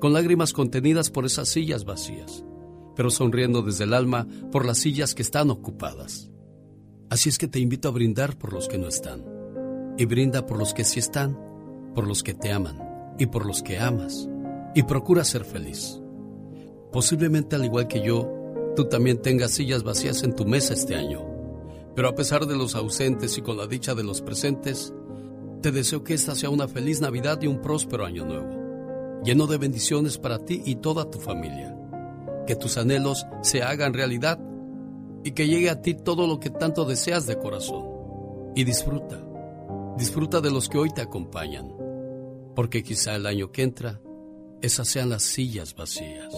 con lágrimas contenidas por esas sillas vacías, pero sonriendo desde el alma por las sillas que están ocupadas. Así es que te invito a brindar por los que no están, y brinda por los que sí están, por los que te aman y por los que amas, y procura ser feliz. Posiblemente al igual que yo, tú también tengas sillas vacías en tu mesa este año, pero a pesar de los ausentes y con la dicha de los presentes, te deseo que esta sea una feliz Navidad y un próspero año nuevo, lleno de bendiciones para ti y toda tu familia. Que tus anhelos se hagan realidad y que llegue a ti todo lo que tanto deseas de corazón. Y disfruta, disfruta de los que hoy te acompañan, porque quizá el año que entra, esas sean las sillas vacías.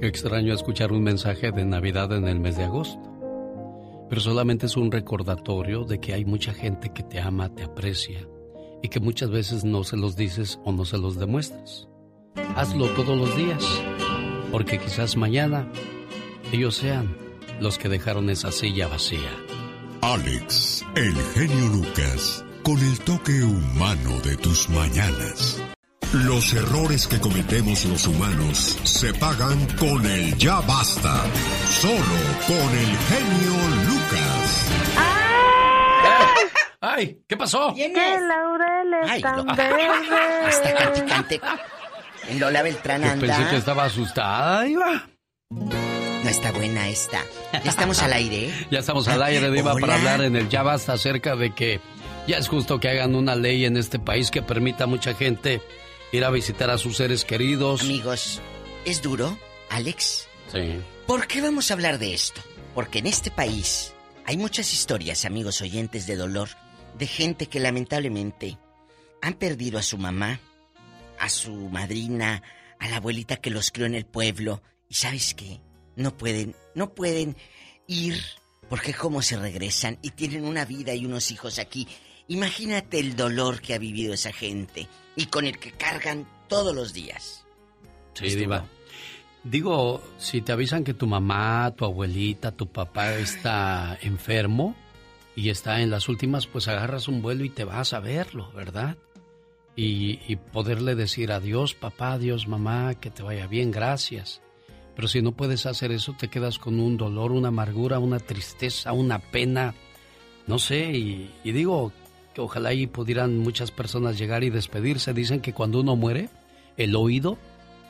Qué extraño escuchar un mensaje de Navidad en el mes de agosto pero solamente es un recordatorio de que hay mucha gente que te ama, te aprecia y que muchas veces no se los dices o no se los demuestras. Hazlo todos los días, porque quizás mañana ellos sean los que dejaron esa silla vacía. Alex, el genio Lucas, con el toque humano de tus mañanas. Los errores que cometemos los humanos se pagan con el ya basta. Solo con el genio Lucas. ¡Ay! ¿Qué pasó? Que laureles Ay, tan no. verdes. <laughs> Está cante, cante. En Lola Beltrán Yo anda. pensé que estaba asustada, Diva. No está buena esta. Ya estamos al aire. ¿eh? Ya estamos al aire, Diva, Hola. para hablar en el Ya Basta acerca de que ya es justo que hagan una ley en este país que permita a mucha gente ir a visitar a sus seres queridos. Amigos, ¿es duro, Alex? Sí. ¿Por qué vamos a hablar de esto? Porque en este país hay muchas historias, amigos oyentes, de dolor, de gente que lamentablemente han perdido a su mamá, a su madrina, a la abuelita que los crió en el pueblo. Y sabes qué? No pueden, no pueden ir porque cómo se regresan y tienen una vida y unos hijos aquí. Imagínate el dolor que ha vivido esa gente y con el que cargan todos los días. Sí, Diva. Digo, si te avisan que tu mamá, tu abuelita, tu papá está enfermo y está en las últimas, pues agarras un vuelo y te vas a verlo, ¿verdad? Y, y poderle decir adiós, papá, adiós, mamá, que te vaya bien, gracias. Pero si no puedes hacer eso, te quedas con un dolor, una amargura, una tristeza, una pena, no sé, y, y digo que ojalá y pudieran muchas personas llegar y despedirse. Dicen que cuando uno muere, el oído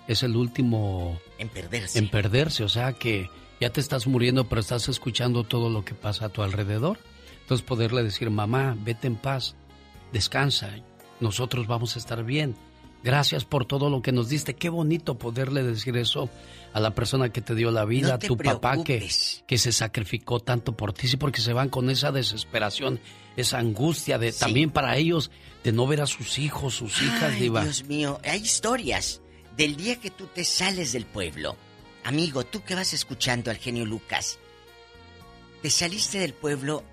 es el último En perderse. en perderse, o sea que ya te estás muriendo, pero estás escuchando todo lo que pasa a tu alrededor. Entonces poderle decir, mamá, vete en paz, descansa, nosotros vamos a estar bien. Gracias por todo lo que nos diste. Qué bonito poderle decir eso a la persona que te dio la vida, No a tu papá que, que se sacrificó tanto por ti, sí, porque se van con esa desesperación, esa angustia de también para ellos de no ver a sus hijos, sus hijas, Ay, diva. Dios mío, hay historias del día que tú te sales del pueblo. Amigo, tú que vas escuchando al genio Lucas, te saliste del pueblo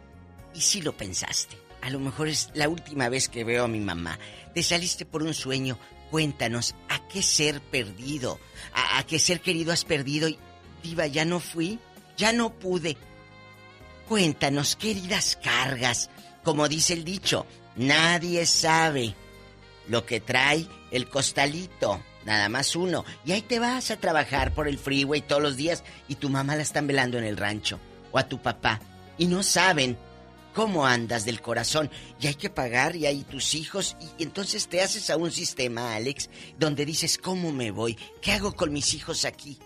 y sí lo pensaste. A lo mejor es la última vez que veo a mi mamá. Te saliste por un sueño. Cuéntanos, ¿a qué ser perdido? ¿A, qué ser querido has perdido? Y, Diva, ya no fui, ya no pude. Cuéntanos, ¿qué heridas cargas? Como dice el dicho, nadie sabe lo que trae el costalito, nada más uno. Y ahí te vas a trabajar por el freeway todos los días y tu mamá la están velando en el rancho o a tu papá y no saben cómo andas del corazón y hay que pagar y hay tus hijos y entonces te haces a un sistema, Alex, donde dices, ¿cómo me voy? ¿Qué hago con mis hijos aquí?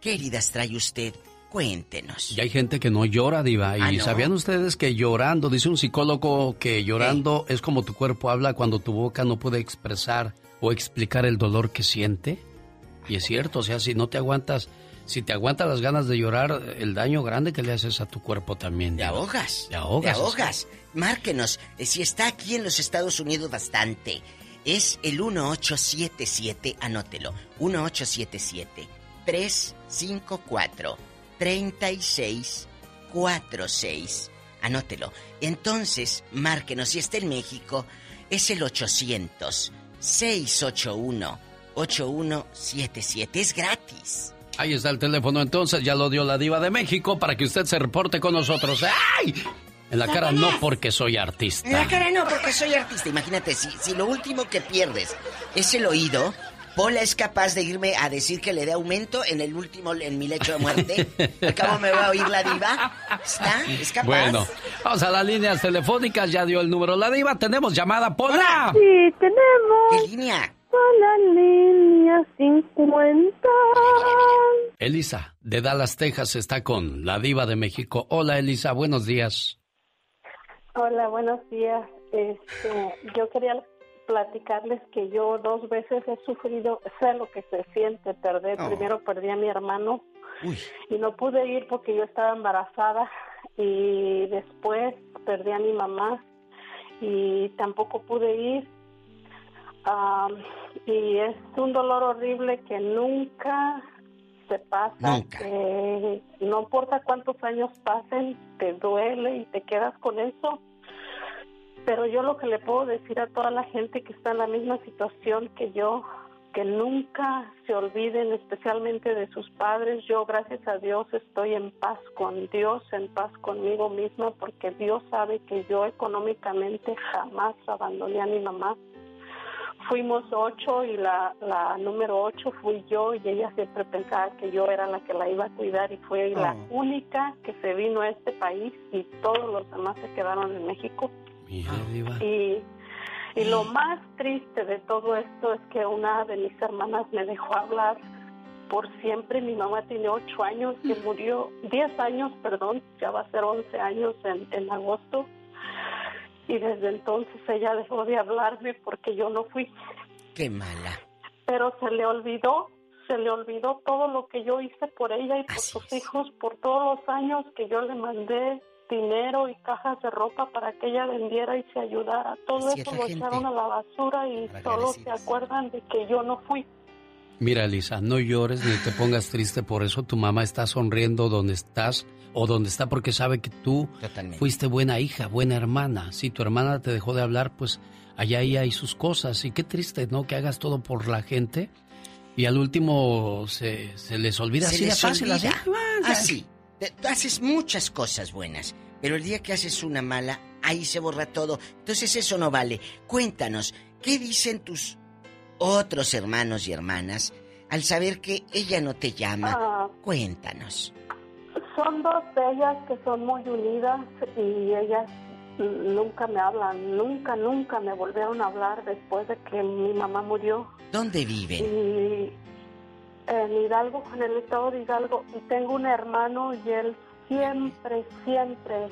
¿Qué heridas trae usted? Cuéntenos. Y hay gente que no llora, Diva. ¿Y Ah, ¿no? sabían ustedes que llorando, dice un psicólogo que llorando es como tu cuerpo habla cuando tu boca no puede expresar o explicar el dolor que siente? Y es cierto, o sea, si no te aguantas, si te aguantas las ganas de llorar, el daño grande que le haces a tu cuerpo también. Te ahogas. Te ahogas. Te ahogas. Márquenos. eh, Si está aquí en los Estados Unidos bastante. Es el 1877, anótelo. 1877 354 3646. Anótelo. Entonces, márquenos. Si está en México, es el 800 681 8177. Es gratis. Ahí está el teléfono entonces, ya lo dio la diva de México para que usted se reporte con nosotros. ¡Ay! En la cara no porque soy artista. En la cara no, porque soy artista. Imagínate, si, si lo último que pierdes es el oído, Pola es capaz de irme a decir que le dé aumento en el último, en mi lecho de muerte. Al cabo me va a oír la diva. ¿Está? ¿Es capaz? Bueno, vamos a las líneas telefónicas. Ya dio el número la diva. Tenemos llamada, Pola. Sí, tenemos. ¿Qué línea? A la línea 50. Elisa, de Dallas, Texas, está con la diva de México. Hola, Elisa, buenos días. Hola, buenos días. Este, yo quería platicarles que yo dos veces he sufrido, sé lo que se siente perder. Oh. Primero perdí a mi hermano y no pude ir porque yo estaba embarazada y después perdí a mi mamá y tampoco pude ir. Ah, y es un dolor horrible que nunca se pasa. que no importa cuántos años pasen, te duele y te quedas con eso. Pero yo lo que le puedo decir a toda la gente que está en la misma situación que yo, que nunca se olviden especialmente de sus padres. Yo, gracias a Dios, estoy en paz con Dios, en paz conmigo misma, porque Dios sabe que yo económicamente jamás abandoné a mi mamá. Fuimos ocho y la, la número ocho fui yo y ella siempre pensaba que yo era la que la iba a cuidar y fue la Oh. única que se vino a este país y todos los demás se quedaron en México. Mira, diva. Y, y lo más triste de todo esto es que una de mis hermanas me dejó hablar por siempre. Mi mamá tiene ocho años, que murió, diez años, perdón, ya va a ser once años en, en agosto. Y desde entonces ella dejó de hablarme porque yo no fui. Qué mala. Pero se le olvidó, se le olvidó todo lo que yo hice por ella y por sus hijos, por todos los años que yo le mandé dinero y cajas de ropa para que ella vendiera y se ayudara. Todo Así eso lo gente. echaron a la basura y solo se acuerdan de que yo no fui. Mira, Elisa, no llores ni te pongas triste por eso. Tu mamá está sonriendo donde estás o donde está porque sabe que tú Totalmente. fuiste buena hija, buena hermana. Si tu hermana te dejó de hablar, pues allá ella hay sus cosas. Y qué triste, ¿no? Que hagas todo por la gente y al último se, se les olvida Se así les fácil. olvida. así. Ah, Así. Tú haces muchas cosas buenas, pero el día que haces una mala, ahí se borra todo. Entonces eso no vale. Cuéntanos, ¿qué dicen tus otros hermanos y hermanas al saber que ella no te llama? Ah. Cuéntanos. Son dos de ellas que son muy unidas y ellas nunca me hablan, nunca, nunca me volvieron a hablar después de que mi mamá murió. ¿Dónde viven? Y en Hidalgo, en el estado de Hidalgo, y tengo un hermano y él siempre, siempre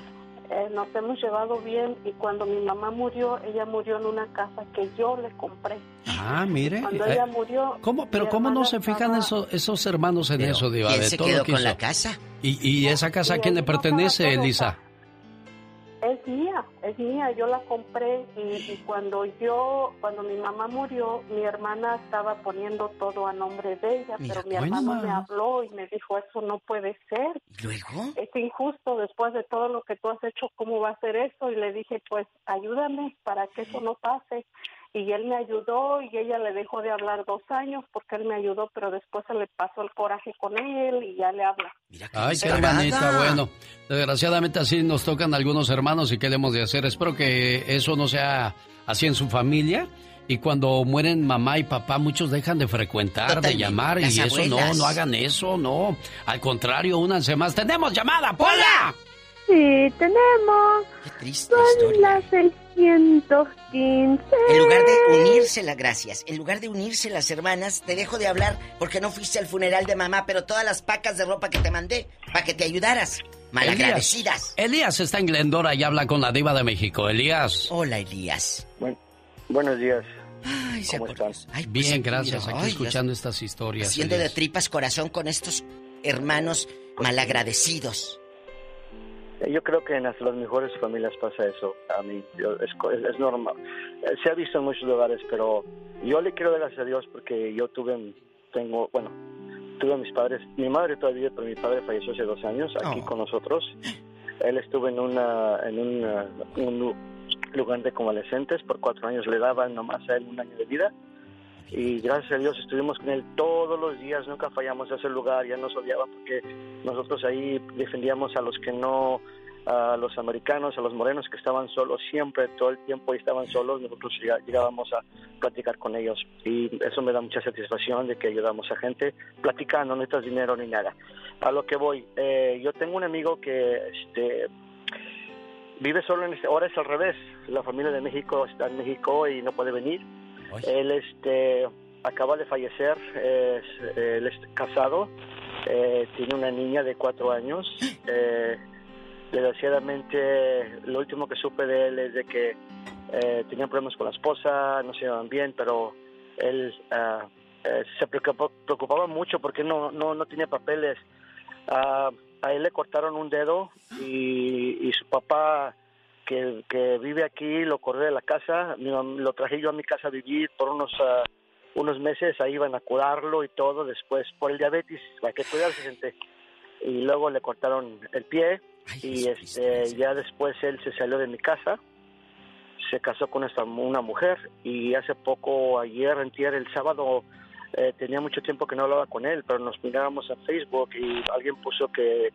eh, nos hemos llevado bien y cuando mi mamá murió, ella murió en una casa que yo le compré. Ah, mire. Cuando eh, ella murió... ¿Cómo? Pero ¿cómo no se fijan estaba- esos, esos hermanos en Pero, eso, Diva? ¿quién de se todo quedó con la hizo? casa? ¿Y, y esa casa a quién le pertenece, Elisa? Es mía, es mía, yo la compré y, y cuando yo, cuando mi mamá murió, mi hermana estaba poniendo todo a nombre de ella, Mira, pero mi bueno, hermano me habló y me dijo, eso no puede ser. ¿Luego? Es injusto después de todo lo que tú has hecho, ¿cómo va a ser eso? Y le dije, pues ayúdame para que eso no pase. Y él me ayudó y ella le dejó de hablar dos años porque él me ayudó, pero después se le pasó el coraje con él y ya le habla. Ay, qué hermanita, bueno. Desgraciadamente así nos tocan algunos hermanos y qué le hemos de hacer. Espero que eso no sea así en su familia. Y cuando mueren mamá y papá, muchos dejan de frecuentar, de llamar. Las y eso no, no hagan eso, no. Al contrario, únanse más. ¡Tenemos llamada, Pola! Sí, tenemos. Qué triste Son las 615. En lugar de unirse las gracias, en lugar de unirse las hermanas, te dejo de hablar porque no fuiste al funeral de mamá, pero todas las pacas de ropa que te mandé para que te ayudaras. Malagradecidas. Elías, Elías está en Glendora y habla con la diva de México. Elías. Hola, Elías. buenos días. ¿Cómo están? Bien, gracias. Aquí Ay, escuchando estas historias. Haciendo de tripas corazón con estos hermanos malagradecidos. Yo creo que en las, las mejores familias pasa eso. A mí yo- es, es- normal. Eh, Se ha visto en muchos lugares, pero yo le quiero dar gracias a Dios porque yo tuve, tengo, bueno, tuve a mis padres. Mi madre todavía pero mi padre falleció hace dos años aquí con nosotros. Él estuvo en una, en una- un lu- lugar de convalescentes por cuatro años. Le daban nomás a él un año de vida. Y gracias a Dios estuvimos con él todos los días, nunca fallamos a ese lugar, ya nos odiaba porque nosotros ahí defendíamos a los que no a los americanos, a los morenos que estaban solos siempre, todo el tiempo estaban solos, nosotros llegábamos a platicar con ellos y eso me da mucha satisfacción de que ayudamos a gente platicando, no necesitas dinero ni nada. A lo que voy, eh, yo tengo un amigo que este, vive solo en este, ahora es al revés, la familia de México está en México y no puede venir. Él este acaba de fallecer, es- él es casado, eh, tiene una niña de cuatro años. <gasps> Eh, desgraciadamente, lo último que supe de él es de que eh, tenía problemas con la esposa, no se llevaban bien, pero él eh, se preocupó- preocupaba mucho porque no, no, no tenía papeles. Ah, a él le cortaron un dedo y, y su papá que, que vive aquí lo corrió de la casa, lo traje yo a mi casa a vivir por unos ah, unos meses, ahí iban a curarlo y todo, después por el diabetes, hay que cuidarse gente. Y luego le cortaron el pie y este ya después él se salió de mi casa, se casó con esta, una mujer y hace poco, ayer, antier, el sábado, eh, tenía mucho tiempo que no hablaba con él, pero nos mirábamos en Facebook y alguien puso que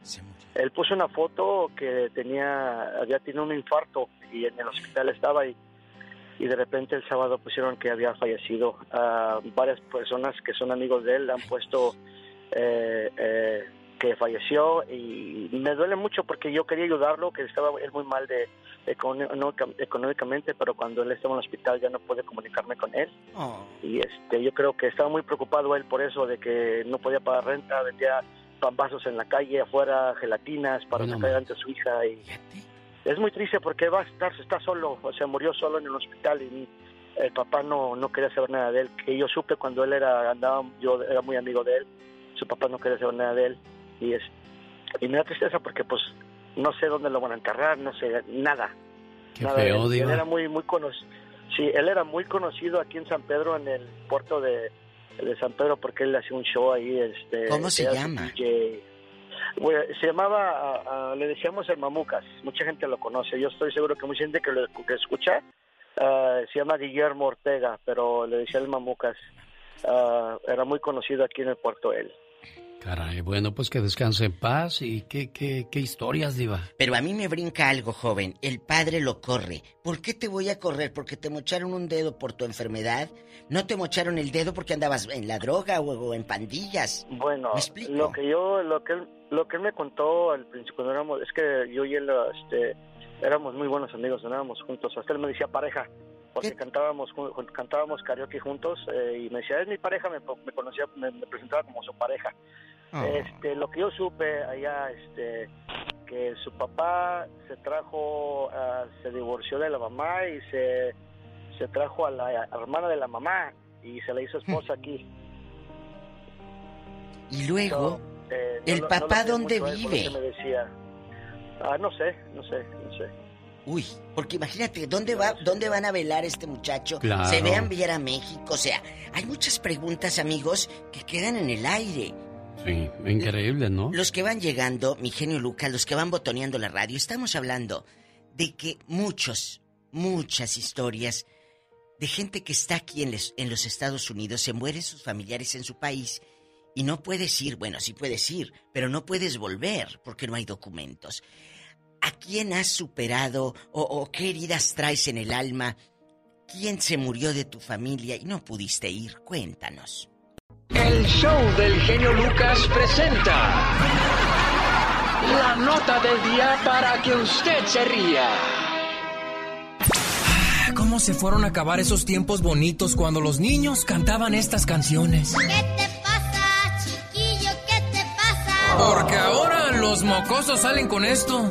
él puso una foto que tenía había tenido un infarto y en el hospital estaba y y de repente el sábado pusieron que había fallecido. Ah, varias personas que son amigos de él han puesto eh, eh, que falleció y me duele mucho porque yo quería ayudarlo, que estaba él muy mal de económicamente, pero cuando él estaba en el hospital ya no pude comunicarme con él. Y este yo creo que estaba muy preocupado él por eso de que no podía pagar renta vendía pambazos en la calle afuera gelatinas para sacar adelante a su hija y es muy triste porque va a estar está solo o sea murió solo en el hospital y el papá no no quería saber nada de él. Que yo supe cuando él era andaba yo era muy amigo de él su papá no quería saber nada de él. Y es y me da tristeza porque pues no sé dónde lo van a enterrar no sé nada Qué nada feo, de él. Era muy muy conocido sí él era muy conocido aquí en San Pedro en el puerto de, de San Pedro porque él hacía un show ahí este ¿Cómo se llama? DJ. Bueno, se llamaba ah, le decíamos el Mamucas mucha gente lo conoce yo estoy seguro que mucha gente que lo que escucha ah, se llama Guillermo Ortega pero le decía el Mamucas Ah, era muy conocido aquí en el puerto él Caray, bueno, pues que descanse en paz y qué, qué, qué historias, Diva. Pero a mí me brinca algo, joven. El padre lo corre. ¿Por qué te voy a correr? ¿Porque te mocharon un dedo por tu enfermedad? ¿No te mocharon el dedo porque andabas en la droga o, o en pandillas? Bueno, ¿Me explico? lo que yo, lo que él, lo que él me contó al principio cuando éramos, es que yo y él, este, éramos muy buenos amigos, andábamos juntos. Hasta él me decía pareja, porque cantábamos, jun- jun- cantábamos karaoke juntos eh, y me decía es mi pareja, me, me conocía, me, me presentaba como su pareja. Ah. Este, lo que yo supe allá, este, que su papá se trajo, ah, se divorció de la mamá y se, se trajo a la hermana de la mamá y se la hizo esposa aquí. Y luego, Eh, ¿El papá dónde por vive? me decía. Ah, no sé, no sé, no sé. Uy, porque imagínate, ¿dónde va, dónde van a velar este muchacho? Claro. ¿Se ve a enviar a México? O sea, hay muchas preguntas, amigos, que quedan en el aire. Sí, increíble, ¿no? Los que van llegando, mi genio Lucas, los que van botoneando la radio, estamos hablando de que muchos, muchas historias de gente que está aquí en, les- en los Estados Unidos, se mueren sus familiares en su país y no puedes ir, bueno, sí puedes ir, pero no puedes volver porque no hay documentos. ¿A quién has superado o, o qué heridas traes en el alma? ¿Quién se murió de tu familia y no pudiste ir? Cuéntanos. El show del genio Lucas presenta la nota del día para que usted se ría. ¿Cómo se fueron a acabar esos tiempos bonitos cuando los niños cantaban estas canciones? ¿qué te pasa? Porque ahora los mocosos salen con esto.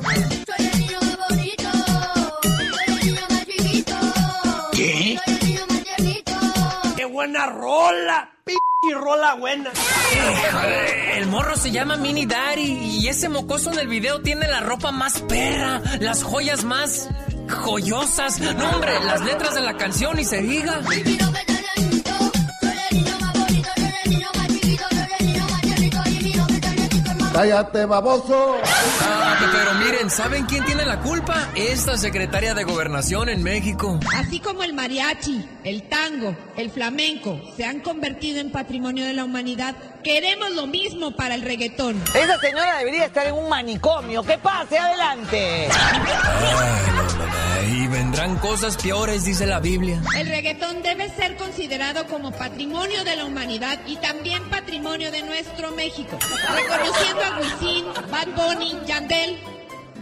¿Qué? ¡Qué buena rola! ¡P rola buena! Híjole, El morro se llama Mini Daddy y ese mocoso en el video tiene la ropa más perra, las joyas más joyosas. No, hombre, las letras de la canción y se diga. Cállate, baboso. Ah, pero miren, ¿saben quién tiene la culpa? Esta secretaria de gobernación en México. Así como el mariachi, el tango, el flamenco se han convertido en patrimonio de la humanidad, queremos lo mismo para el reggaetón. Esa señora debería estar en un manicomio. ¡Que pase adelante! Y vendrán cosas peores, dice la Biblia. El reggaetón debe ser considerado como patrimonio de la humanidad y también patrimonio de nuestro México, reconociendo a Wisin, Bad Bunny, Yandel,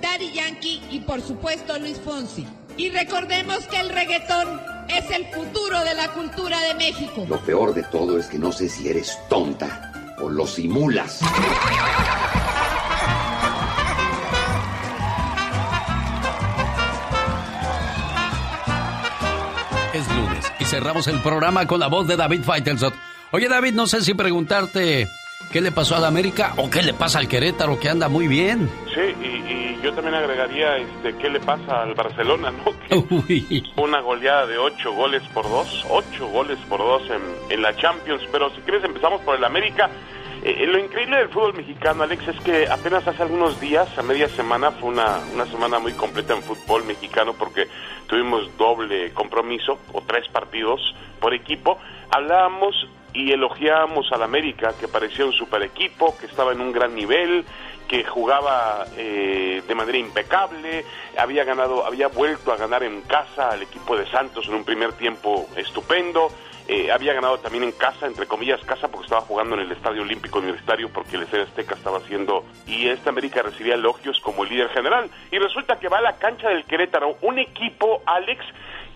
Daddy Yankee y por supuesto Luis Fonsi. Y recordemos que el reggaetón es el futuro de la cultura de México. Lo peor de todo es que no sé si eres tonta o lo simulas. Cerramos el programa con la voz de David Faitelson. Oye David, no sé si preguntarte qué le pasó a la América o qué le pasa al Querétaro que anda muy bien. Sí, y, y yo también agregaría este, qué le pasa al Barcelona, ¿no? <laughs> Que una goleada de ocho goles por dos, ocho goles por dos en, en la Champions. Pero si quieres empezamos por el América. Eh, lo increíble del fútbol mexicano, Alex, es que apenas hace algunos días, a media semana, fue una, una semana muy completa en fútbol mexicano porque tuvimos doble compromiso o tres partidos por equipo. Hablábamos y elogiábamos al América, que parecía un super equipo, que estaba en un gran nivel, que jugaba eh, de manera impecable, había ganado, había vuelto a ganar en casa al equipo de Santos en un primer tiempo estupendo, eh, había ganado también en casa, entre comillas casa, porque estaba jugando en el Estadio Olímpico Universitario, porque el Estadio Azteca estaba haciendo, y esta América recibía elogios como el líder general. Y resulta que va a la cancha del Querétaro, un equipo, Alex,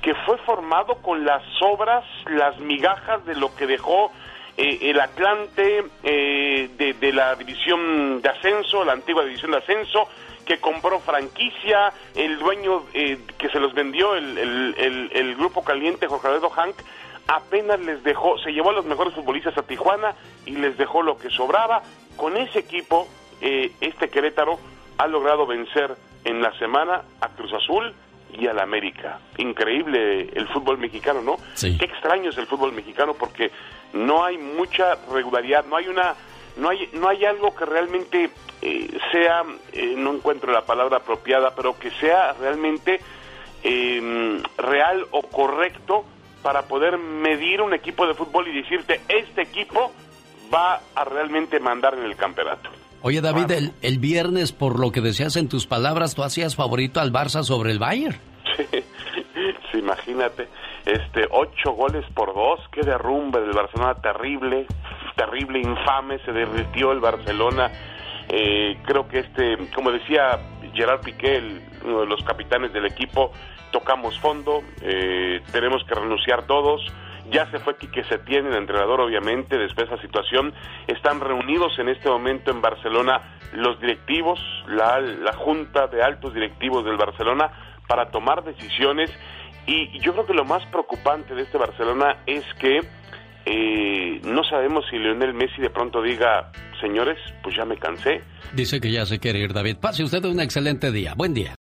que fue formado con las sobras, las migajas de lo que dejó eh, el Atlante eh, de, de la división de ascenso, la antigua división de ascenso, que compró franquicia, el dueño eh, que se los vendió, el grupo caliente, Jorge Alfredo Hank, apenas les dejó, se llevó a los mejores futbolistas a Tijuana y les dejó lo que sobraba. Con ese equipo, eh, este Querétaro ha logrado vencer en la semana a Cruz Azul y al América. Increíble el fútbol mexicano, ¿no? Sí. Qué extraño es el fútbol mexicano porque no hay mucha regularidad, no hay una no hay no hay algo que realmente eh, sea eh, no encuentro la palabra apropiada, pero que sea realmente eh, real o correcto para poder medir un equipo de fútbol y decirte este equipo va a realmente mandar en el campeonato. Oye David, el, el viernes, por lo que decías en tus palabras, tú hacías favorito al Barça sobre el Bayern. <laughs> Sí, imagínate, este, ocho goles por dos, qué derrumbe del Barcelona, terrible, terrible, infame, se derritió el Barcelona. Eh, creo que este, como decía Gerard Piqué, el- uno de los capitanes del equipo, tocamos fondo, eh, tenemos que renunciar todos. Ya se fue Quique Setién, el entrenador, obviamente, después de esa situación. Están reunidos en este momento en Barcelona los directivos, la, la junta de altos directivos del Barcelona, para tomar decisiones. Y yo creo que lo más preocupante de este Barcelona es que eh, no sabemos si Lionel Messi de pronto diga, señores, pues ya me cansé. Dice que ya se quiere ir, David. Pase usted un excelente día. Buen día.